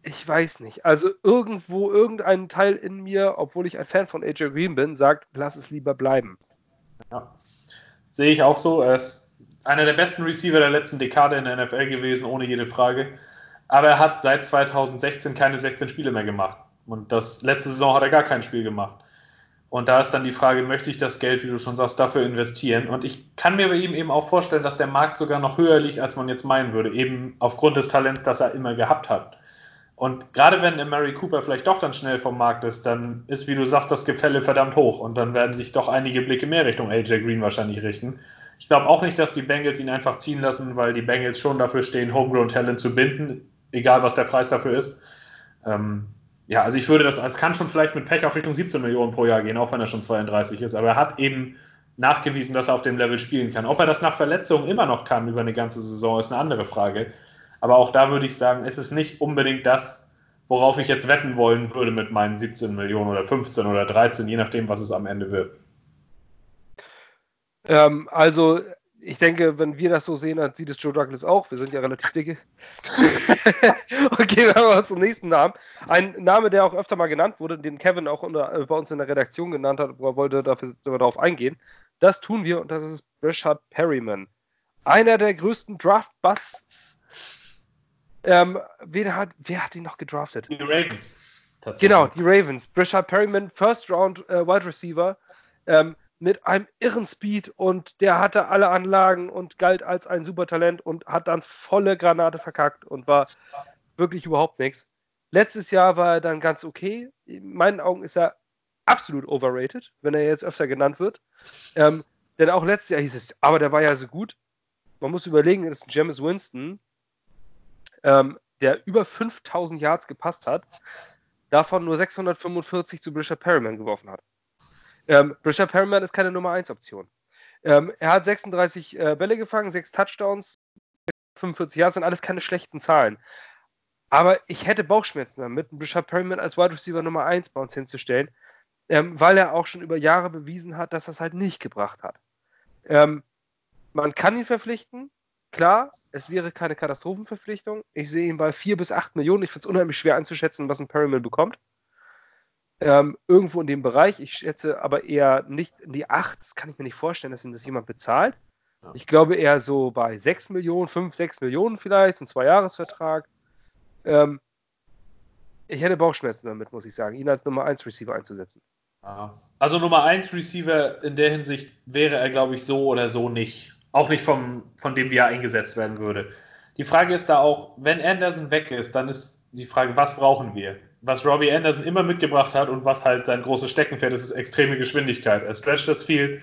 ich weiß nicht. Also irgendwo, irgendein Teil in mir, obwohl ich ein Fan von AJ Green bin, sagt, lass es lieber bleiben. Ja. Sehe ich auch so. Er ist einer der besten Receiver der letzten Dekade in der NFL gewesen, ohne jede Frage. Aber er hat seit 2016 keine 16 Spiele mehr gemacht. Und das letzte Saison hat er gar kein Spiel gemacht. Und da ist dann die Frage, möchte ich das Geld, wie du schon sagst, dafür investieren? Und ich kann mir bei ihm eben auch vorstellen, dass der Markt sogar noch höher liegt, als man jetzt meinen würde, eben aufgrund des Talents, das er immer gehabt hat. Und gerade wenn Mary Cooper vielleicht doch dann schnell vom Markt ist, dann ist, wie du sagst, das Gefälle verdammt hoch. Und dann werden sich doch einige Blicke mehr Richtung AJ Green wahrscheinlich richten. Ich glaube auch nicht, dass die Bengals ihn einfach ziehen lassen, weil die Bengals schon dafür stehen, Homegrown Talent zu binden, egal was der Preis dafür ist. Ähm, ja, also ich würde das, es kann schon vielleicht mit Pech auf Richtung 17 Millionen pro Jahr gehen, auch wenn er schon 32 ist, aber er hat eben nachgewiesen, dass er auf dem Level spielen kann. Ob er das nach Verletzungen immer noch kann über eine ganze Saison, ist eine andere Frage. Aber auch da würde ich sagen, ist es nicht unbedingt das, worauf ich jetzt wetten wollen würde mit meinen 17 Millionen oder 15 oder 13, je nachdem, was es am Ende wird. Ähm, also ich denke, wenn wir das so sehen, dann sieht es Joe Douglas auch. Wir sind ja relativ dicke. [laughs] okay, wir haben mal zum nächsten Namen. Ein Name, der auch öfter mal genannt wurde, den Kevin auch unter, äh, bei uns in der Redaktion genannt hat, wo er wollte dafür, darauf eingehen. Das tun wir und das ist Richard Perryman. Einer der größten Draft-Busts. Ähm, wer, hat, wer hat ihn noch gedraftet? Die Ravens. Genau, die Ravens. Richard Perryman, First Round äh, Wide Receiver. Ähm, mit einem irren Speed und der hatte alle Anlagen und galt als ein Supertalent und hat dann volle Granate verkackt und war wirklich überhaupt nichts. Letztes Jahr war er dann ganz okay. In meinen Augen ist er absolut overrated, wenn er jetzt öfter genannt wird. Ähm, denn auch letztes Jahr hieß es, aber der war ja so gut. Man muss überlegen, das ist James Winston, ähm, der über 5000 Yards gepasst hat, davon nur 645 zu Richard Perryman geworfen hat. Ähm, Richard Perryman ist keine Nummer 1 Option. Ähm, er hat 36 äh, Bälle gefangen, 6 Touchdowns, 45 Yards, sind alles keine schlechten Zahlen. Aber ich hätte Bauchschmerzen damit, Richard Perryman als Wide Receiver Nummer 1 bei uns hinzustellen, ähm, weil er auch schon über Jahre bewiesen hat, dass es halt nicht gebracht hat. Ähm, man kann ihn verpflichten, klar, es wäre keine Katastrophenverpflichtung. Ich sehe ihn bei 4 bis 8 Millionen. Ich finde es unheimlich schwer einzuschätzen, was ein Perryman bekommt. Ähm, irgendwo in dem Bereich. Ich schätze aber eher nicht in die 8. Das kann ich mir nicht vorstellen, dass ihm das jemand bezahlt. Ja. Ich glaube eher so bei 6 Millionen, 5, 6 Millionen vielleicht, ein Zwei-Jahres-Vertrag. Ähm, ich hätte Bauchschmerzen damit, muss ich sagen, ihn als Nummer 1 Receiver einzusetzen. Also Nummer 1 Receiver in der Hinsicht wäre er, glaube ich, so oder so nicht. Auch nicht vom, von dem, wie er eingesetzt werden würde. Die Frage ist da auch, wenn Anderson weg ist, dann ist die Frage, was brauchen wir? was Robbie Anderson immer mitgebracht hat und was halt sein großes Steckenpferd ist, ist extreme Geschwindigkeit. Er stretcht das Field,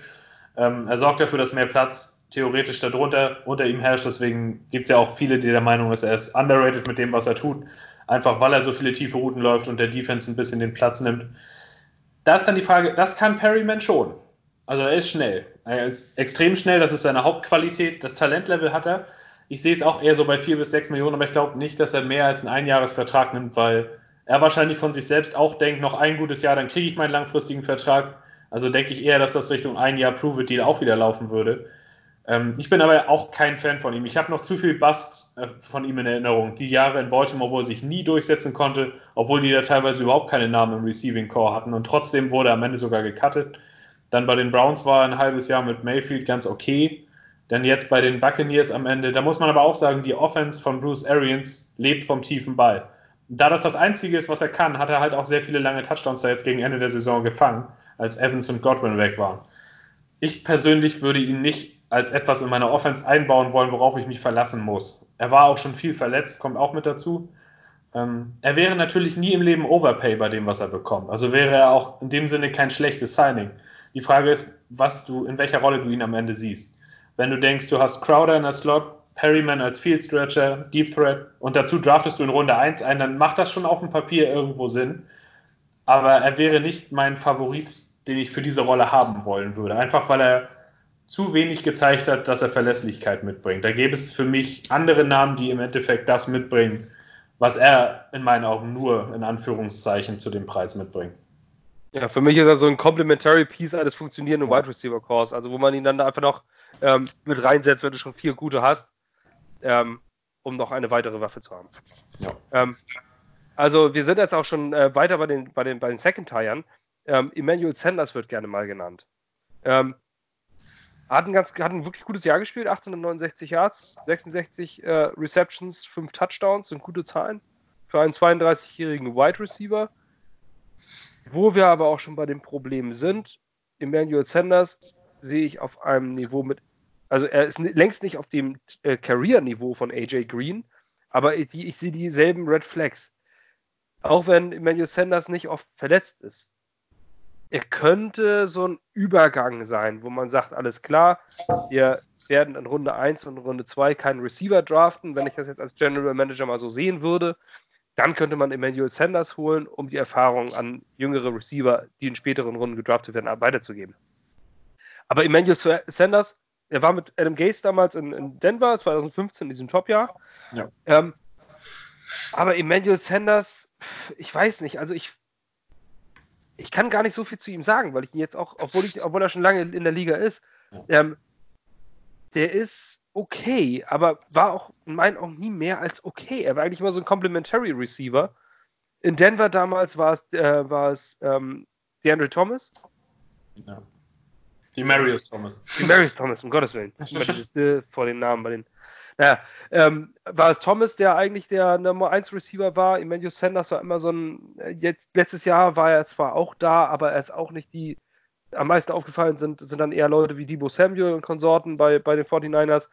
ähm, er sorgt dafür, dass mehr Platz theoretisch darunter unter ihm herrscht. Deswegen gibt es ja auch viele, die der Meinung sind, er ist underrated mit dem, was er tut. Einfach weil er so viele tiefe Routen läuft und der Defense ein bisschen den Platz nimmt. Da ist dann die Frage, das kann Perryman schon. Also er ist schnell. Er ist extrem schnell, das ist seine Hauptqualität. Das Talentlevel hat er. Ich sehe es auch eher so bei 4 bis 6 Millionen, aber ich glaube nicht, dass er mehr als einen Einjahresvertrag nimmt, weil er wahrscheinlich von sich selbst auch denkt, noch ein gutes Jahr, dann kriege ich meinen langfristigen Vertrag. Also denke ich eher, dass das Richtung ein Jahr Prove-It-Deal auch wieder laufen würde. Ähm, ich bin aber auch kein Fan von ihm. Ich habe noch zu viel Bust äh, von ihm in Erinnerung. Die Jahre in Baltimore, wo er sich nie durchsetzen konnte, obwohl die da teilweise überhaupt keine Namen im Receiving Core hatten. Und trotzdem wurde er am Ende sogar gecuttet. Dann bei den Browns war ein halbes Jahr mit Mayfield ganz okay. Denn jetzt bei den Buccaneers am Ende, da muss man aber auch sagen, die Offense von Bruce Arians lebt vom tiefen Ball da das das Einzige ist, was er kann, hat er halt auch sehr viele lange Touchdowns da jetzt gegen Ende der Saison gefangen, als Evans und Godwin weg waren. Ich persönlich würde ihn nicht als etwas in meiner Offense einbauen wollen, worauf ich mich verlassen muss. Er war auch schon viel verletzt, kommt auch mit dazu. Ähm, er wäre natürlich nie im Leben Overpay bei dem, was er bekommt. Also wäre er auch in dem Sinne kein schlechtes Signing. Die Frage ist, was du, in welcher Rolle du ihn am Ende siehst. Wenn du denkst, du hast Crowder in der Slot, Perryman als Field Stretcher, Deep Threat und dazu draftest du in Runde 1 ein, dann macht das schon auf dem Papier irgendwo Sinn. Aber er wäre nicht mein Favorit, den ich für diese Rolle haben wollen würde. Einfach weil er zu wenig gezeigt hat, dass er Verlässlichkeit mitbringt. Da gäbe es für mich andere Namen, die im Endeffekt das mitbringen, was er in meinen Augen nur in Anführungszeichen zu dem Preis mitbringt. Ja, für mich ist er so ein Complementary Piece eines funktionierenden Wide Receiver Course, also wo man ihn dann da einfach noch ähm, mit reinsetzt, wenn du schon vier gute hast, ähm, um noch eine weitere Waffe zu haben. Ja. Ähm, also wir sind jetzt auch schon äh, weiter bei den, bei den, bei den Second-Tiern. Ähm, Emmanuel Sanders wird gerne mal genannt. Ähm, hat ein, ganz, hat ein wirklich gutes Jahr gespielt, 869 Yards, 66 äh, Receptions, 5 Touchdowns, sind gute Zahlen für einen 32-jährigen Wide Receiver. Wo wir aber auch schon bei dem Problem sind, Emmanuel Sanders sehe ich auf einem Niveau mit, also er ist längst nicht auf dem äh, Career-Niveau von AJ Green, aber ich, ich sehe dieselben Red Flags. Auch wenn Emmanuel Sanders nicht oft verletzt ist. Er könnte so ein Übergang sein, wo man sagt, alles klar, wir werden in Runde 1 und Runde 2 keinen Receiver draften, wenn ich das jetzt als General Manager mal so sehen würde. Dann könnte man Emmanuel Sanders holen, um die Erfahrung an jüngere Receiver, die in späteren Runden gedraftet werden, weiterzugeben. Aber Emmanuel Sanders, er war mit Adam Gase damals in, in Denver 2015 in diesem Top-Jahr. Ja. Ähm, aber Emmanuel Sanders, ich weiß nicht, also ich, ich kann gar nicht so viel zu ihm sagen, weil ich ihn jetzt auch, obwohl, ich, obwohl er schon lange in der Liga ist, ähm, der ist okay, aber war auch in meinen Augen nie mehr als okay. Er war eigentlich immer so ein Complementary Receiver. In Denver damals war es, äh, war es ähm, DeAndre Thomas. Ja. Die Marius Thomas. Die Marius Thomas, um Gottes Willen. [laughs] Dieses, äh, vor den Namen bei den. Naja, ähm, war es Thomas, der eigentlich der Nummer 1 Receiver war. Emmanuel Sanders war immer so ein. Äh, jetzt, letztes Jahr war er zwar auch da, aber er ist auch nicht die am meisten aufgefallen sind, sind dann eher Leute wie Debo Samuel und Konsorten bei, bei den 49ers.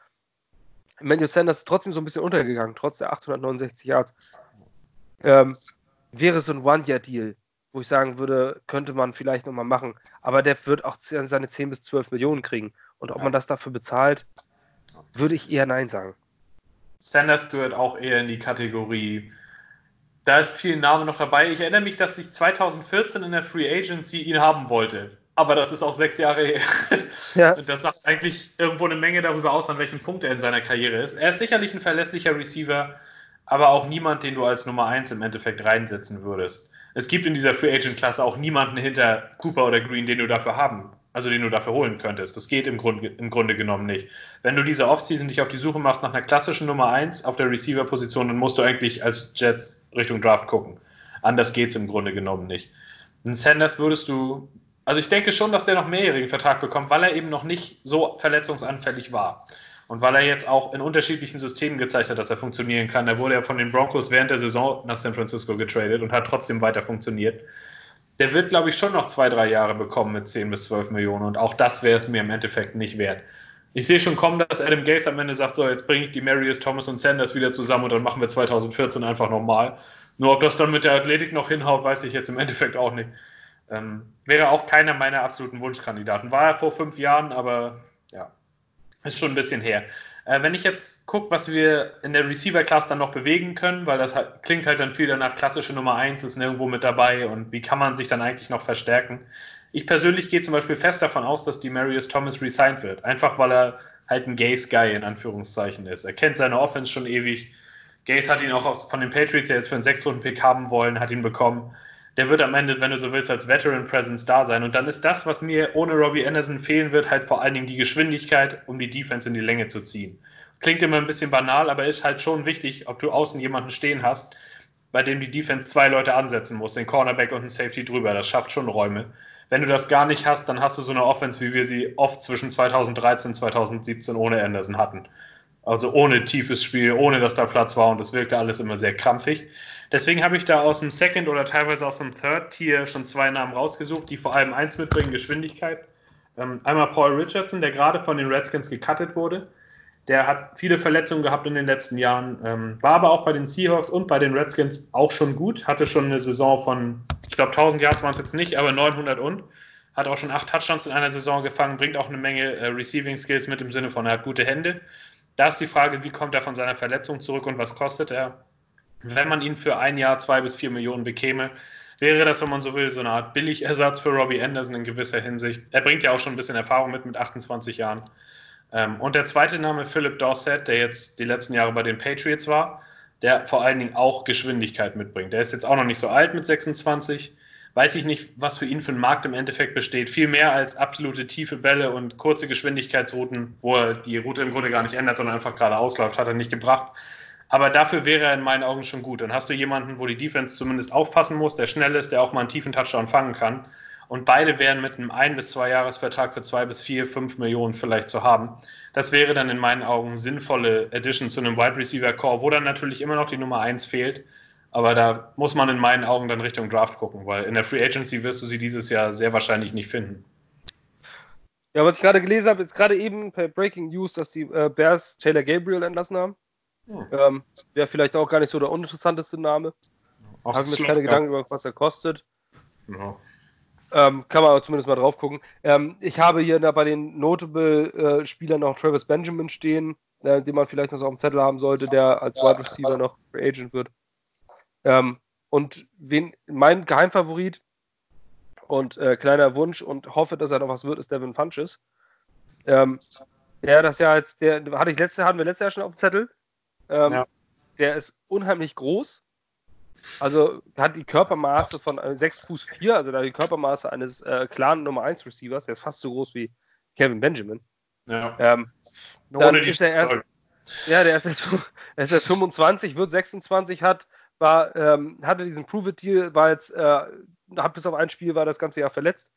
Emmanuel Sanders ist trotzdem so ein bisschen untergegangen, trotz der 869 Yards. Ähm, wäre so ein One-Year-Deal, wo ich sagen würde, könnte man vielleicht nochmal machen. Aber der wird auch seine 10 bis 12 Millionen kriegen. Und ob man das dafür bezahlt, würde ich eher Nein sagen. Sanders gehört auch eher in die Kategorie. Da ist viel Name noch dabei. Ich erinnere mich, dass ich 2014 in der Free Agency ihn haben wollte aber das ist auch sechs Jahre her. Ja. Das sagt eigentlich irgendwo eine Menge darüber aus, an welchem Punkt er in seiner Karriere ist. Er ist sicherlich ein verlässlicher Receiver, aber auch niemand, den du als Nummer 1 im Endeffekt reinsetzen würdest. Es gibt in dieser Free Agent Klasse auch niemanden hinter Cooper oder Green, den du dafür haben, also den du dafür holen könntest. Das geht im Grunde, im Grunde genommen nicht. Wenn du diese Offseason dich auf die Suche machst nach einer klassischen Nummer 1 auf der Receiver-Position, dann musst du eigentlich als Jets Richtung Draft gucken. Anders geht es im Grunde genommen nicht. In Sanders würdest du also ich denke schon, dass der noch mehrjährigen Vertrag bekommt, weil er eben noch nicht so verletzungsanfällig war. Und weil er jetzt auch in unterschiedlichen Systemen gezeigt hat, dass er funktionieren kann. Er wurde ja von den Broncos während der Saison nach San Francisco getradet und hat trotzdem weiter funktioniert. Der wird, glaube ich, schon noch zwei, drei Jahre bekommen mit 10 bis 12 Millionen. Und auch das wäre es mir im Endeffekt nicht wert. Ich sehe schon kommen, dass Adam Gase am Ende sagt, so, jetzt bringe ich die Marius, Thomas und Sanders wieder zusammen und dann machen wir 2014 einfach nochmal. Nur ob das dann mit der Athletik noch hinhaut, weiß ich jetzt im Endeffekt auch nicht. Ähm, wäre auch keiner meiner absoluten Wunschkandidaten. War er vor fünf Jahren, aber ja, ist schon ein bisschen her. Äh, wenn ich jetzt gucke, was wir in der Receiver-Class dann noch bewegen können, weil das halt, klingt halt dann viel danach, klassische Nummer 1 ist nirgendwo mit dabei und wie kann man sich dann eigentlich noch verstärken? Ich persönlich gehe zum Beispiel fest davon aus, dass die Marius Thomas resigned wird. Einfach weil er halt ein Gaze-Guy in Anführungszeichen ist. Er kennt seine Offense schon ewig. Gaze hat ihn auch von den Patriots jetzt für einen 6-Runden-Pick haben wollen, hat ihn bekommen der wird am Ende, wenn du so willst, als Veteran Presence da sein. Und dann ist das, was mir ohne Robbie Anderson fehlen wird, halt vor allen Dingen die Geschwindigkeit, um die Defense in die Länge zu ziehen. Klingt immer ein bisschen banal, aber ist halt schon wichtig, ob du außen jemanden stehen hast, bei dem die Defense zwei Leute ansetzen muss, den Cornerback und den Safety drüber. Das schafft schon Räume. Wenn du das gar nicht hast, dann hast du so eine Offense, wie wir sie oft zwischen 2013 und 2017 ohne Anderson hatten. Also ohne tiefes Spiel, ohne dass da Platz war und es wirkte alles immer sehr krampfig. Deswegen habe ich da aus dem Second oder teilweise aus dem Third Tier schon zwei Namen rausgesucht, die vor allem eins mitbringen, Geschwindigkeit. Ähm, einmal Paul Richardson, der gerade von den Redskins gecuttet wurde. Der hat viele Verletzungen gehabt in den letzten Jahren, ähm, war aber auch bei den Seahawks und bei den Redskins auch schon gut, hatte schon eine Saison von, ich glaube 1000 Yards waren es jetzt nicht, aber 900 und, hat auch schon acht Touchdowns in einer Saison gefangen, bringt auch eine Menge äh, Receiving Skills mit im Sinne von, er hat gute Hände Da ist die Frage, wie kommt er von seiner Verletzung zurück und was kostet er? Wenn man ihn für ein Jahr zwei bis vier Millionen bekäme, wäre das, wenn man so will, so eine Art Billigersatz für Robbie Anderson in gewisser Hinsicht. Er bringt ja auch schon ein bisschen Erfahrung mit, mit 28 Jahren. Ähm, und der zweite Name, Philip Dorset, der jetzt die letzten Jahre bei den Patriots war, der vor allen Dingen auch Geschwindigkeit mitbringt. Der ist jetzt auch noch nicht so alt mit 26. Weiß ich nicht, was für ihn für ein Markt im Endeffekt besteht. Viel mehr als absolute tiefe Bälle und kurze Geschwindigkeitsrouten, wo er die Route im Grunde gar nicht ändert, sondern einfach gerade ausläuft, hat er nicht gebracht. Aber dafür wäre er in meinen Augen schon gut. Dann hast du jemanden, wo die Defense zumindest aufpassen muss, der schnell ist, der auch mal einen tiefen Touchdown fangen kann. Und beide wären mit einem ein- bis zwei Jahresvertrag für zwei bis vier, fünf Millionen vielleicht zu haben. Das wäre dann in meinen Augen sinnvolle Addition zu einem Wide Receiver Core, wo dann natürlich immer noch die Nummer eins fehlt. Aber da muss man in meinen Augen dann Richtung Draft gucken, weil in der Free Agency wirst du sie dieses Jahr sehr wahrscheinlich nicht finden. Ja, was ich gerade gelesen habe, jetzt gerade eben per Breaking News, dass die äh, Bears Taylor Gabriel entlassen haben. Hm. Ähm, Wäre vielleicht auch gar nicht so der uninteressanteste Name. Habe mir jetzt keine ja. Gedanken über, was er kostet. Ja. Ähm, kann man aber zumindest mal drauf gucken. Ähm, ich habe hier da bei den Notable-Spielern äh, noch Travis Benjamin stehen, äh, den man vielleicht noch so auf dem Zettel haben sollte, der als Wide Receiver noch Free Agent wird. Ähm, und wen, mein Geheimfavorit und äh, kleiner Wunsch und hoffe, dass er noch was wird, ist Devin Funches. Ähm, ja, das Jahr jetzt, der hatte ich letzte, hatten wir letztes Jahr schon auf dem Zettel. Ähm, ja. Der ist unheimlich groß. Also hat die Körpermaße von 6 Fuß 4, also da die Körpermaße eines äh, klaren Nummer 1 Receivers, der ist fast so groß wie Kevin Benjamin. Ja. Ähm, dann ist er erst, ja, der ist jetzt, er ist jetzt 25, wird 26, hat, war, ähm, hatte diesen Prove-It-Deal, war jetzt, äh, hat bis auf ein Spiel, war das ganze Jahr verletzt.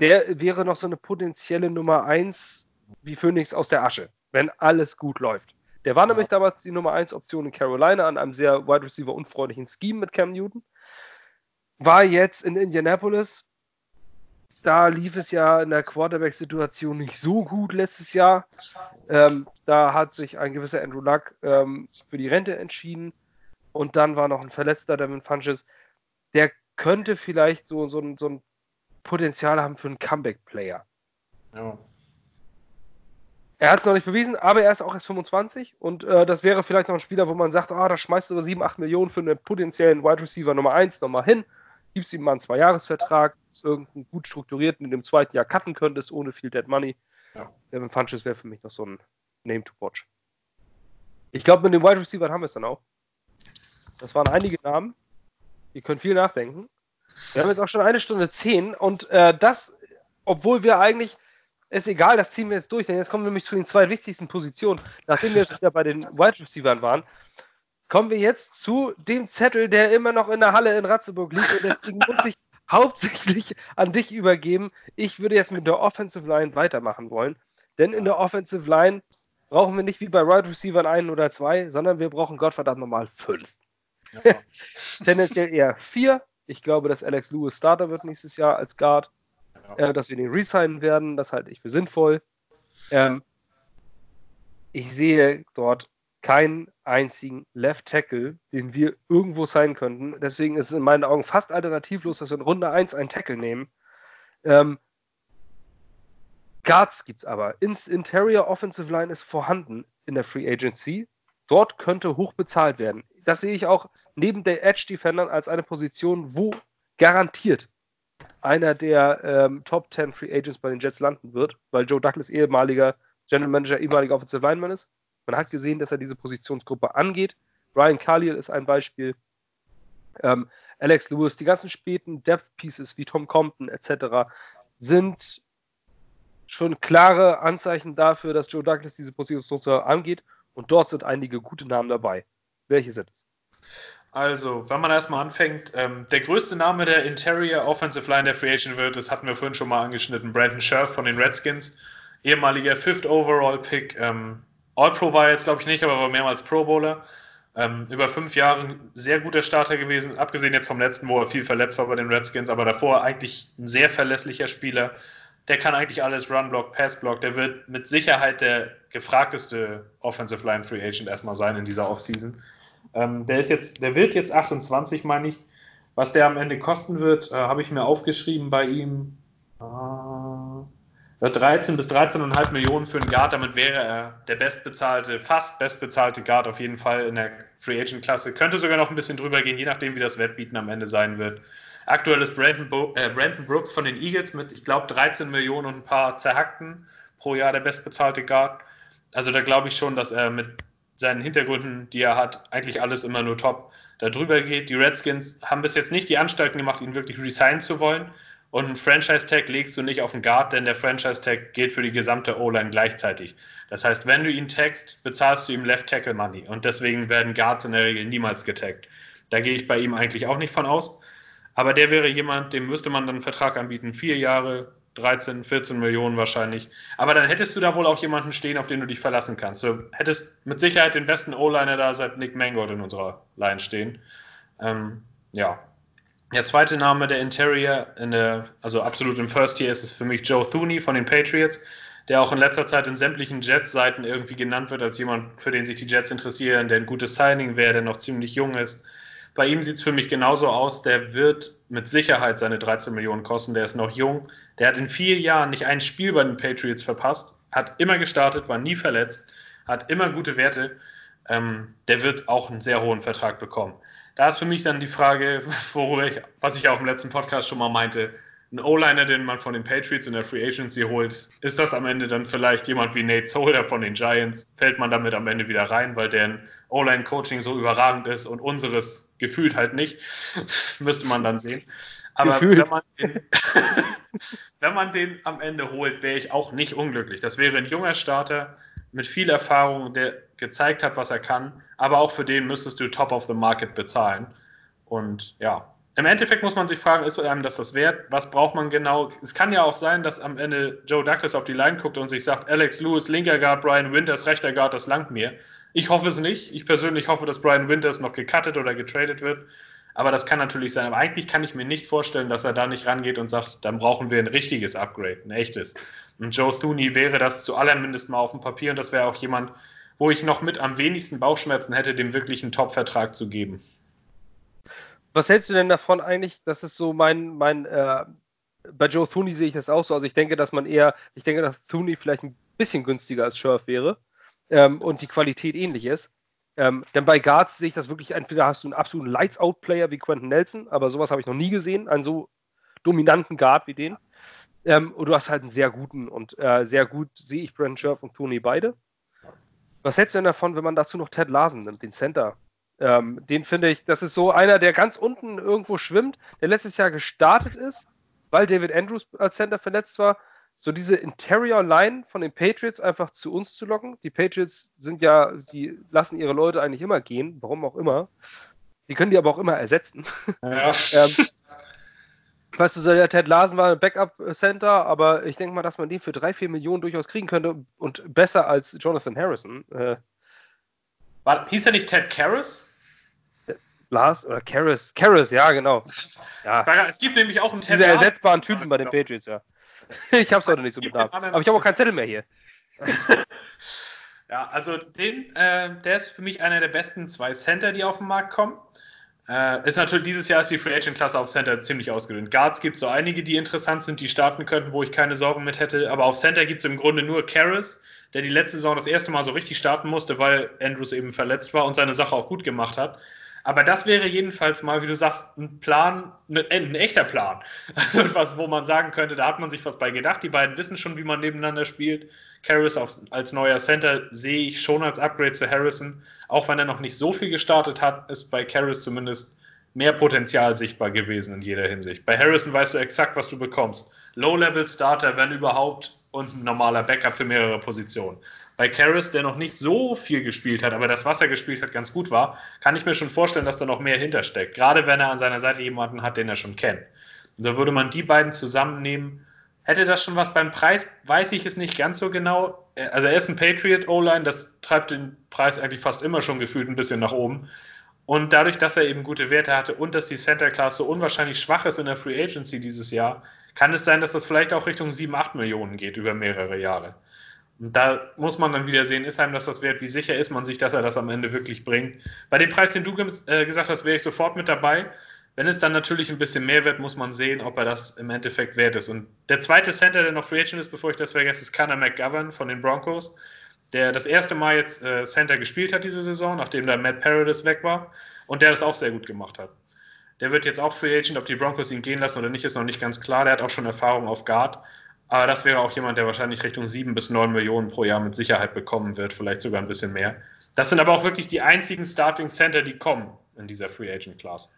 Der wäre noch so eine potenzielle Nummer 1 wie Phoenix aus der Asche, wenn alles gut läuft. Der war ja. nämlich damals die Nummer 1 Option in Carolina an einem sehr Wide Receiver unfreundlichen Scheme mit Cam Newton. War jetzt in Indianapolis. Da lief es ja in der Quarterback-Situation nicht so gut letztes Jahr. Ähm, da hat sich ein gewisser Andrew Luck ähm, für die Rente entschieden. Und dann war noch ein verletzter Devin Funches. Der könnte vielleicht so, so, so ein Potenzial haben für einen Comeback-Player. Ja. Er hat es noch nicht bewiesen, aber er ist auch erst 25 und äh, das wäre vielleicht noch ein Spieler, wo man sagt, ah, da schmeißt du über 7, 8 Millionen für einen potenziellen Wide Receiver Nummer 1 nochmal hin, gibst ihm mal einen Zwei-Jahres-Vertrag, irgendeinen gut strukturierten, in dem zweiten Jahr cutten könntest, ohne viel Dead Money. Ja. Devin Funches wäre für mich noch so ein Name to watch. Ich glaube, mit dem Wide Receiver haben wir es dann auch. Das waren einige Namen. Ihr könnt viel nachdenken. Wir haben jetzt auch schon eine Stunde zehn und äh, das, obwohl wir eigentlich ist egal, das ziehen wir jetzt durch, denn jetzt kommen wir nämlich zu den zwei wichtigsten Positionen. Nachdem wir jetzt wieder bei den Wide Receivers waren, kommen wir jetzt zu dem Zettel, der immer noch in der Halle in Ratzeburg liegt und deswegen muss ich [laughs] hauptsächlich an dich übergeben. Ich würde jetzt mit der Offensive Line weitermachen wollen, denn in der Offensive Line brauchen wir nicht wie bei Wide Receivers einen oder zwei, sondern wir brauchen Gottverdammt nochmal fünf. Ja. [laughs] Tendenziell eher vier. Ich glaube, dass Alex Lewis Starter wird nächstes Jahr als Guard äh, dass wir den resignen werden. Das halte ich für sinnvoll. Ähm, ich sehe dort keinen einzigen Left Tackle, den wir irgendwo sein könnten. Deswegen ist es in meinen Augen fast alternativlos, dass wir in Runde 1 einen Tackle nehmen. Ähm, Guards gibt es aber. Ins Interior Offensive Line ist vorhanden in der Free Agency. Dort könnte hoch bezahlt werden. Das sehe ich auch neben der Edge Defendern als eine Position, wo garantiert einer der ähm, Top 10 Free Agents bei den Jets landen wird, weil Joe Douglas ehemaliger General Manager, ehemaliger Offensive Lineman ist. Man hat gesehen, dass er diese Positionsgruppe angeht. Ryan Carliel ist ein Beispiel. Ähm, Alex Lewis, die ganzen späten Depth Pieces wie Tom Compton etc. sind schon klare Anzeichen dafür, dass Joe Douglas diese Positionsgruppe angeht. Und dort sind einige gute Namen dabei. Welche sind es? Also, wenn man erstmal anfängt, ähm, der größte Name der Interior Offensive Line der Free Agent wird, das hatten wir vorhin schon mal angeschnitten, Brandon Scherf von den Redskins, ehemaliger Fifth Overall Pick. Ähm, All-Pro war jetzt, glaube ich, nicht, aber war mehrmals Pro Bowler. Ähm, über fünf Jahre ein sehr guter Starter gewesen, abgesehen jetzt vom letzten, wo er viel verletzt war bei den Redskins, aber davor eigentlich ein sehr verlässlicher Spieler. Der kann eigentlich alles Run-Block, Pass-Block. Der wird mit Sicherheit der gefragteste Offensive Line Free Agent erstmal sein in dieser Offseason. Ähm, der ist jetzt, der wird jetzt 28, meine ich. Was der am Ende kosten wird, äh, habe ich mir aufgeschrieben bei ihm. Äh, 13 bis 13,5 Millionen für einen Guard, damit wäre er der bestbezahlte, fast bestbezahlte Guard auf jeden Fall in der Free Agent Klasse. Könnte sogar noch ein bisschen drüber gehen, je nachdem, wie das Wettbieten am Ende sein wird. Aktuell ist Brandon, Bo äh, Brandon Brooks von den Eagles mit, ich glaube, 13 Millionen und ein paar zerhackten pro Jahr der bestbezahlte Guard. Also da glaube ich schon, dass er mit seinen Hintergründen, die er hat, eigentlich alles immer nur top darüber geht. Die Redskins haben bis jetzt nicht die Anstalten gemacht, ihn wirklich resignen zu wollen. Und ein Franchise-Tag legst du nicht auf den Guard, denn der Franchise-Tag gilt für die gesamte O-Line gleichzeitig. Das heißt, wenn du ihn tagst, bezahlst du ihm Left-Tackle-Money. Und deswegen werden Guards in der Regel niemals getaggt. Da gehe ich bei ihm eigentlich auch nicht von aus. Aber der wäre jemand, dem müsste man dann einen Vertrag anbieten. Vier Jahre, 13, 14 Millionen wahrscheinlich. Aber dann hättest du da wohl auch jemanden stehen, auf den du dich verlassen kannst. Du hättest mit Sicherheit den besten O-Liner da seit Nick Mangold in unserer Line stehen. Ähm, ja, der zweite Name der Interior, in der, also absolut im First Year, ist es für mich Joe Thuney von den Patriots, der auch in letzter Zeit in sämtlichen Jets-Seiten irgendwie genannt wird als jemand, für den sich die Jets interessieren, der ein gutes Signing wäre, der noch ziemlich jung ist. Bei ihm sieht es für mich genauso aus, der wird mit Sicherheit seine 13 Millionen kosten, der ist noch jung, der hat in vier Jahren nicht ein Spiel bei den Patriots verpasst, hat immer gestartet, war nie verletzt, hat immer gute Werte, ähm, der wird auch einen sehr hohen Vertrag bekommen. Da ist für mich dann die Frage, [laughs] worüber ich, was ich auch im letzten Podcast schon mal meinte, ein O-Liner, den man von den Patriots in der Free Agency holt, ist das am Ende dann vielleicht jemand wie Nate Solder von den Giants? Fällt man damit am Ende wieder rein, weil deren O-Line-Coaching so überragend ist und unseres gefühlt halt nicht? [laughs] Müsste man dann sehen. Aber wenn man, den, [laughs] wenn man den am Ende holt, wäre ich auch nicht unglücklich. Das wäre ein junger Starter mit viel Erfahrung, der gezeigt hat, was er kann aber auch für den müsstest du Top of the Market bezahlen. Und ja, im Endeffekt muss man sich fragen, ist einem das das wert? Was braucht man genau? Es kann ja auch sein, dass am Ende Joe Douglas auf die Line guckt und sich sagt, Alex Lewis, linker Guard, Brian Winters, rechter Guard, das langt mir. Ich hoffe es nicht. Ich persönlich hoffe, dass Brian Winters noch gecuttet oder getradet wird. Aber das kann natürlich sein. Aber eigentlich kann ich mir nicht vorstellen, dass er da nicht rangeht und sagt, dann brauchen wir ein richtiges Upgrade, ein echtes. Und Joe Thuney wäre das zu allermindest mal auf dem Papier und das wäre auch jemand, wo ich noch mit am wenigsten Bauchschmerzen hätte, dem wirklich einen Top-Vertrag zu geben. Was hältst du denn davon eigentlich? Das ist so mein, mein äh, bei Joe Thuney sehe ich das auch so. Also ich denke, dass man eher, ich denke, dass Thuney vielleicht ein bisschen günstiger als Scherf wäre ähm, und die Qualität ähnlich ist. Ähm, denn bei Guards sehe ich das wirklich, entweder hast du einen absoluten Lights-Out-Player wie Quentin Nelson, aber sowas habe ich noch nie gesehen, einen so dominanten Guard wie den. Ähm, und du hast halt einen sehr guten und äh, sehr gut sehe ich Brandon Scherf und Thuney beide. Was hältst du denn davon, wenn man dazu noch Ted Larsen nimmt, den Center? Ähm, den finde ich, das ist so einer, der ganz unten irgendwo schwimmt, der letztes Jahr gestartet ist, weil David Andrews als Center verletzt war. So diese Interior Line von den Patriots einfach zu uns zu locken. Die Patriots sind ja, die lassen ihre Leute eigentlich immer gehen, warum auch immer. Die können die aber auch immer ersetzen. Ja. [laughs] ähm, Weißt du, so der Ted Larsen war ein Backup-Center, aber ich denke mal, dass man den für drei, vier Millionen durchaus kriegen könnte und besser als Jonathan Harrison. Äh, war, hieß er nicht Ted Karras? Lars oder Karras? Karras, ja, genau. Ja. Es gibt nämlich auch einen Ted Diese ersetzbaren Typen bei den Patriots, ja. [laughs] Ich hab's heute nicht so mit Namen. Aber ich habe auch keinen Zettel mehr hier. [laughs] ja, also den, äh, der ist für mich einer der besten zwei Center, die auf den Markt kommen. Äh, ist natürlich dieses Jahr ist die Free Agent Klasse auf Center ziemlich ausgedünnt. Guards gibt es so einige, die interessant sind, die starten könnten, wo ich keine Sorgen mit hätte. Aber auf Center gibt es im Grunde nur Karras, der die letzte Saison das erste Mal so richtig starten musste, weil Andrews eben verletzt war und seine Sache auch gut gemacht hat. Aber das wäre jedenfalls mal, wie du sagst, ein Plan, ein, ein echter Plan. [laughs] Also etwas, wo man sagen könnte, da hat man sich was bei gedacht. Die beiden wissen schon, wie man nebeneinander spielt. Karras als neuer Center sehe ich schon als Upgrade zu Harrison. Auch wenn er noch nicht so viel gestartet hat, ist bei Karras zumindest mehr Potenzial sichtbar gewesen in jeder Hinsicht. Bei Harrison weißt du exakt, was du bekommst. Low-Level-Starter, wenn überhaupt, und ein normaler Backup für mehrere Positionen. Bei Karras, der noch nicht so viel gespielt hat, aber das, was er gespielt hat, ganz gut war, kann ich mir schon vorstellen, dass da noch mehr hintersteckt. Gerade wenn er an seiner Seite jemanden hat, den er schon kennt. Und da würde man die beiden zusammennehmen. Hätte das schon was beim Preis? Weiß ich es nicht ganz so genau. Also er ist ein Patriot O-Line, das treibt den Preis eigentlich fast immer schon gefühlt ein bisschen nach oben. Und dadurch, dass er eben gute Werte hatte und dass die Center Class so unwahrscheinlich schwach ist in der Free Agency dieses Jahr, kann es sein, dass das vielleicht auch Richtung 7, 8 Millionen geht über mehrere Jahre. Und da muss man dann wieder sehen, ist einem das das wert? Wie sicher ist man sich, dass er das am Ende wirklich bringt? Bei dem Preis, den du äh, gesagt hast, wäre ich sofort mit dabei. Wenn es dann natürlich ein bisschen mehr wird, muss man sehen, ob er das im Endeffekt wert ist. Und der zweite Center, der noch Free Agent ist, bevor ich das vergesse, ist Connor McGovern von den Broncos, der das erste Mal jetzt äh, Center gespielt hat diese Saison, nachdem da Matt Paradis weg war und der das auch sehr gut gemacht hat. Der wird jetzt auch Free Agent, ob die Broncos ihn gehen lassen oder nicht, ist noch nicht ganz klar. Der hat auch schon Erfahrung auf Guard. Aber das wäre auch jemand, der wahrscheinlich Richtung 7 bis 9 Millionen pro Jahr mit Sicherheit bekommen wird, vielleicht sogar ein bisschen mehr. Das sind aber auch wirklich die einzigen Starting Center, die kommen in dieser Free Agent Class.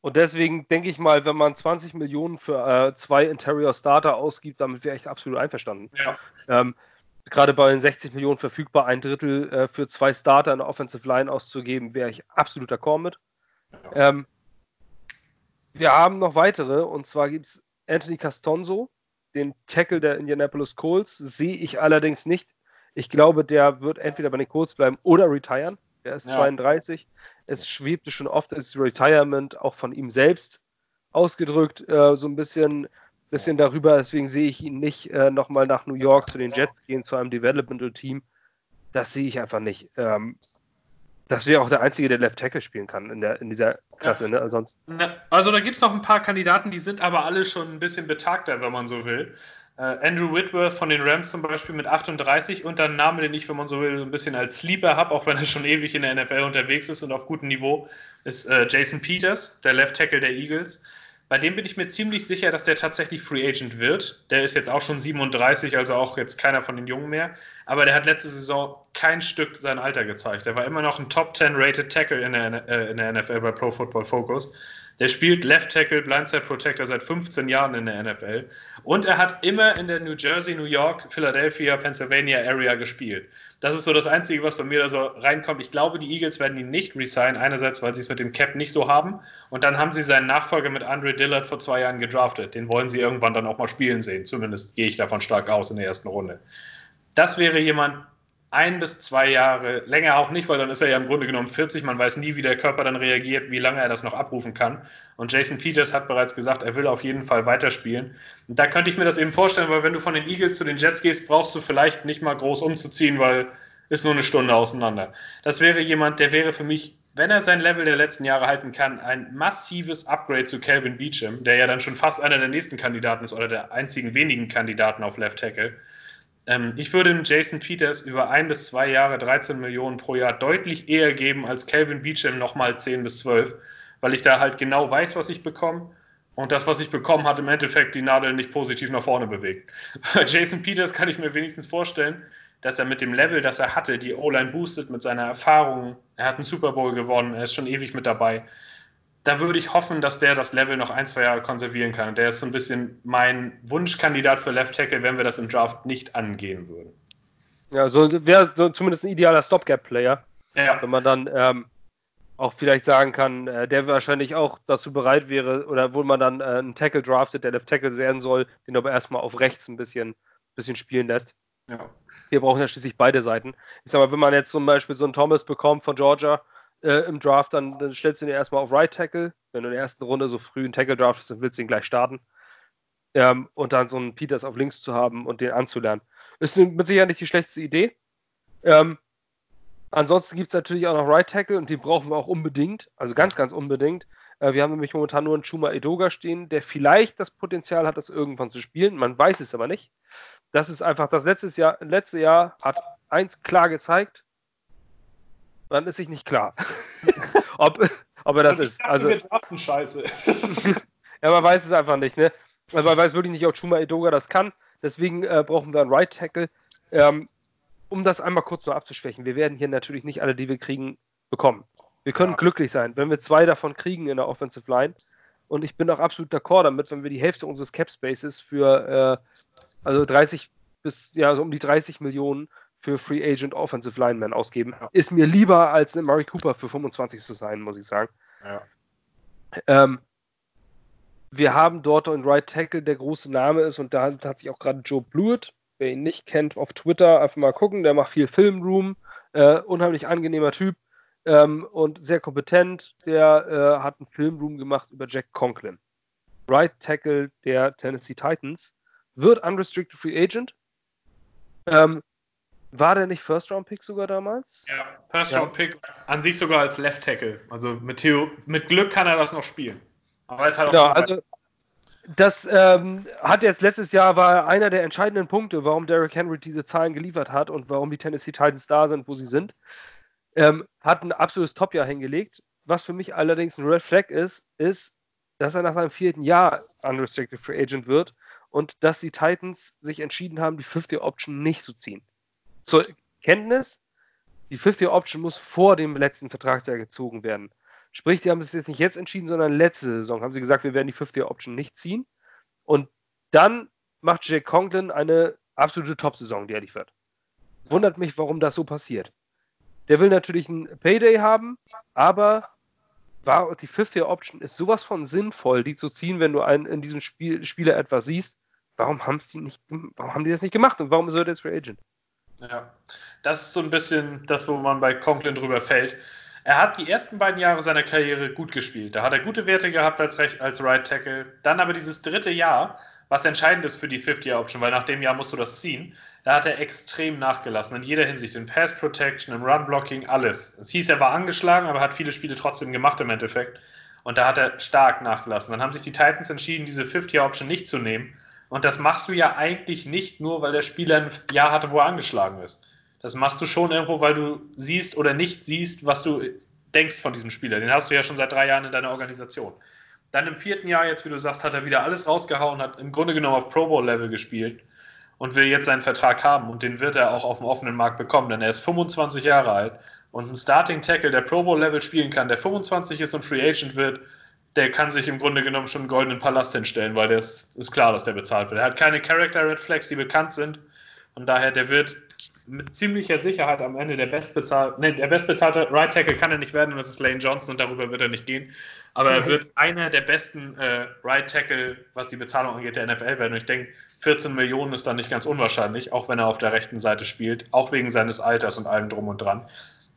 Und deswegen denke ich mal, wenn man 20 Millionen für äh, zwei Interior Starter ausgibt, damit wäre ich absolut einverstanden. Ja. Ähm, Gerade bei den 60 Millionen verfügbar, ein Drittel äh, für zwei Starter in der Offensive Line auszugeben, wäre ich absolut d'accord mit. Ja. Ähm, wir haben noch weitere, und zwar gibt es Anthony Castonzo, den Tackle der Indianapolis Colts, sehe ich allerdings nicht. Ich glaube, der wird entweder bei den Colts bleiben oder retiren. Er ist ja. 32. Es schwebte schon oft das Retirement auch von ihm selbst ausgedrückt, äh, so ein bisschen, bisschen darüber. Deswegen sehe ich ihn nicht äh, nochmal nach New York zu den Jets gehen, zu einem Developmental-Team. Das sehe ich einfach nicht. Ähm, das wäre auch der Einzige, der Left Tackle spielen kann in, der, in dieser Klasse. Ja. Ne? Sonst... Also da gibt es noch ein paar Kandidaten, die sind aber alle schon ein bisschen betagter, wenn man so will. Uh, Andrew Whitworth von den Rams zum Beispiel mit 38 und dann Name, den ich, wenn man so will, so ein bisschen als Sleeper habe, auch wenn er schon ewig in der NFL unterwegs ist und auf gutem Niveau, ist uh, Jason Peters, der Left Tackle der Eagles. Bei dem bin ich mir ziemlich sicher, dass der tatsächlich Free Agent wird. Der ist jetzt auch schon 37, also auch jetzt keiner von den Jungen mehr. Aber der hat letzte Saison kein Stück sein Alter gezeigt. Er war immer noch ein Top 10 Rated Tackle in der, äh, in der NFL bei Pro Football Focus. Der spielt Left Tackle, Blindside Protector seit 15 Jahren in der NFL. Und er hat immer in der New Jersey, New York, Philadelphia, Pennsylvania Area gespielt. Das ist so das Einzige, was bei mir da so reinkommt. Ich glaube, die Eagles werden ihn nicht resignen. Einerseits, weil sie es mit dem Cap nicht so haben. Und dann haben sie seinen Nachfolger mit Andre Dillard vor zwei Jahren gedraftet. Den wollen sie irgendwann dann auch mal spielen sehen. Zumindest gehe ich davon stark aus in der ersten Runde. Das wäre jemand, ein bis zwei Jahre, länger auch nicht, weil dann ist er ja im Grunde genommen 40. Man weiß nie, wie der Körper dann reagiert, wie lange er das noch abrufen kann. Und Jason Peters hat bereits gesagt, er will auf jeden Fall weiterspielen. Und da könnte ich mir das eben vorstellen, weil wenn du von den Eagles zu den Jets gehst, brauchst du vielleicht nicht mal groß umzuziehen, weil ist nur eine Stunde auseinander. Das wäre jemand, der wäre für mich, wenn er sein Level der letzten Jahre halten kann, ein massives Upgrade zu Calvin Beecham, der ja dann schon fast einer der nächsten Kandidaten ist oder der einzigen wenigen Kandidaten auf Left Tackle. Ähm, ich würde Jason Peters über ein bis zwei Jahre 13 Millionen pro Jahr deutlich eher geben als Calvin Beecham nochmal 10 bis 12, weil ich da halt genau weiß, was ich bekomme. Und das, was ich bekommen hat, im Endeffekt die Nadel nicht positiv nach vorne bewegt. Bei [laughs] Jason Peters kann ich mir wenigstens vorstellen, dass er mit dem Level, das er hatte, die O-Line boostet mit seiner Erfahrung. Er hat einen Super Bowl gewonnen, er ist schon ewig mit dabei da würde ich hoffen, dass der das Level noch ein, zwei Jahre konservieren kann. Der ist so ein bisschen mein Wunschkandidat für Left Tackle, wenn wir das im Draft nicht angehen würden. Ja, so wäre so zumindest ein idealer Stopgap-Player. Ja. Wenn man dann ähm, auch vielleicht sagen kann, äh, der wahrscheinlich auch dazu bereit wäre, oder wo man dann äh, einen Tackle draftet, der Left Tackle werden soll, den aber erstmal auf rechts ein bisschen, bisschen spielen lässt. Ja. Wir brauchen ja schließlich beide Seiten. Ich sag mal, wenn man jetzt zum Beispiel so einen Thomas bekommt von Georgia, äh, im Draft, dann, dann stellst du ihn erstmal auf Right Tackle. Wenn du in der ersten Runde so früh einen Tackle draftest, dann willst du ihn gleich starten. Ähm, und dann so einen Peters auf links zu haben und den anzulernen. Ist mit Sicherheit nicht die schlechteste Idee. Ähm, ansonsten gibt es natürlich auch noch Right Tackle und den brauchen wir auch unbedingt. Also ganz, ganz unbedingt. Äh, wir haben nämlich momentan nur einen Chuma Edoga stehen, der vielleicht das Potenzial hat, das irgendwann zu spielen. Man weiß es aber nicht. Das ist einfach das letzte Jahr, letzte Jahr hat eins klar gezeigt man ist sich nicht klar, [laughs] ob, ob er das ist. Also, Scheiße. [laughs] ja, man weiß es einfach nicht, ne? Also man weiß wirklich nicht, ob Chuma Edoga das kann. Deswegen äh, brauchen wir einen Right Tackle. Ähm, um das einmal kurz nur abzuschwächen, wir werden hier natürlich nicht alle, die wir kriegen, bekommen. Wir können ja. glücklich sein, wenn wir zwei davon kriegen in der Offensive Line. Und ich bin auch absolut d'accord damit, wenn wir die Hälfte unseres Cap Spaces für äh, also 30 bis ja so um die 30 Millionen für Free Agent Offensive Lineman ausgeben. Ja. Ist mir lieber als eine Murray Cooper für 25 zu sein, muss ich sagen. Ja. Ähm, wir haben dort einen Right Tackle, der große Name ist und da hat sich auch gerade Joe Blewett, wer ihn nicht kennt, auf Twitter einfach mal gucken. Der macht viel Filmroom, äh, unheimlich angenehmer Typ ähm, und sehr kompetent. Der äh, hat einen Filmroom gemacht über Jack Conklin. Right Tackle der Tennessee Titans wird unrestricted Free Agent. Ähm, war der nicht First-Round-Pick sogar damals? Ja, First-Round-Pick an sich sogar als Left Tackle. Also mit, Theo, mit Glück kann er das noch spielen. Aber ist halt auch ja, also das ähm, hat jetzt letztes Jahr war einer der entscheidenden Punkte, warum Derrick Henry diese Zahlen geliefert hat und warum die Tennessee Titans da sind, wo sie sind. Ähm, hat ein absolutes Top-Jahr hingelegt. Was für mich allerdings ein Red Flag ist, ist, dass er nach seinem vierten Jahr Unrestricted Free Agent wird und dass die Titans sich entschieden haben, die 50 Option nicht zu ziehen. Zur Kenntnis, die 50 Option muss vor dem letzten Vertragsjahr gezogen werden. Sprich, die haben es jetzt nicht jetzt entschieden, sondern letzte Saison haben sie gesagt, wir werden die 50 Option nicht ziehen. Und dann macht Jake Conklin eine absolute Top-Saison, die er liefert. Wundert mich, warum das so passiert. Der will natürlich einen Payday haben, aber war, die 50 Option ist sowas von sinnvoll, die zu ziehen, wenn du einen, in diesem Spiel, Spieler etwas siehst. Warum, die nicht, warum haben die das nicht gemacht und warum ist er jetzt Free Agent? Ja, das ist so ein bisschen das, wo man bei Conklin drüber fällt. Er hat die ersten beiden Jahre seiner Karriere gut gespielt. Da hat er gute Werte gehabt als, Recht, als Right Tackle. Dann aber dieses dritte Jahr, was entscheidend ist für die 50-Option, weil nach dem Jahr musst du das ziehen, da hat er extrem nachgelassen. In jeder Hinsicht. In Pass Protection, im Run Blocking, alles. Es hieß, er war angeschlagen, aber hat viele Spiele trotzdem gemacht im Endeffekt. Und da hat er stark nachgelassen. Dann haben sich die Titans entschieden, diese 50-Option nicht zu nehmen und das machst du ja eigentlich nicht nur, weil der Spieler ein Jahr hatte, wo er angeschlagen ist. Das machst du schon irgendwo, weil du siehst oder nicht siehst, was du denkst von diesem Spieler. Den hast du ja schon seit drei Jahren in deiner Organisation. Dann im vierten Jahr, jetzt wie du sagst, hat er wieder alles rausgehauen, hat im Grunde genommen auf Pro Bowl-Level gespielt und will jetzt seinen Vertrag haben. Und den wird er auch auf dem offenen Markt bekommen, denn er ist 25 Jahre alt und ein Starting Tackle, der Pro Bowl-Level spielen kann, der 25 ist und Free Agent wird, der kann sich im Grunde genommen schon einen goldenen Palast hinstellen, weil der ist, ist klar, dass der bezahlt wird. Er hat keine Character Red Flags, die bekannt sind. Und daher, der wird mit ziemlicher Sicherheit am Ende der bestbezahlte, ne, der bestbezahlte Right Tackle kann er nicht werden, das ist Lane Johnson und darüber wird er nicht gehen. Aber er wird [laughs] einer der besten äh, Right Tackle, was die Bezahlung angeht, der NFL werden. Und ich denke, 14 Millionen ist dann nicht ganz unwahrscheinlich, auch wenn er auf der rechten Seite spielt, auch wegen seines Alters und allem drum und dran.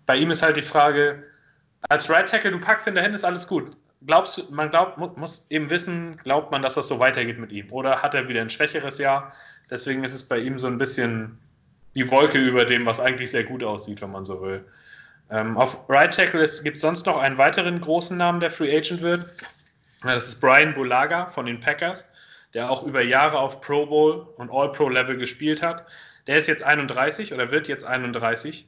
Bei ihm ist halt die Frage, als Right Tackle, du packst ihn dahin, ist alles gut glaubst du, man glaubt, muss eben wissen, glaubt man, dass das so weitergeht mit ihm? Oder hat er wieder ein schwächeres Jahr? Deswegen ist es bei ihm so ein bisschen die Wolke über dem, was eigentlich sehr gut aussieht, wenn man so will. Ähm, auf Right Tackle gibt es sonst noch einen weiteren großen Namen, der Free Agent wird. Das ist Brian Bulaga von den Packers, der auch über Jahre auf Pro Bowl und All-Pro Level gespielt hat. Der ist jetzt 31 oder wird jetzt 31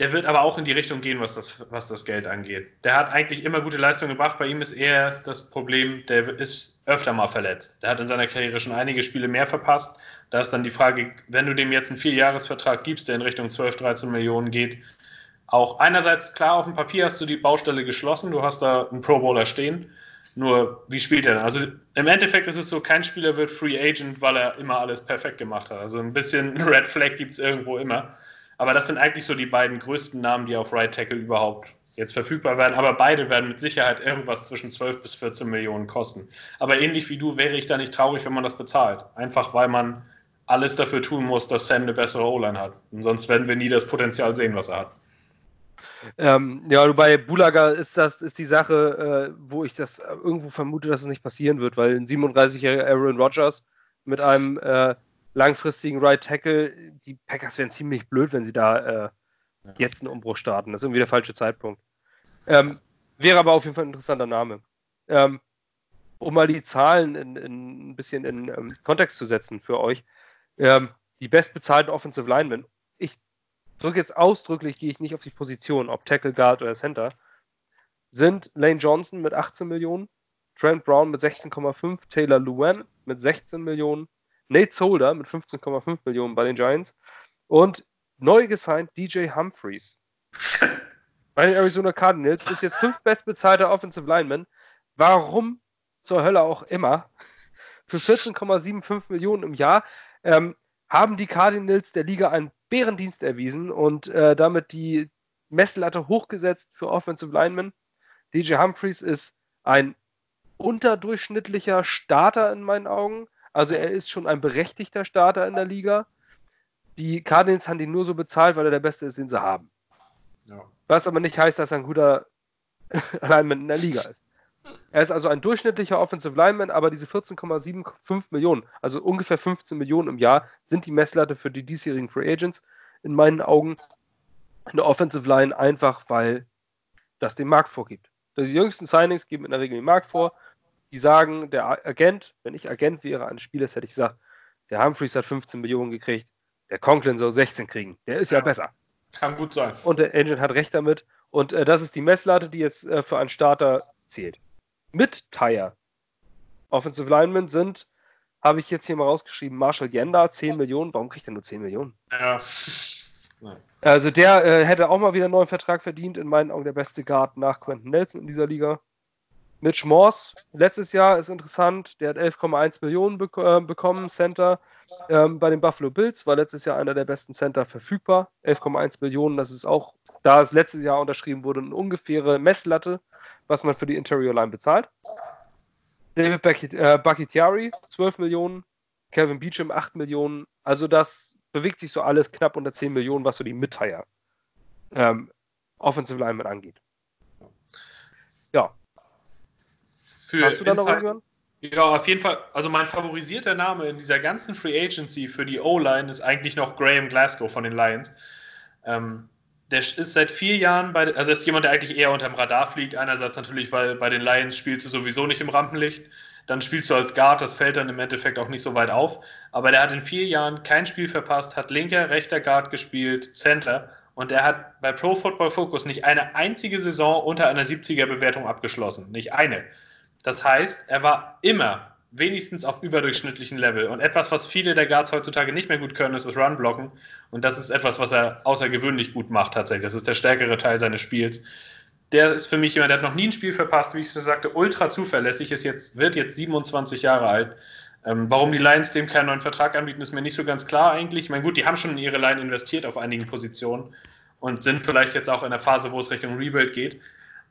der wird aber auch in die Richtung gehen, was das, was das Geld angeht. Der hat eigentlich immer gute Leistungen gebracht. Bei ihm ist eher das Problem, der ist öfter mal verletzt. Der hat in seiner Karriere schon einige Spiele mehr verpasst. Da ist dann die Frage, wenn du dem jetzt einen Vierjahresvertrag gibst, der in Richtung 12, 13 Millionen geht, auch einerseits klar, auf dem Papier hast du die Baustelle geschlossen, du hast da einen Pro Bowler stehen. Nur, wie spielt er denn? Also im Endeffekt ist es so, kein Spieler wird Free Agent, weil er immer alles perfekt gemacht hat. Also ein bisschen [laughs] Red Flag gibt es irgendwo immer. Aber das sind eigentlich so die beiden größten Namen, die auf Right Tackle überhaupt jetzt verfügbar werden. Aber beide werden mit Sicherheit irgendwas zwischen 12 bis 14 Millionen kosten. Aber ähnlich wie du wäre ich da nicht traurig, wenn man das bezahlt. Einfach weil man alles dafür tun muss, dass Sam eine bessere O-Line hat. Und sonst werden wir nie das Potenzial sehen, was er hat. Ähm, ja, bei Bulaga ist das ist die Sache, äh, wo ich das irgendwo vermute, dass es nicht passieren wird, weil ein 37-jähriger Aaron Rodgers mit einem äh, langfristigen Right Tackle, die Packers wären ziemlich blöd, wenn sie da äh, jetzt einen Umbruch starten. Das ist irgendwie der falsche Zeitpunkt. Ähm, wäre aber auf jeden Fall ein interessanter Name. Ähm, um mal die Zahlen in, in, ein bisschen in ähm, Kontext zu setzen für euch. Ähm, die bestbezahlten Offensive Linemen, ich drücke jetzt ausdrücklich, gehe ich nicht auf die Position, ob Tackle, Guard oder Center, sind Lane Johnson mit 18 Millionen, Trent Brown mit 16,5, Taylor Luan mit 16 Millionen, Nate Solder mit 15,5 Millionen bei den Giants und neu gesigned DJ Humphreys. [laughs] bei den Arizona Cardinals ist jetzt fünf bestbezahlter Offensive Lineman. Warum zur Hölle auch immer? Für 14,75 Millionen im Jahr ähm, haben die Cardinals der Liga einen Bärendienst erwiesen und äh, damit die Messlatte hochgesetzt für Offensive Linemen. DJ Humphreys ist ein unterdurchschnittlicher Starter in meinen Augen. Also er ist schon ein berechtigter Starter in der Liga. Die Cardinals haben ihn nur so bezahlt, weil er der Beste ist, den sie haben. Ja. Was aber nicht heißt, dass er ein guter [laughs] Alignment in der Liga ist. Er ist also ein durchschnittlicher Offensive Lineman, aber diese 14,75 Millionen, also ungefähr 15 Millionen im Jahr, sind die Messlatte für die diesjährigen Free Agents. in meinen Augen eine Offensive Line einfach, weil das den Markt vorgibt. Die jüngsten Signings geben in der Regel den Markt vor. Die sagen, der Agent, wenn ich Agent wäre eines Spielers, hätte ich gesagt, der Humphreys hat 15 Millionen gekriegt, der Conklin soll 16 kriegen. Der ist ja, ja besser. Kann gut sein. Und der Agent hat recht damit. Und äh, das ist die Messlatte, die jetzt äh, für einen Starter zählt. Mit Tire. Offensive Linemen sind, habe ich jetzt hier mal rausgeschrieben, Marshall Genda, 10 Millionen. Warum kriegt er nur 10 Millionen? Ja. Also der äh, hätte auch mal wieder einen neuen Vertrag verdient. In meinen Augen der beste Guard nach Quentin Nelson in dieser Liga. Mitch Morse, letztes Jahr ist interessant, der hat 11,1 Millionen bek äh, bekommen, Center. Ähm, bei den Buffalo Bills war letztes Jahr einer der besten Center verfügbar. 11,1 Millionen, das ist auch, da es letztes Jahr unterschrieben wurde, eine ungefähre Messlatte, was man für die Interior Line bezahlt. David Bakitiari, äh, 12 Millionen. Kevin Beecham, 8 Millionen. Also das bewegt sich so alles knapp unter 10 Millionen, was so die Mitteier ähm, Offensive Lineman angeht. Ja. Für Hast du da noch irgendwann? Ja, auf jeden Fall. Also mein favorisierter Name in dieser ganzen Free Agency für die O-Line ist eigentlich noch Graham Glasgow von den Lions. Ähm, der ist seit vier Jahren bei, also ist jemand, der eigentlich eher unterm Radar fliegt. Einerseits natürlich, weil bei den Lions spielst du sowieso nicht im Rampenlicht. Dann spielst du als Guard, das fällt dann im Endeffekt auch nicht so weit auf. Aber der hat in vier Jahren kein Spiel verpasst, hat linker, rechter Guard gespielt, Center. Und er hat bei Pro Football Focus nicht eine einzige Saison unter einer 70er Bewertung abgeschlossen. Nicht eine. Das heißt, er war immer wenigstens auf überdurchschnittlichen Level. Und etwas, was viele der Guards heutzutage nicht mehr gut können, ist das Run-Blocken. Und das ist etwas, was er außergewöhnlich gut macht tatsächlich. Das ist der stärkere Teil seines Spiels. Der ist für mich jemand, der hat noch nie ein Spiel verpasst, wie ich es sagte, ultra zuverlässig, ist jetzt, wird jetzt 27 Jahre alt. Ähm, warum die Lions dem keinen neuen Vertrag anbieten, ist mir nicht so ganz klar eigentlich. Ich meine, gut, die haben schon in ihre Line investiert auf einigen Positionen und sind vielleicht jetzt auch in der Phase, wo es Richtung Rebuild geht.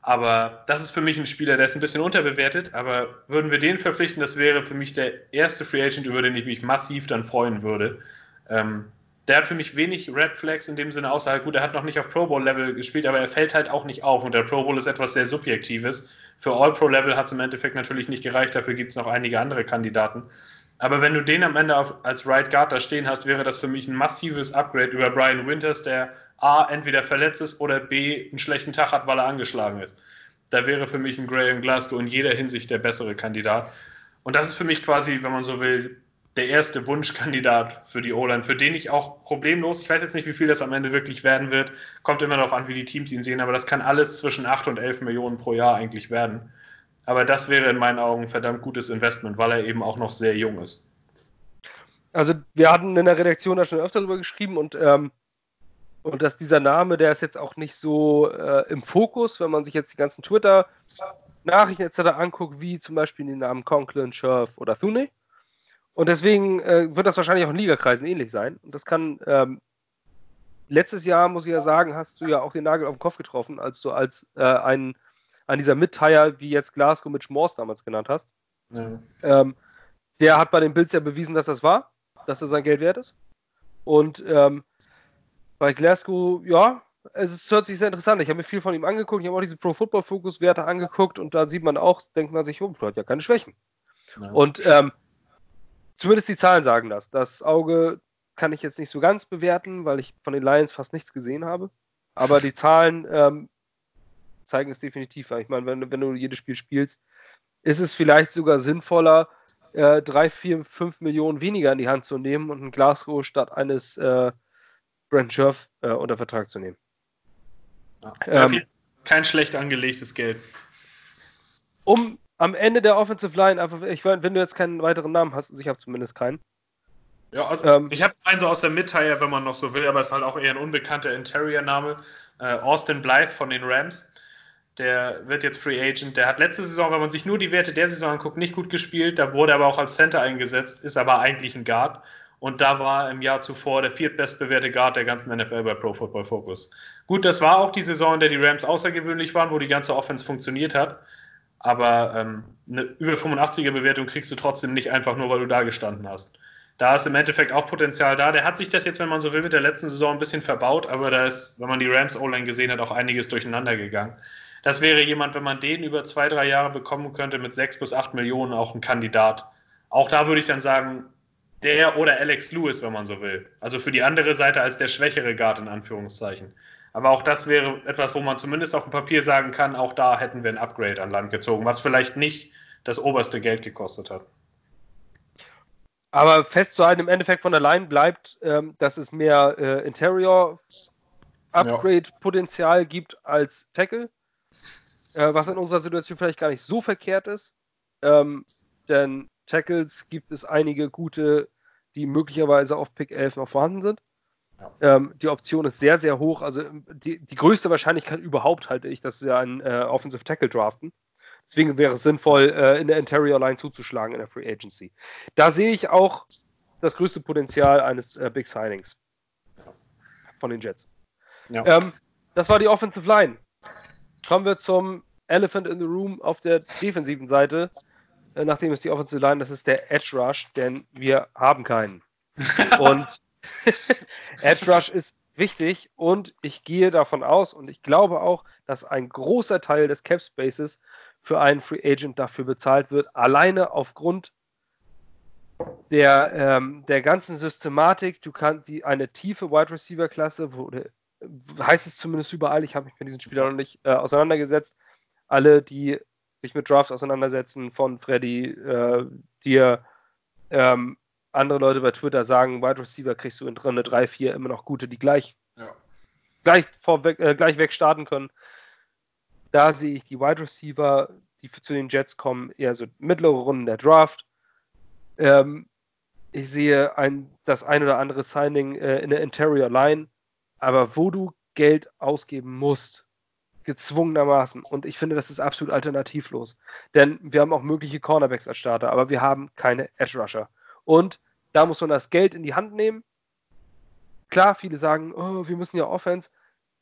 Aber das ist für mich ein Spieler, der ist ein bisschen unterbewertet. Aber würden wir den verpflichten, das wäre für mich der erste Free Agent, über den ich mich massiv dann freuen würde. Ähm, der hat für mich wenig Red Flags in dem Sinne, außer halt, gut, er hat noch nicht auf Pro Bowl Level gespielt, aber er fällt halt auch nicht auf. Und der Pro Bowl ist etwas sehr Subjektives. Für All Pro Level hat es im Endeffekt natürlich nicht gereicht, dafür gibt es noch einige andere Kandidaten. Aber wenn du den am Ende auf, als Right Guard da stehen hast, wäre das für mich ein massives Upgrade über Brian Winters, der A, entweder verletzt ist oder B, einen schlechten Tag hat, weil er angeschlagen ist. Da wäre für mich ein Graham Glasgow in jeder Hinsicht der bessere Kandidat. Und das ist für mich quasi, wenn man so will, der erste Wunschkandidat für die O-Line, für den ich auch problemlos, ich weiß jetzt nicht, wie viel das am Ende wirklich werden wird, kommt immer darauf an, wie die Teams ihn sehen, aber das kann alles zwischen 8 und 11 Millionen pro Jahr eigentlich werden. Aber das wäre in meinen Augen ein verdammt gutes Investment, weil er eben auch noch sehr jung ist. Also wir hatten in der Redaktion da schon öfter drüber geschrieben und, ähm, und dass dieser Name, der ist jetzt auch nicht so äh, im Fokus, wenn man sich jetzt die ganzen Twitter-Nachrichten etc. anguckt, wie zum Beispiel den Namen Conklin, Scherf oder Thune. Und deswegen äh, wird das wahrscheinlich auch in Ligakreisen ähnlich sein. Und das kann, ähm, letztes Jahr, muss ich ja sagen, hast du ja auch den Nagel auf den Kopf getroffen, als du als äh, ein an dieser Mid-Tire, wie jetzt Glasgow mit Schmors damals genannt hast. Ja. Ähm, der hat bei den Bills ja bewiesen, dass das war, dass er sein Geld wert ist. Und ähm, bei Glasgow, ja, es, ist, hört sich sehr interessant. Ich habe mir viel von ihm angeguckt. Ich habe auch diese Pro Football Focus Werte angeguckt und da sieht man auch, denkt man sich, oh, er hat ja keine Schwächen. Ja. Und ähm, zumindest die Zahlen sagen das. Das Auge kann ich jetzt nicht so ganz bewerten, weil ich von den Lions fast nichts gesehen habe. Aber die Zahlen ähm, zeigen es definitiv. Ich meine, wenn, wenn du jedes Spiel spielst, ist es vielleicht sogar sinnvoller, äh, drei, vier, fünf Millionen weniger in die Hand zu nehmen und ein Glasgow statt eines äh, Brent Scherf äh, unter Vertrag zu nehmen. Ja, ähm, kein schlecht angelegtes Geld. Um am Ende der Offensive Line einfach, ich wenn du jetzt keinen weiteren Namen hast, also ich habe zumindest keinen. Ja, also ähm, ich habe einen so aus der Mitteil, wenn man noch so will, aber es ist halt auch eher ein unbekannter Interior-Name. Äh, Austin Blythe von den Rams der wird jetzt Free Agent. Der hat letzte Saison, wenn man sich nur die Werte der Saison anguckt, nicht gut gespielt. Da wurde er aber auch als Center eingesetzt, ist aber eigentlich ein Guard. Und da war im Jahr zuvor der viertbestbewährte Guard der ganzen NFL bei Pro Football Focus. Gut, das war auch die Saison, in der die Rams außergewöhnlich waren, wo die ganze Offense funktioniert hat. Aber ähm, eine über 85er Bewertung kriegst du trotzdem nicht einfach nur, weil du da gestanden hast. Da ist im Endeffekt auch Potenzial da. Der hat sich das jetzt, wenn man so will, mit der letzten Saison ein bisschen verbaut, aber da ist, wenn man die Rams O-Line gesehen hat, auch einiges durcheinander gegangen. Das wäre jemand, wenn man den über zwei, drei Jahre bekommen könnte, mit sechs bis acht Millionen auch ein Kandidat. Auch da würde ich dann sagen, Der oder Alex Lewis, wenn man so will. Also für die andere Seite als der schwächere Guard in Anführungszeichen. Aber auch das wäre etwas, wo man zumindest auf dem Papier sagen kann, auch da hätten wir ein Upgrade an Land gezogen, was vielleicht nicht das oberste Geld gekostet hat. Aber festzuhalten, im Endeffekt von Line bleibt, ähm, dass es mehr äh, Interior-Upgrade-Potenzial ja. gibt als Tackle. Äh, was in unserer Situation vielleicht gar nicht so verkehrt ist. Ähm, denn Tackles gibt es einige gute, die möglicherweise auf Pick 11 noch vorhanden sind. Ja. Ähm, die Option ist sehr, sehr hoch. Also die, die größte Wahrscheinlichkeit überhaupt halte ich, dass sie einen äh, Offensive Tackle draften. Deswegen wäre es sinnvoll, äh, in der Interior Line zuzuschlagen in der Free Agency. Da sehe ich auch das größte Potenzial eines äh, Big Signings von den Jets. Ja. Ähm, das war die Offensive Line. Kommen wir zum Elephant in the Room auf der defensiven Seite. Äh, nachdem es die Offensive Line, das ist der Edge Rush, denn wir haben keinen. [laughs] Und Edge Rush ist wichtig und ich gehe davon aus und ich glaube auch, dass ein großer Teil des Cap Spaces für einen Free Agent dafür bezahlt wird, alleine aufgrund der, ähm, der ganzen Systematik. Du kannst die eine tiefe Wide Receiver Klasse, wo heißt es zumindest überall, ich habe mich mit diesen Spielern noch nicht äh, auseinandergesetzt. Alle, die sich mit Drafts auseinandersetzen, von Freddy, äh, dir, ähm, andere Leute bei Twitter sagen, Wide Receiver kriegst du in Runde 3, 4 immer noch gute, die gleich, ja. gleich, vorweg, äh, gleich weg starten können. Da sehe ich die Wide Receiver, die zu den Jets kommen, eher so mittlere Runden der Draft. Ähm, ich sehe ein, das ein oder andere Signing äh, in der Interior Line, aber wo du Geld ausgeben musst, gezwungenermaßen. Und ich finde, das ist absolut alternativlos. Denn wir haben auch mögliche Cornerbacks als Starter, aber wir haben keine Edge Rusher. Und da muss man das Geld in die Hand nehmen. Klar, viele sagen, oh, wir müssen ja Offense.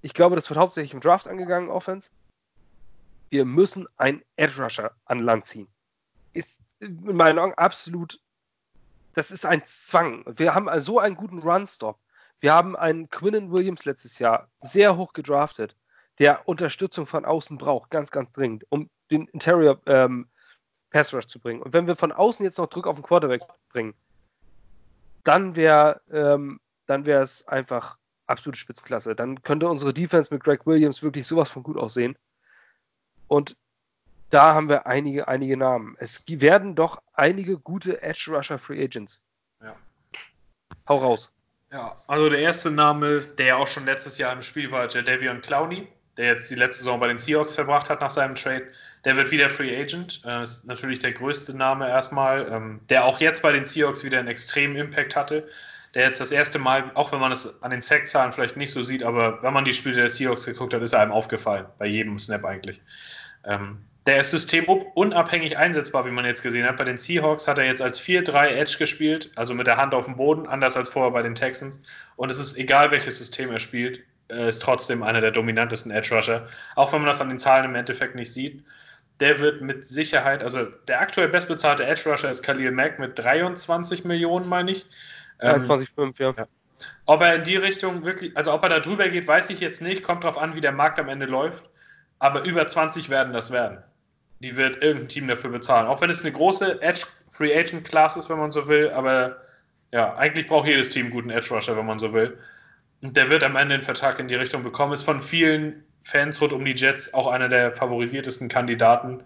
Ich glaube, das wird hauptsächlich im Draft angegangen, Offense. Wir müssen einen Edge Rusher an Land ziehen. Ist in meinen Augen absolut, das ist ein Zwang. Wir haben so einen guten Run-Stop. Wir haben einen Quinnen Williams letztes Jahr sehr hoch gedraftet der Unterstützung von außen braucht, ganz, ganz dringend, um den Interior ähm, Pass Rush zu bringen. Und wenn wir von außen jetzt noch Druck auf den Quarterback bringen, dann wäre ähm, dann wäre es einfach absolute Spitzenklasse. Dann könnte unsere Defense mit Greg Williams wirklich sowas von gut aussehen. Und da haben wir einige, einige Namen. Es werden doch einige gute Edge Rusher Free Agents. Ja. Hau raus. Ja, also der erste Name, der ja auch schon letztes Jahr im Spiel war, Jadavion Clowney der jetzt die letzte Saison bei den Seahawks verbracht hat nach seinem Trade, der wird wieder Free Agent. Äh, ist natürlich der größte Name erstmal, ähm, der auch jetzt bei den Seahawks wieder einen extremen Impact hatte. Der jetzt das erste Mal, auch wenn man es an den Sack-Zahlen vielleicht nicht so sieht, aber wenn man die Spiele der Seahawks geguckt hat, ist er einem aufgefallen. Bei jedem Snap eigentlich. Ähm, der ist systemunabhängig einsetzbar, wie man jetzt gesehen hat. Bei den Seahawks hat er jetzt als 4-3 Edge gespielt, also mit der Hand auf dem Boden, anders als vorher bei den Texans. Und es ist egal, welches System er spielt äh, ist trotzdem einer der dominantesten Edge Rusher. Auch wenn man das an den Zahlen im Endeffekt nicht sieht. Der wird mit Sicherheit, also der aktuell bestbezahlte Edge Rusher ist Khalil Mack mit 23 Millionen, meine ich. 23,5, ähm, ja. ja. Ob er in die Richtung wirklich, also ob er da drüber geht, weiß ich jetzt nicht. Kommt drauf an, wie der Markt am Ende läuft. Aber über 20 werden das werden. Die wird irgendein Team dafür bezahlen. Auch wenn es eine große Edge Free Agent Class ist, wenn man so will. Aber ja, eigentlich braucht jedes Team einen guten Edge Rusher, wenn man so will. Und der wird am Ende den Vertrag in die Richtung bekommen. Ist von vielen Fans rund um die Jets auch einer der favorisiertesten Kandidaten.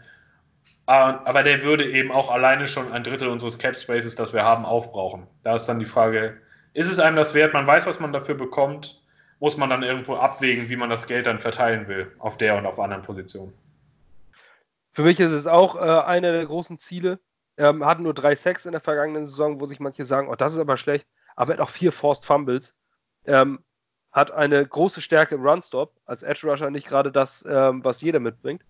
Ah, aber der würde eben auch alleine schon ein Drittel unseres Cap Spaces, das wir haben, aufbrauchen. Da ist dann die Frage, ist es einem das wert? Man weiß, was man dafür bekommt. Muss man dann irgendwo abwägen, wie man das Geld dann verteilen will, auf der und auf anderen Positionen. Für mich ist es auch äh, einer der großen Ziele. Er hat nur drei Sacks in der vergangenen Saison, wo sich manche sagen, oh, das ist aber schlecht. Aber er hat auch vier Forced Fumbles ähm, hat eine große Stärke im Runstop, als Edge Rusher nicht gerade das, ähm, was jeder mitbringt.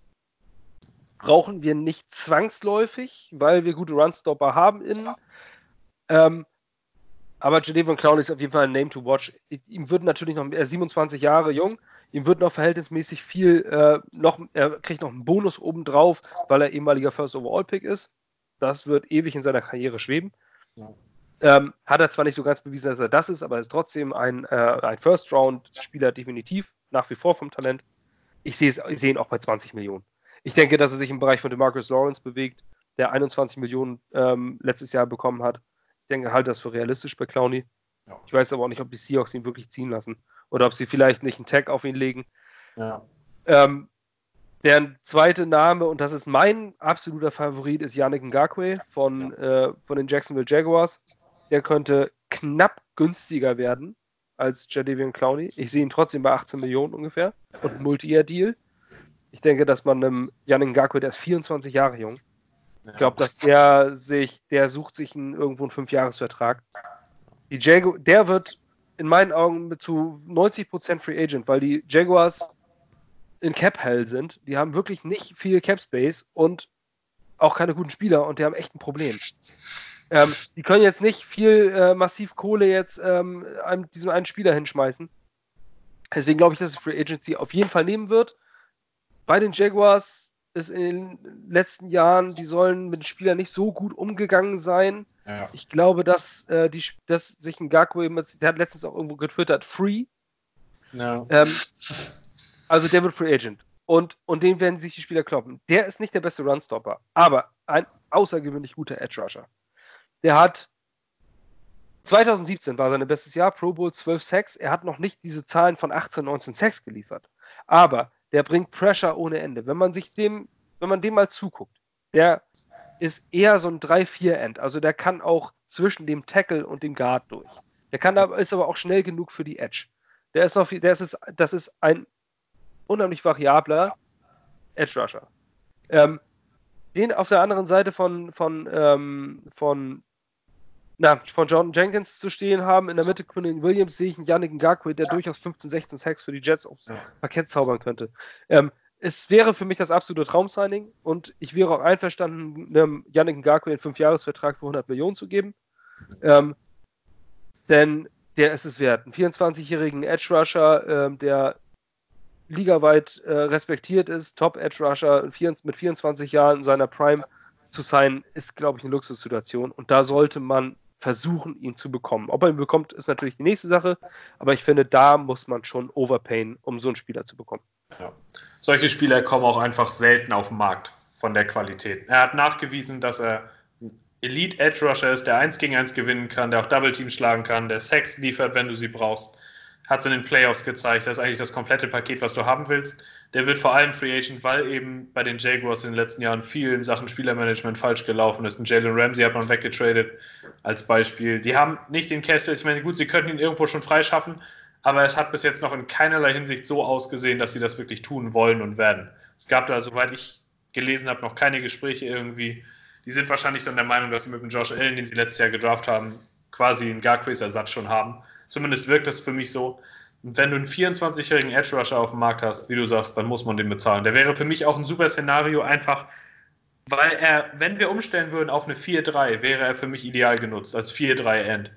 Brauchen wir nicht zwangsläufig, weil wir gute Runstopper haben innen. Ähm, aber Jadevon Clown ist auf jeden Fall ein Name to watch. Ihm wird natürlich noch, er ist 27 Jahre jung, ihm wird noch verhältnismäßig viel, äh, noch, er kriegt noch einen Bonus obendrauf, weil er ehemaliger First Overall Pick ist. Das wird ewig in seiner Karriere schweben. Ja. Ähm, hat er zwar nicht so ganz bewiesen, dass er das ist, aber er ist trotzdem ein, äh, ein First-Round-Spieler definitiv, nach wie vor vom Talent. Ich sehe seh ihn auch bei 20 Millionen. Ich denke, dass er sich im Bereich von DeMarcus Lawrence bewegt, der 21 Millionen ähm, letztes Jahr bekommen hat. Ich denke, halt das für realistisch bei Clowney. Ja. Ich weiß aber auch nicht, ob die Seahawks ihn wirklich ziehen lassen. Oder ob sie vielleicht nicht einen Tag auf ihn legen. Ja. Ähm, der zweite Name, und das ist mein absoluter Favorit, ist Yannick Ngakwe von, ja. äh, von den Jacksonville Jaguars. Der könnte knapp günstiger werden als Jadavian Clowney. Ich sehe ihn trotzdem bei 18 Millionen ungefähr und Multi-Year-Deal. Ich denke, dass man einem Yannick Ngakwe, der ist 24 Jahre jung, ich glaube, dass der sich, der sucht sich einen, irgendwo einen Fünfjahresvertrag. Die Jagu der wird in meinen Augen zu 90% Free Agent, weil die Jaguars in Cap Hell sind. Die haben wirklich nicht viel Cap Space und auch keine guten Spieler und die haben echt ein Problem. Ähm, die können jetzt nicht viel äh, massiv Kohle jetzt ähm, einem, diesem einen Spieler hinschmeißen. Deswegen glaube ich, dass es Free Agency auf jeden Fall nehmen wird. Bei den Jaguars ist in den letzten Jahren, die sollen mit den Spielern nicht so gut umgegangen sein. Ja. Ich glaube, dass, äh, die, dass sich ein Gakwe, der hat letztens auch irgendwo getwittert, free. No. Ähm, also der wird Free Agent. Und, und den werden sich die Spieler kloppen. Der ist nicht der beste Runstopper, aber ein außergewöhnlich guter Edge Rusher. Der hat 2017 war sein bestes Jahr, Pro Bowl 12 Sacks. Er hat noch nicht diese Zahlen von 18, 19 Sacks geliefert. Aber der bringt Pressure ohne Ende. Wenn man sich dem, wenn man dem mal zuguckt, der ist eher so ein 3-4-End. Also der kann auch zwischen dem Tackle und dem Guard durch. Der kann aber, ist aber auch schnell genug für die Edge. Der ist noch, der ist, das ist ein unheimlich variabler Edge Rusher. Ähm, den auf der anderen Seite von, von, ähm, von na, von John Jenkins zu stehen haben. In der Mitte Quinn Williams sehe ich einen Yannick Ngakwe, der durchaus 15, 16 Sacks für die Jets aufs ja. Parkett zaubern könnte. Ähm, es wäre für mich das absolute Traumsigning und ich wäre auch einverstanden, einem Yannick Ngakwe einen Fünfjahresvertrag für 100 Millionen zu geben. Ähm, denn der ist es wert. Einen 24-jährigen Edge Rusher, ähm, der ligaweit äh, respektiert ist, Top Edge Rusher mit 24 Jahren in seiner Prime zu sein, ist, glaube ich, eine Luxussituation. Und da sollte man versuchen, ihn zu bekommen. Ob er ihn bekommt, ist natürlich die nächste Sache, aber ich finde, da muss man schon overpayen, um so einen Spieler zu bekommen. Ja. Solche Spieler kommen auch einfach selten auf den Markt von der Qualität. Er hat nachgewiesen, dass er Elite Edge Rusher ist, der 1 gegen 1 gewinnen kann, der auch Double Team schlagen kann, der Sex liefert, wenn du sie brauchst hat es in den Playoffs gezeigt. Das ist eigentlich das komplette Paket, was du haben willst. Der wird vor allem Free Agent, weil eben bei den Jaguars in den letzten Jahren viel in Sachen Spielermanagement falsch gelaufen ist. Und Jalen Ramsey hat man weggetradet als Beispiel. Die haben nicht den Cash, ich meine, gut, sie könnten ihn irgendwo schon freischaffen, aber es hat bis jetzt noch in keinerlei Hinsicht so ausgesehen, dass sie das wirklich tun wollen und werden. Es gab da, soweit ich gelesen habe, noch keine Gespräche irgendwie. Die sind wahrscheinlich dann der Meinung, dass sie mit dem Josh Allen, den sie letztes Jahr gedraft haben, quasi einen Garquays-Ersatz schon haben. Zumindest wirkt das für mich so. Wenn du einen 24-jährigen Edge Rusher auf dem Markt hast, wie du sagst, dann muss man den bezahlen. Der wäre für mich auch ein super Szenario, einfach weil er, wenn wir umstellen würden auf eine 4-3, wäre er für mich ideal genutzt als 4-3-End.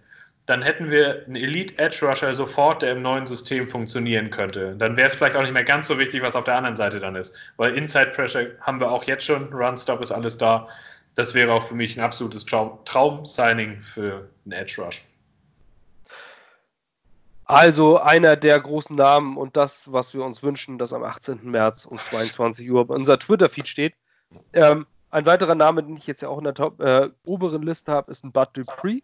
Dann hätten wir einen Elite Edge Rusher sofort, der im neuen System funktionieren könnte. Dann wäre es vielleicht auch nicht mehr ganz so wichtig, was auf der anderen Seite dann ist. Weil Inside Pressure haben wir auch jetzt schon, Run Stop ist alles da. Das wäre auch für mich ein absolutes Traum-Signing für einen Edge Rush. Also einer der großen Namen und das, was wir uns wünschen, dass am 18. März um 22 Uhr bei unser Twitter-Feed steht. Ähm, ein weiterer Name, den ich jetzt ja auch in der Top, äh, oberen Liste habe, ist ein Bud Dupree.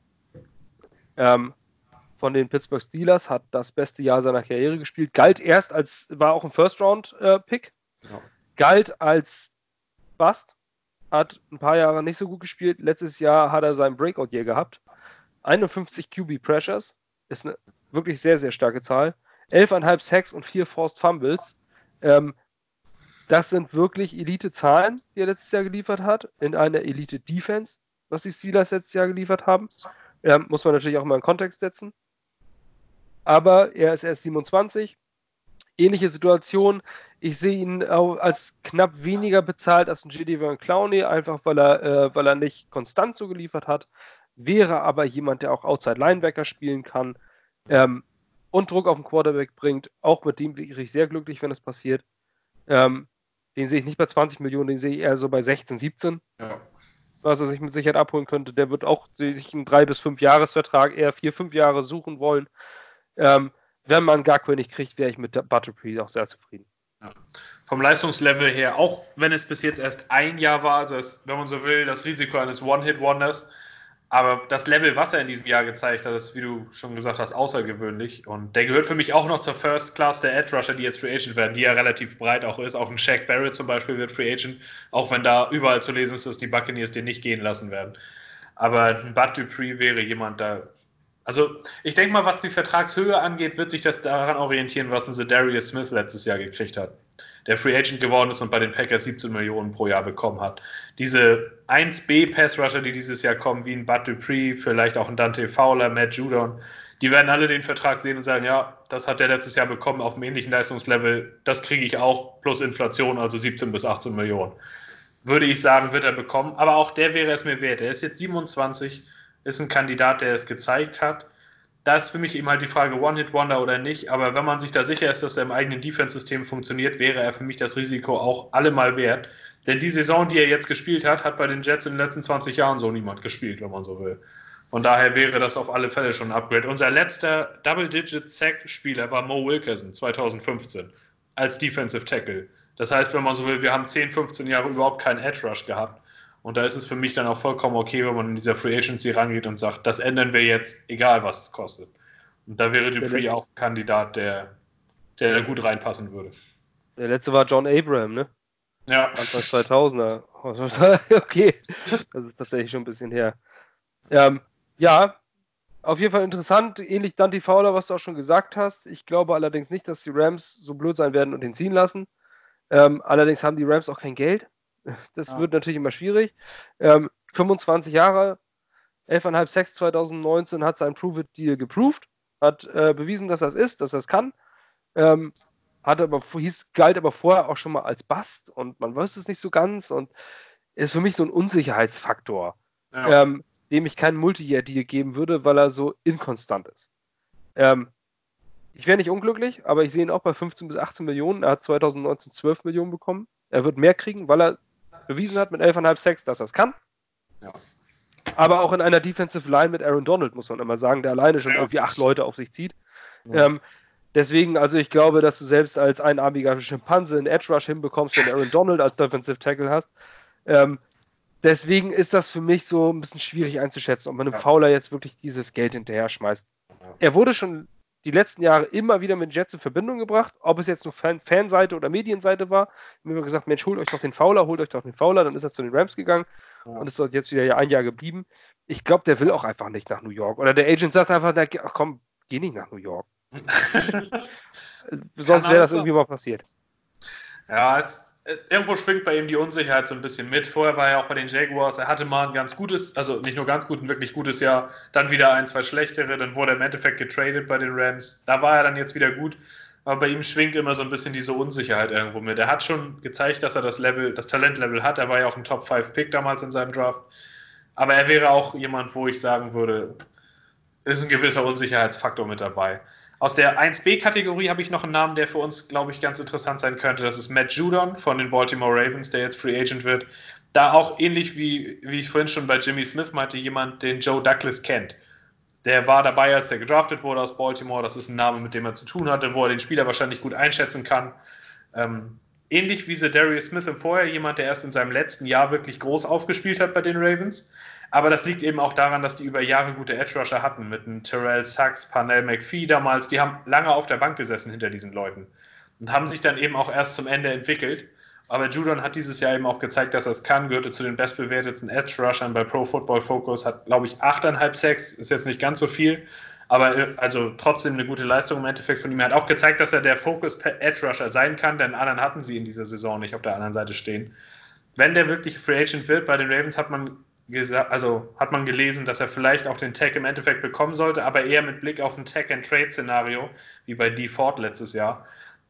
Ähm, von den Pittsburgh Steelers, hat das beste Jahr seiner Karriere gespielt, galt erst als, war auch ein First-Round-Pick, äh, ja. galt als Bust, hat ein paar Jahre nicht so gut gespielt. Letztes Jahr hat er seinen Breakout-Year gehabt. 51 QB Pressures, ist eine wirklich sehr, sehr starke Zahl. 11,5 Sacks und 4 Forced Fumbles. Ähm, das sind wirklich Elite-Zahlen, die er letztes Jahr geliefert hat, in einer Elite-Defense, was die Steelers letztes Jahr geliefert haben. Ähm, muss man natürlich auch mal in Kontext setzen. Aber er ist erst 27. Ähnliche Situation. Ich sehe ihn als knapp weniger bezahlt als ein J.D. Clowney, einfach weil er, äh, weil er nicht konstant so geliefert hat. Wäre aber jemand, der auch Outside Linebacker spielen kann, ähm, und Druck auf den Quarterback bringt. Auch mit dem wäre ich sehr glücklich, wenn es passiert. Ähm, den sehe ich nicht bei 20 Millionen, den sehe ich eher so bei 16, 17. Ja. Was er sich mit Sicherheit abholen könnte. Der wird auch sich einen 3- bis 5-Jahres-Vertrag eher 4, 5 Jahre suchen wollen. Ähm, wenn man Gakwe nicht kriegt, wäre ich mit Butterfree auch sehr zufrieden. Ja. Vom Leistungslevel her, auch wenn es bis jetzt erst ein Jahr war, also es, wenn man so will, das Risiko eines One-Hit-Wonders, Aber das Level, was er in diesem Jahr gezeigt hat, ist, wie du schon gesagt hast, außergewöhnlich. Und der gehört für mich auch noch zur First Class der Edge Rusher, die jetzt Free Agent werden, die ja relativ breit auch ist. Auch ein Shaq Barrett zum Beispiel wird Free Agent, auch wenn da überall zu lesen ist, dass die Buccaneers den nicht gehen lassen werden. Aber ein Bud Dupree wäre jemand, da also, ich denke mal, was die Vertragshöhe angeht, wird sich das daran orientieren, was ein Darius Smith letztes Jahr gekriegt hat. Der Free Agent geworden ist und bei den Packers 17 Millionen pro Jahr bekommen hat. Diese 1B Pass Rusher, die dieses Jahr kommen, wie ein Bud Dupree, vielleicht auch ein Dante Fowler, Matt Judon, die werden alle den Vertrag sehen und sagen, ja, das hat der letztes Jahr bekommen auf einem ähnlichen Leistungslevel, das kriege ich auch plus Inflation, also 17 bis 18 Millionen. Würde ich sagen, wird er bekommen, aber auch der wäre es mir wert. Er ist jetzt 27 ist ein Kandidat, der es gezeigt hat. Da ist für mich eben halt die Frage One-Hit-Wonder oder nicht, aber wenn man sich da sicher ist, dass er im eigenen Defense-System funktioniert, wäre er für mich das Risiko auch allemal wert. Denn die Saison, die er jetzt gespielt hat, hat bei den Jets in den letzten 20 Jahren so niemand gespielt, wenn man so will. Von daher wäre das auf alle Fälle schon ein Upgrade. Unser letzter Double-Digit-Sack-Spieler war Mo Wilkerson 2015 als Defensive Tackle. Das heißt, wenn man so will, wir haben 10, 15 Jahre überhaupt keinen Edge Rush gehabt. Und da ist es für mich dann auch vollkommen okay, wenn man in dieser Free Agency rangeht und sagt, das ändern wir jetzt, egal was es kostet. Und da wäre Dupree auch ein Kandidat, der, der da gut reinpassen würde. Der letzte war John Abraham, ne? Ja. Anfang 2000er. [laughs] okay, das ist tatsächlich schon ein bisschen her. Ähm, ja, auf jeden Fall interessant. Ähnlich Dante Fowler, was du auch schon gesagt hast. Ich glaube allerdings nicht, dass die Rams so blöd sein werden und ihn ziehen lassen. Ähm, allerdings haben die Rams auch kein Geld. Das ja. wird natürlich immer schwierig. Ähm, 25 Jahre, 11,5 Sex 2019 hat sein Prove-It-Deal geproved, hat äh, bewiesen, dass es ist, dass er es kann. Ähm, hat aber, hieß, galt aber vorher auch schon mal als Bast und man weiß es nicht so ganz und ist für mich so ein Unsicherheitsfaktor, ja. ähm, dem ich keinen Multi-Year-Deal geben würde, weil er so inkonstant ist. Ähm, ich wäre nicht unglücklich, aber ich sehe ihn auch bei 15 bis 18 Millionen. Er hat 2019 12 Millionen bekommen. Er wird mehr kriegen, weil er bewiesen hat mit 11,5 Sex, dass er es kann. Ja. Aber auch in einer Defensive Line mit Aaron Donald, muss man immer sagen, der alleine schon ja. irgendwie acht Leute auf sich zieht. Ja. Ähm, deswegen, also ich glaube, dass du selbst als einarmiger Schimpanse einen Edge Rush hinbekommst, wenn Aaron Donald als Defensive Tackle hast. Ähm, deswegen ist das für mich so ein bisschen schwierig einzuschätzen, ob man einem Fowler jetzt wirklich dieses Geld hinterher schmeißt. Er wurde schon die letzten Jahre immer wieder mit Jets in Verbindung gebracht, ob es jetzt nur Fan Fanseite oder Medienseite war. Wir haben gesagt, Mensch, holt euch doch den Fowler, holt euch doch den Fowler, dann ist er zu den Rams gegangen ja. und ist dort jetzt wieder ein Jahr geblieben. Ich glaube, der will auch einfach nicht nach New York. Oder der Agent sagt einfach, ach komm, geh nicht nach New York. [laughs] Sonst wäre das irgendwie mal passiert. Ja, es, irgendwo schwingt bei ihm die Unsicherheit so ein bisschen mit. Vorher war er auch bei den Jaguars, er hatte mal ein ganz gutes, also nicht nur ganz gut, ein wirklich gutes Jahr, dann wieder ein, zwei schlechtere, dann wurde er im Endeffekt getradet bei den Rams. Da war er dann jetzt wieder gut, aber bei ihm schwingt immer so ein bisschen diese Unsicherheit irgendwo mit. Er hat schon gezeigt, dass er das Level, das Talentlevel hat. Er war ja auch ein Top 5 Pick damals in seinem Draft. Aber er wäre auch jemand, wo ich sagen würde, ist ein gewisser Unsicherheitsfaktor mit dabei. Aus der 1B-Kategorie habe ich noch einen Namen, der für uns, glaube ich, ganz interessant sein könnte. Das ist Matt Judon von den Baltimore Ravens, der jetzt Free Agent wird. Da auch ähnlich wie, wie ich vorhin schon bei Jimmy Smith meinte, jemand, den Joe Douglas kennt. Der war dabei, als der gedraftet wurde aus Baltimore. Das ist ein Name, mit dem er zu tun hatte, wo er den Spieler wahrscheinlich gut einschätzen kann. Ähm, ähnlich wie Darius Smith im Vorjahr, jemand, der erst in seinem letzten Jahr wirklich groß aufgespielt hat bei den Ravens. Aber das liegt eben auch daran, dass die über Jahre gute Edge Rusher hatten, mit einem Terrell Sachs, Parnell McPhee damals. Die haben lange auf der Bank gesessen hinter diesen Leuten und haben sich dann eben auch erst zum Ende entwickelt. Aber Judon hat dieses Jahr eben auch gezeigt, dass er es kann, gehörte zu den bestbewerteten Edge Rushern bei Pro Football Focus, hat, glaube ich, 8,5 Sex, ist jetzt nicht ganz so viel, aber äh, also trotzdem eine gute Leistung im Endeffekt von ihm. Er hat auch gezeigt, dass er der Focus Edge Rusher sein kann, denn anderen hatten sie in dieser Saison nicht auf der anderen Seite stehen. Wenn der wirklich Free Agent wird bei den Ravens, hat man also hat man gelesen, dass er vielleicht auch den Tag im Endeffekt bekommen sollte, aber eher mit Blick auf ein Tag-and-Trade-Szenario, wie bei D. Ford letztes Jahr.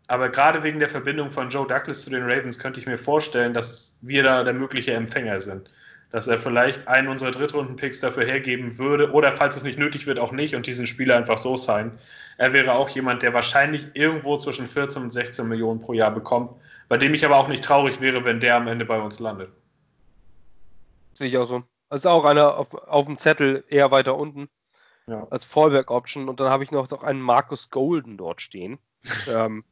Aber gerade wegen der Verbindung von Joe Douglas zu den Ravens könnte ich mir vorstellen, dass wir da der mögliche Empfänger sind. Dass er vielleicht einen unserer Drittrunden-Picks dafür hergeben würde, oder falls es nicht nötig wird, auch nicht und diesen Spieler einfach so sein. Er wäre auch jemand, der wahrscheinlich irgendwo zwischen 14 und 16 Millionen pro Jahr bekommt, bei dem ich aber auch nicht traurig wäre, wenn der am Ende bei uns landet. Sehe ich auch so. Also auch einer auf, auf dem Zettel eher weiter unten ja. als Fallback-Option. Und dann habe ich noch, noch einen Marcus Golden dort stehen. [laughs] ähm,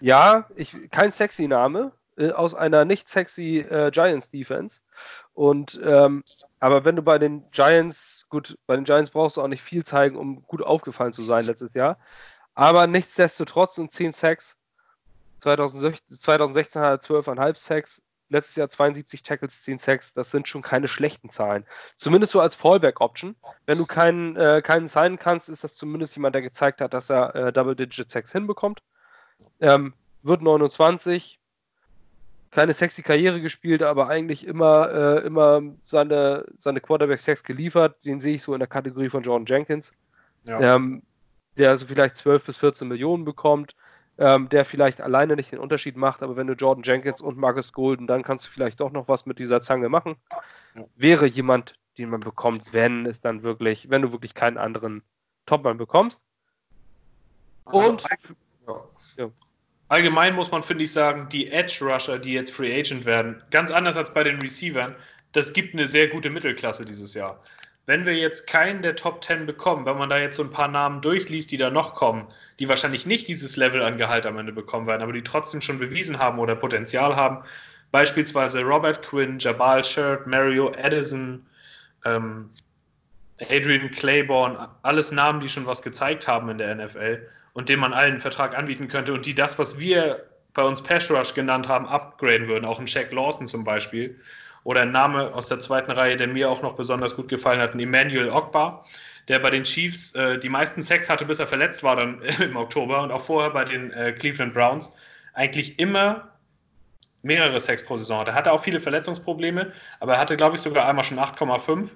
ja, ich, kein sexy Name. äh, aus einer nicht sexy äh, Giants Defense. Und ähm, aber wenn du bei den Giants, gut, bei den Giants brauchst du auch nicht viel zeigen, um gut aufgefallen zu sein letztes Jahr. Aber nichtsdestotrotz sind 10 Sacks. 2016, 2016 hat er 12,5 Sacks. Letztes Jahr 72 Tackles, 10 Sacks. Das sind schon keine schlechten Zahlen. Zumindest so als Fallback-Option. Wenn du keinen, äh, keinen signen kannst, ist das zumindest jemand, der gezeigt hat, dass er äh, Double-Digit Sacks hinbekommt. Ähm, wird 29, keine sexy Karriere gespielt, aber eigentlich immer, äh, immer seine, seine Quarterback-Sex geliefert. Den sehe ich so in der Kategorie von Jordan Jenkins. Ja. Ähm, der also vielleicht 12 bis 14 Millionen bekommt, ähm, der vielleicht alleine nicht den Unterschied macht, aber wenn du Jordan Jenkins und Marcus Golden, dann kannst du vielleicht doch noch was mit dieser Zange machen. Wäre jemand, den man bekommt, wenn es dann wirklich, wenn du wirklich keinen anderen Topmann bekommst. Also und ja. allgemein muss man, finde ich, sagen, die Edge Rusher, die jetzt Free Agent werden, ganz anders als bei den Receivern, das gibt eine sehr gute Mittelklasse dieses Jahr wenn wir jetzt keinen der Top 10 bekommen, wenn man da jetzt so ein paar Namen durchliest, die da noch kommen, die wahrscheinlich nicht dieses Level an Gehalt am Ende bekommen werden, aber die trotzdem schon bewiesen haben oder Potenzial haben, beispielsweise Robert Quinn, Jabal Shirt, Mario Edison, ähm, Adrian Claiborne, alles Namen, die schon was gezeigt haben in der NFL und denen man allen einen Vertrag anbieten könnte und die das, was wir bei uns Pass Rush genannt haben, upgraden würden, auch ein Shaq Lawson zum Beispiel oder ein Name aus der zweiten Reihe, der mir auch noch besonders gut gefallen hat, Emmanuel Ogbar, der bei den Chiefs äh, die meisten Sex hatte, bis er verletzt war dann [laughs] im Oktober und auch vorher bei den äh, Cleveland Browns eigentlich immer mehrere Sex pro Saison hatte. Er hatte auch viele Verletzungsprobleme, aber er hatte, glaube ich, sogar einmal schon 8,5,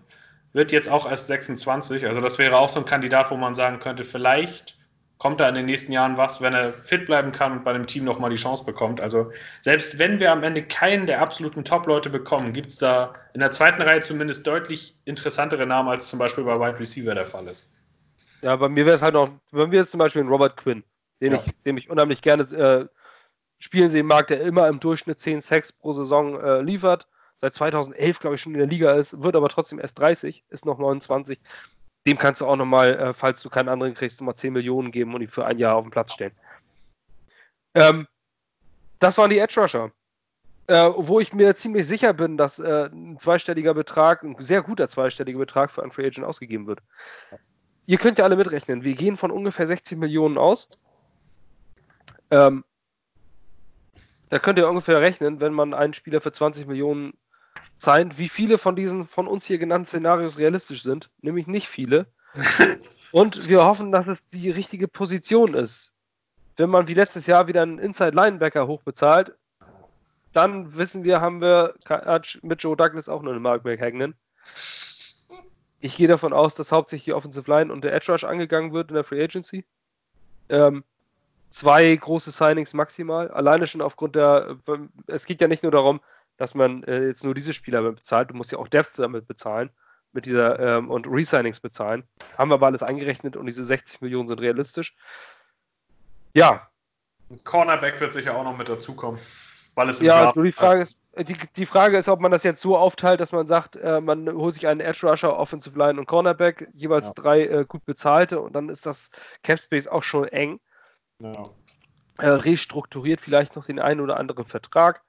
wird jetzt auch erst 26. Also das wäre auch so ein Kandidat, wo man sagen könnte, vielleicht kommt da in den nächsten Jahren was, wenn er fit bleiben kann und bei dem Team nochmal die Chance bekommt. Also selbst wenn wir am Ende keinen der absoluten Top-Leute bekommen, gibt es da in der zweiten Reihe zumindest deutlich interessantere Namen, als zum Beispiel bei Wide Receiver der Fall ist. Ja, bei mir wäre es halt noch, bei mir ist zum Beispiel ein Robert Quinn, den, ja. ich, den ich unheimlich gerne äh, spielen sehen mag, der immer im Durchschnitt 10 Sacks pro Saison äh, liefert. Seit 2011, glaube ich, schon in der Liga ist, wird aber trotzdem erst 30, ist noch 29 dem kannst du auch nochmal, äh, falls du keinen anderen kriegst, nochmal 10 Millionen geben und ihn für ein Jahr auf dem Platz stellen. Ähm, das waren die Edge Rusher. Äh, wo ich mir ziemlich sicher bin, dass äh, ein zweistelliger Betrag, ein sehr guter zweistelliger Betrag für einen Free Agent ausgegeben wird. Ihr könnt ja alle mitrechnen. Wir gehen von ungefähr 16 Millionen aus. Ähm, da könnt ihr ungefähr rechnen, wenn man einen Spieler für 20 Millionen sein, wie viele von diesen von uns hier genannten Szenarios realistisch sind. Nämlich nicht viele. [laughs] Und wir hoffen, dass es die richtige Position ist. Wenn man wie letztes Jahr wieder einen Inside Linebacker hochbezahlt, dann wissen wir, haben wir mit Joe Douglas auch nur einen Mark McHagnon. Ich gehe davon aus, dass hauptsächlich die Offensive Line und der Edge Rush angegangen wird in der Free Agency. Ähm, zwei große Signings maximal. Alleine schon aufgrund der, es geht ja nicht nur darum, dass man äh, jetzt nur diese Spieler bezahlt. Du musst ja auch Depth damit bezahlen mit dieser ähm, und Resignings bezahlen. Haben wir aber alles eingerechnet und diese 60 Millionen sind realistisch. Ja. Ein Cornerback wird sicher auch noch mit dazukommen. Weil es ja, so die Frage ist, äh, die, die Frage ist, ob man das jetzt so aufteilt, dass man sagt, äh, man holt sich einen Edge Rusher, Offensive Line und Cornerback, jeweils ja. drei äh, gut bezahlte und dann ist das Cap Space auch schon eng. Ja. Äh, restrukturiert vielleicht noch den einen oder anderen Vertrag.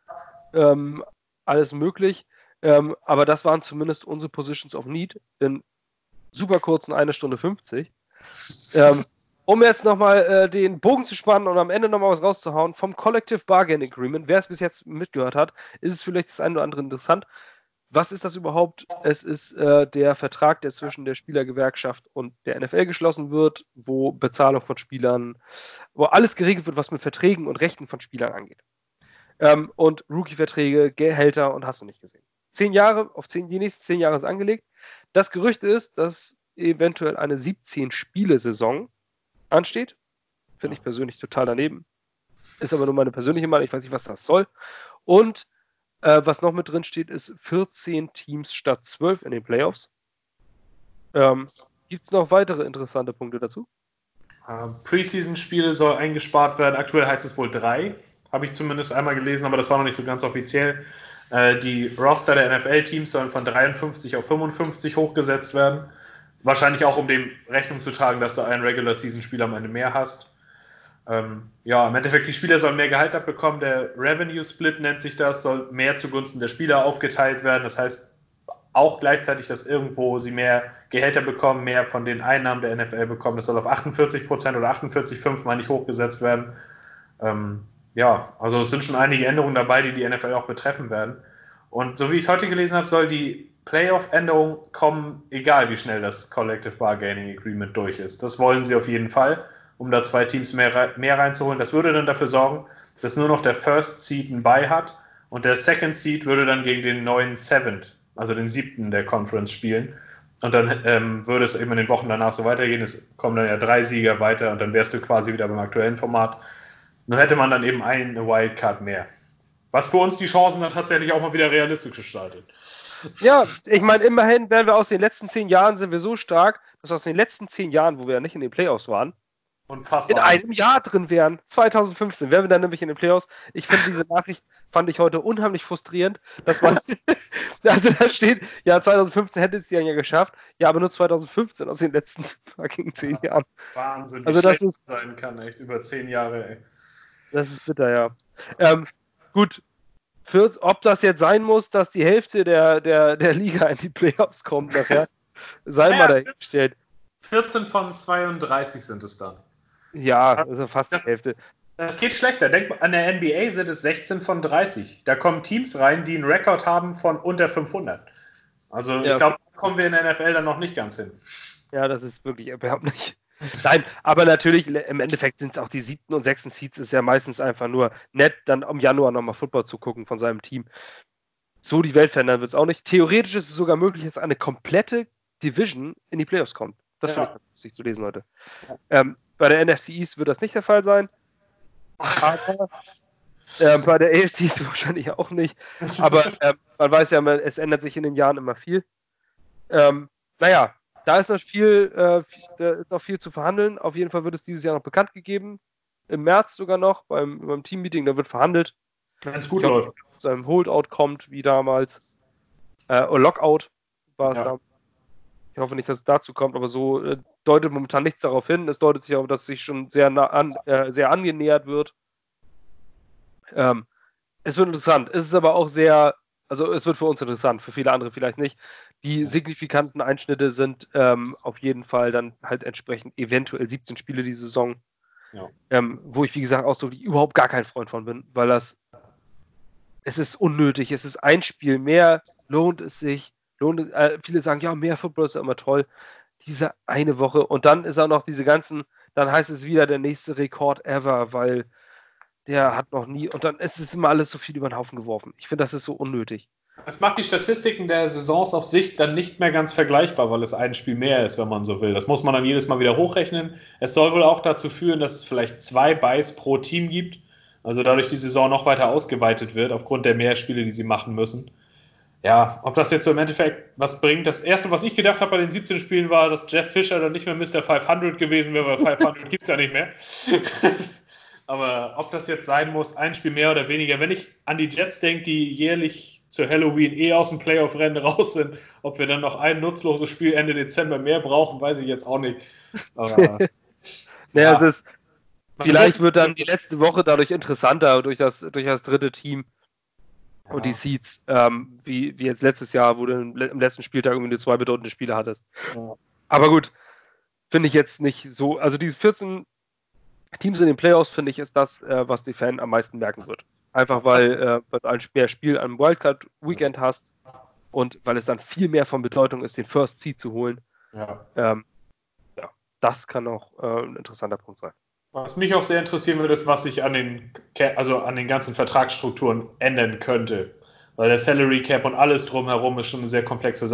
Ähm, alles möglich. Ähm, aber das waren zumindest unsere Positions of Need in super kurzen 1 Stunde 50. Ähm, um jetzt nochmal äh, den Bogen zu spannen und am Ende nochmal was rauszuhauen, vom Collective Bargain Agreement, wer es bis jetzt mitgehört hat, ist es vielleicht das eine oder andere interessant. Was ist das überhaupt? Es ist äh, der Vertrag, der zwischen der Spielergewerkschaft und der NFL geschlossen wird, wo Bezahlung von Spielern, wo alles geregelt wird, was mit Verträgen und Rechten von Spielern angeht. Ähm, und Rookie-Verträge, Gehälter und hast du nicht gesehen. Zehn Jahre, auf zehn, die nächsten zehn Jahre ist angelegt. Das Gerücht ist, dass eventuell eine 17-Spiele-Saison ansteht. Finde ich persönlich total daneben. Ist aber nur meine persönliche Meinung. Ich weiß nicht, was das soll. Und äh, was noch mit drin steht, ist 14 Teams statt 12 in den Playoffs. Ähm, Gibt es noch weitere interessante Punkte dazu? Uh, Preseason-Spiele soll eingespart werden. Aktuell heißt es wohl drei habe ich zumindest einmal gelesen, aber das war noch nicht so ganz offiziell. Äh, die Roster der NFL-Teams sollen von 53 auf 55 hochgesetzt werden. Wahrscheinlich auch, um dem Rechnung zu tragen, dass du einen Regular-Season-Spieler am Ende mehr hast. Ähm, ja, im Endeffekt, die Spieler sollen mehr Gehalt abbekommen. Der Revenue Split nennt sich das, soll mehr zugunsten der Spieler aufgeteilt werden. Das heißt auch gleichzeitig, dass irgendwo sie mehr Gehälter bekommen, mehr von den Einnahmen der NFL bekommen. Das soll auf 48 Prozent oder 48,5 mal nicht hochgesetzt werden. Ähm, ja, also es sind schon einige Änderungen dabei, die die NFL auch betreffen werden. Und so wie ich es heute gelesen habe, soll die Playoff-Änderung kommen, egal wie schnell das Collective Bargaining Agreement durch ist. Das wollen sie auf jeden Fall, um da zwei Teams mehr, mehr reinzuholen. Das würde dann dafür sorgen, dass nur noch der First Seed ein Buy hat und der Second Seed würde dann gegen den neuen Seventh, also den siebten der Conference spielen. Und dann ähm, würde es eben in den Wochen danach so weitergehen. Es kommen dann ja drei Sieger weiter und dann wärst du quasi wieder beim aktuellen Format. Nur hätte man dann eben eine Wildcard mehr. Was für uns die Chancen dann tatsächlich auch mal wieder realistisch gestaltet. Ja, ich meine, immerhin werden wir aus den letzten zehn Jahren sind wir so stark, dass aus den letzten zehn Jahren, wo wir ja nicht in den Playoffs waren, Unfassbar. in einem Jahr drin wären. 2015 wären wir dann nämlich in den Playoffs. Ich finde diese Nachricht fand ich heute unheimlich frustrierend, dass man [laughs] also da steht, ja 2015 hätte es ja ja geschafft, ja aber nur 2015 aus den letzten fucking zehn Jahren. Wahnsinn, wie Also das ist- sein kann, echt über zehn Jahre. Ey. Das ist bitter, ja. Ähm, gut, für, ob das jetzt sein muss, dass die Hälfte der, der, der Liga in die Playoffs kommt nachher, sei Ja, mal dahingestellt. 14 von 32 sind es dann. Ja, also fast die Das- Hälfte. Es geht schlechter. Denk mal, an der NBA sind es 16 von 30. Da kommen Teams rein, die einen Rekord haben von unter 500. Also Ja. ich glaube, da kommen wir in der NFL dann noch nicht ganz hin. Ja, das ist wirklich erbärmlich. Nein, aber natürlich, im Endeffekt sind auch die siebten und sechsten Seeds ist ja meistens einfach nur nett, dann im Januar nochmal Football zu gucken von seinem Team. So die Welt verändern wird es auch nicht. Theoretisch ist es sogar möglich, dass eine komplette Division in die Playoffs kommt. Das finde Ja. ich ganz lustig zu lesen heute. Ähm, bei der NFC East wird das nicht der Fall sein. Aber ähm, bei der AFC ist es [laughs] wahrscheinlich auch nicht. Aber ähm, man weiß ja, es ändert sich in den Jahren immer viel. Ähm, naja, da ist noch viel, äh, da ist noch viel zu verhandeln. Auf jeden Fall wird es dieses Jahr noch bekannt gegeben. Im März sogar noch beim, beim Teammeeting, da wird verhandelt, Wenn es gut Ich hoffe, läuft. dass es zu einem Holdout kommt, wie damals. Äh, Lockout war es Ja. da. Ich hoffe nicht, dass es dazu kommt, aber so äh, deutet momentan nichts darauf hin. Es deutet sich auch, dass es sich schon sehr, nah an, äh, sehr angenähert wird. Ähm, es wird interessant. Es ist aber auch sehr, also es wird für uns interessant, für viele andere vielleicht nicht. Die signifikanten Einschnitte sind ähm, auf jeden Fall dann halt entsprechend eventuell 17 Spiele die Saison. Ja. Ähm, wo ich, wie gesagt, ausdrücklich überhaupt gar kein Freund von bin, weil das es ist unnötig. Es ist ein Spiel mehr, lohnt es sich. Lohnt, äh, viele sagen, ja, mehr Football ist ja immer toll. Diese eine Woche und dann ist auch noch diese ganzen, dann heißt es wieder der nächste Rekord ever, weil der hat noch nie und dann ist es immer alles so viel über den Haufen geworfen. Ich finde, das ist so unnötig. Es macht die Statistiken der Saisons auf sich dann nicht mehr ganz vergleichbar, weil es ein Spiel mehr ist, wenn man so will. Das muss man dann jedes Mal wieder hochrechnen. Es soll wohl auch dazu führen, dass es vielleicht zwei Buys pro Team gibt. Also dadurch die Saison noch weiter ausgeweitet wird, aufgrund der Mehrspiele, die sie machen müssen. Ja, ob das jetzt so im Endeffekt was bringt. Das erste, was ich gedacht habe bei den 17 Spielen, war, dass Jeff Fischer dann nicht mehr Mr. 500 gewesen wäre, weil 500 gibt es ja nicht mehr. [laughs] Aber ob das jetzt sein muss, ein Spiel mehr oder weniger, wenn ich an die Jets denke, die jährlich zu Halloween eh aus dem Playoff-Rennen raus sind, ob wir dann noch ein nutzloses Spiel Ende Dezember mehr brauchen, weiß ich jetzt auch nicht. Aber [laughs] Naja, Ja. es ist, vielleicht wird- dann die letzte Woche dadurch interessanter durch das, durch das dritte Team und die Ja. Seeds, ähm, wie, wie jetzt letztes Jahr, wo du im le- im letzten Spieltag irgendwie nur zwei bedeutende Spiele hattest. Ja. Aber gut, finde ich jetzt nicht so. Also die 14 Teams in den Playoffs, finde ich, ist das, äh, was die Fan am meisten merken wird. Einfach weil, äh, weil du ein mehr Spiel am Wildcard-Weekend hast und weil es dann viel mehr von Bedeutung ist, den First Seed zu holen. ja. Ähm, ja, das kann auch äh, ein interessanter Punkt sein. Was mich auch sehr interessieren würde, ist, was sich an den, also an den ganzen Vertragsstrukturen ändern könnte. Weil der Salary Cap und alles drumherum ist schon eine sehr komplexe Sache.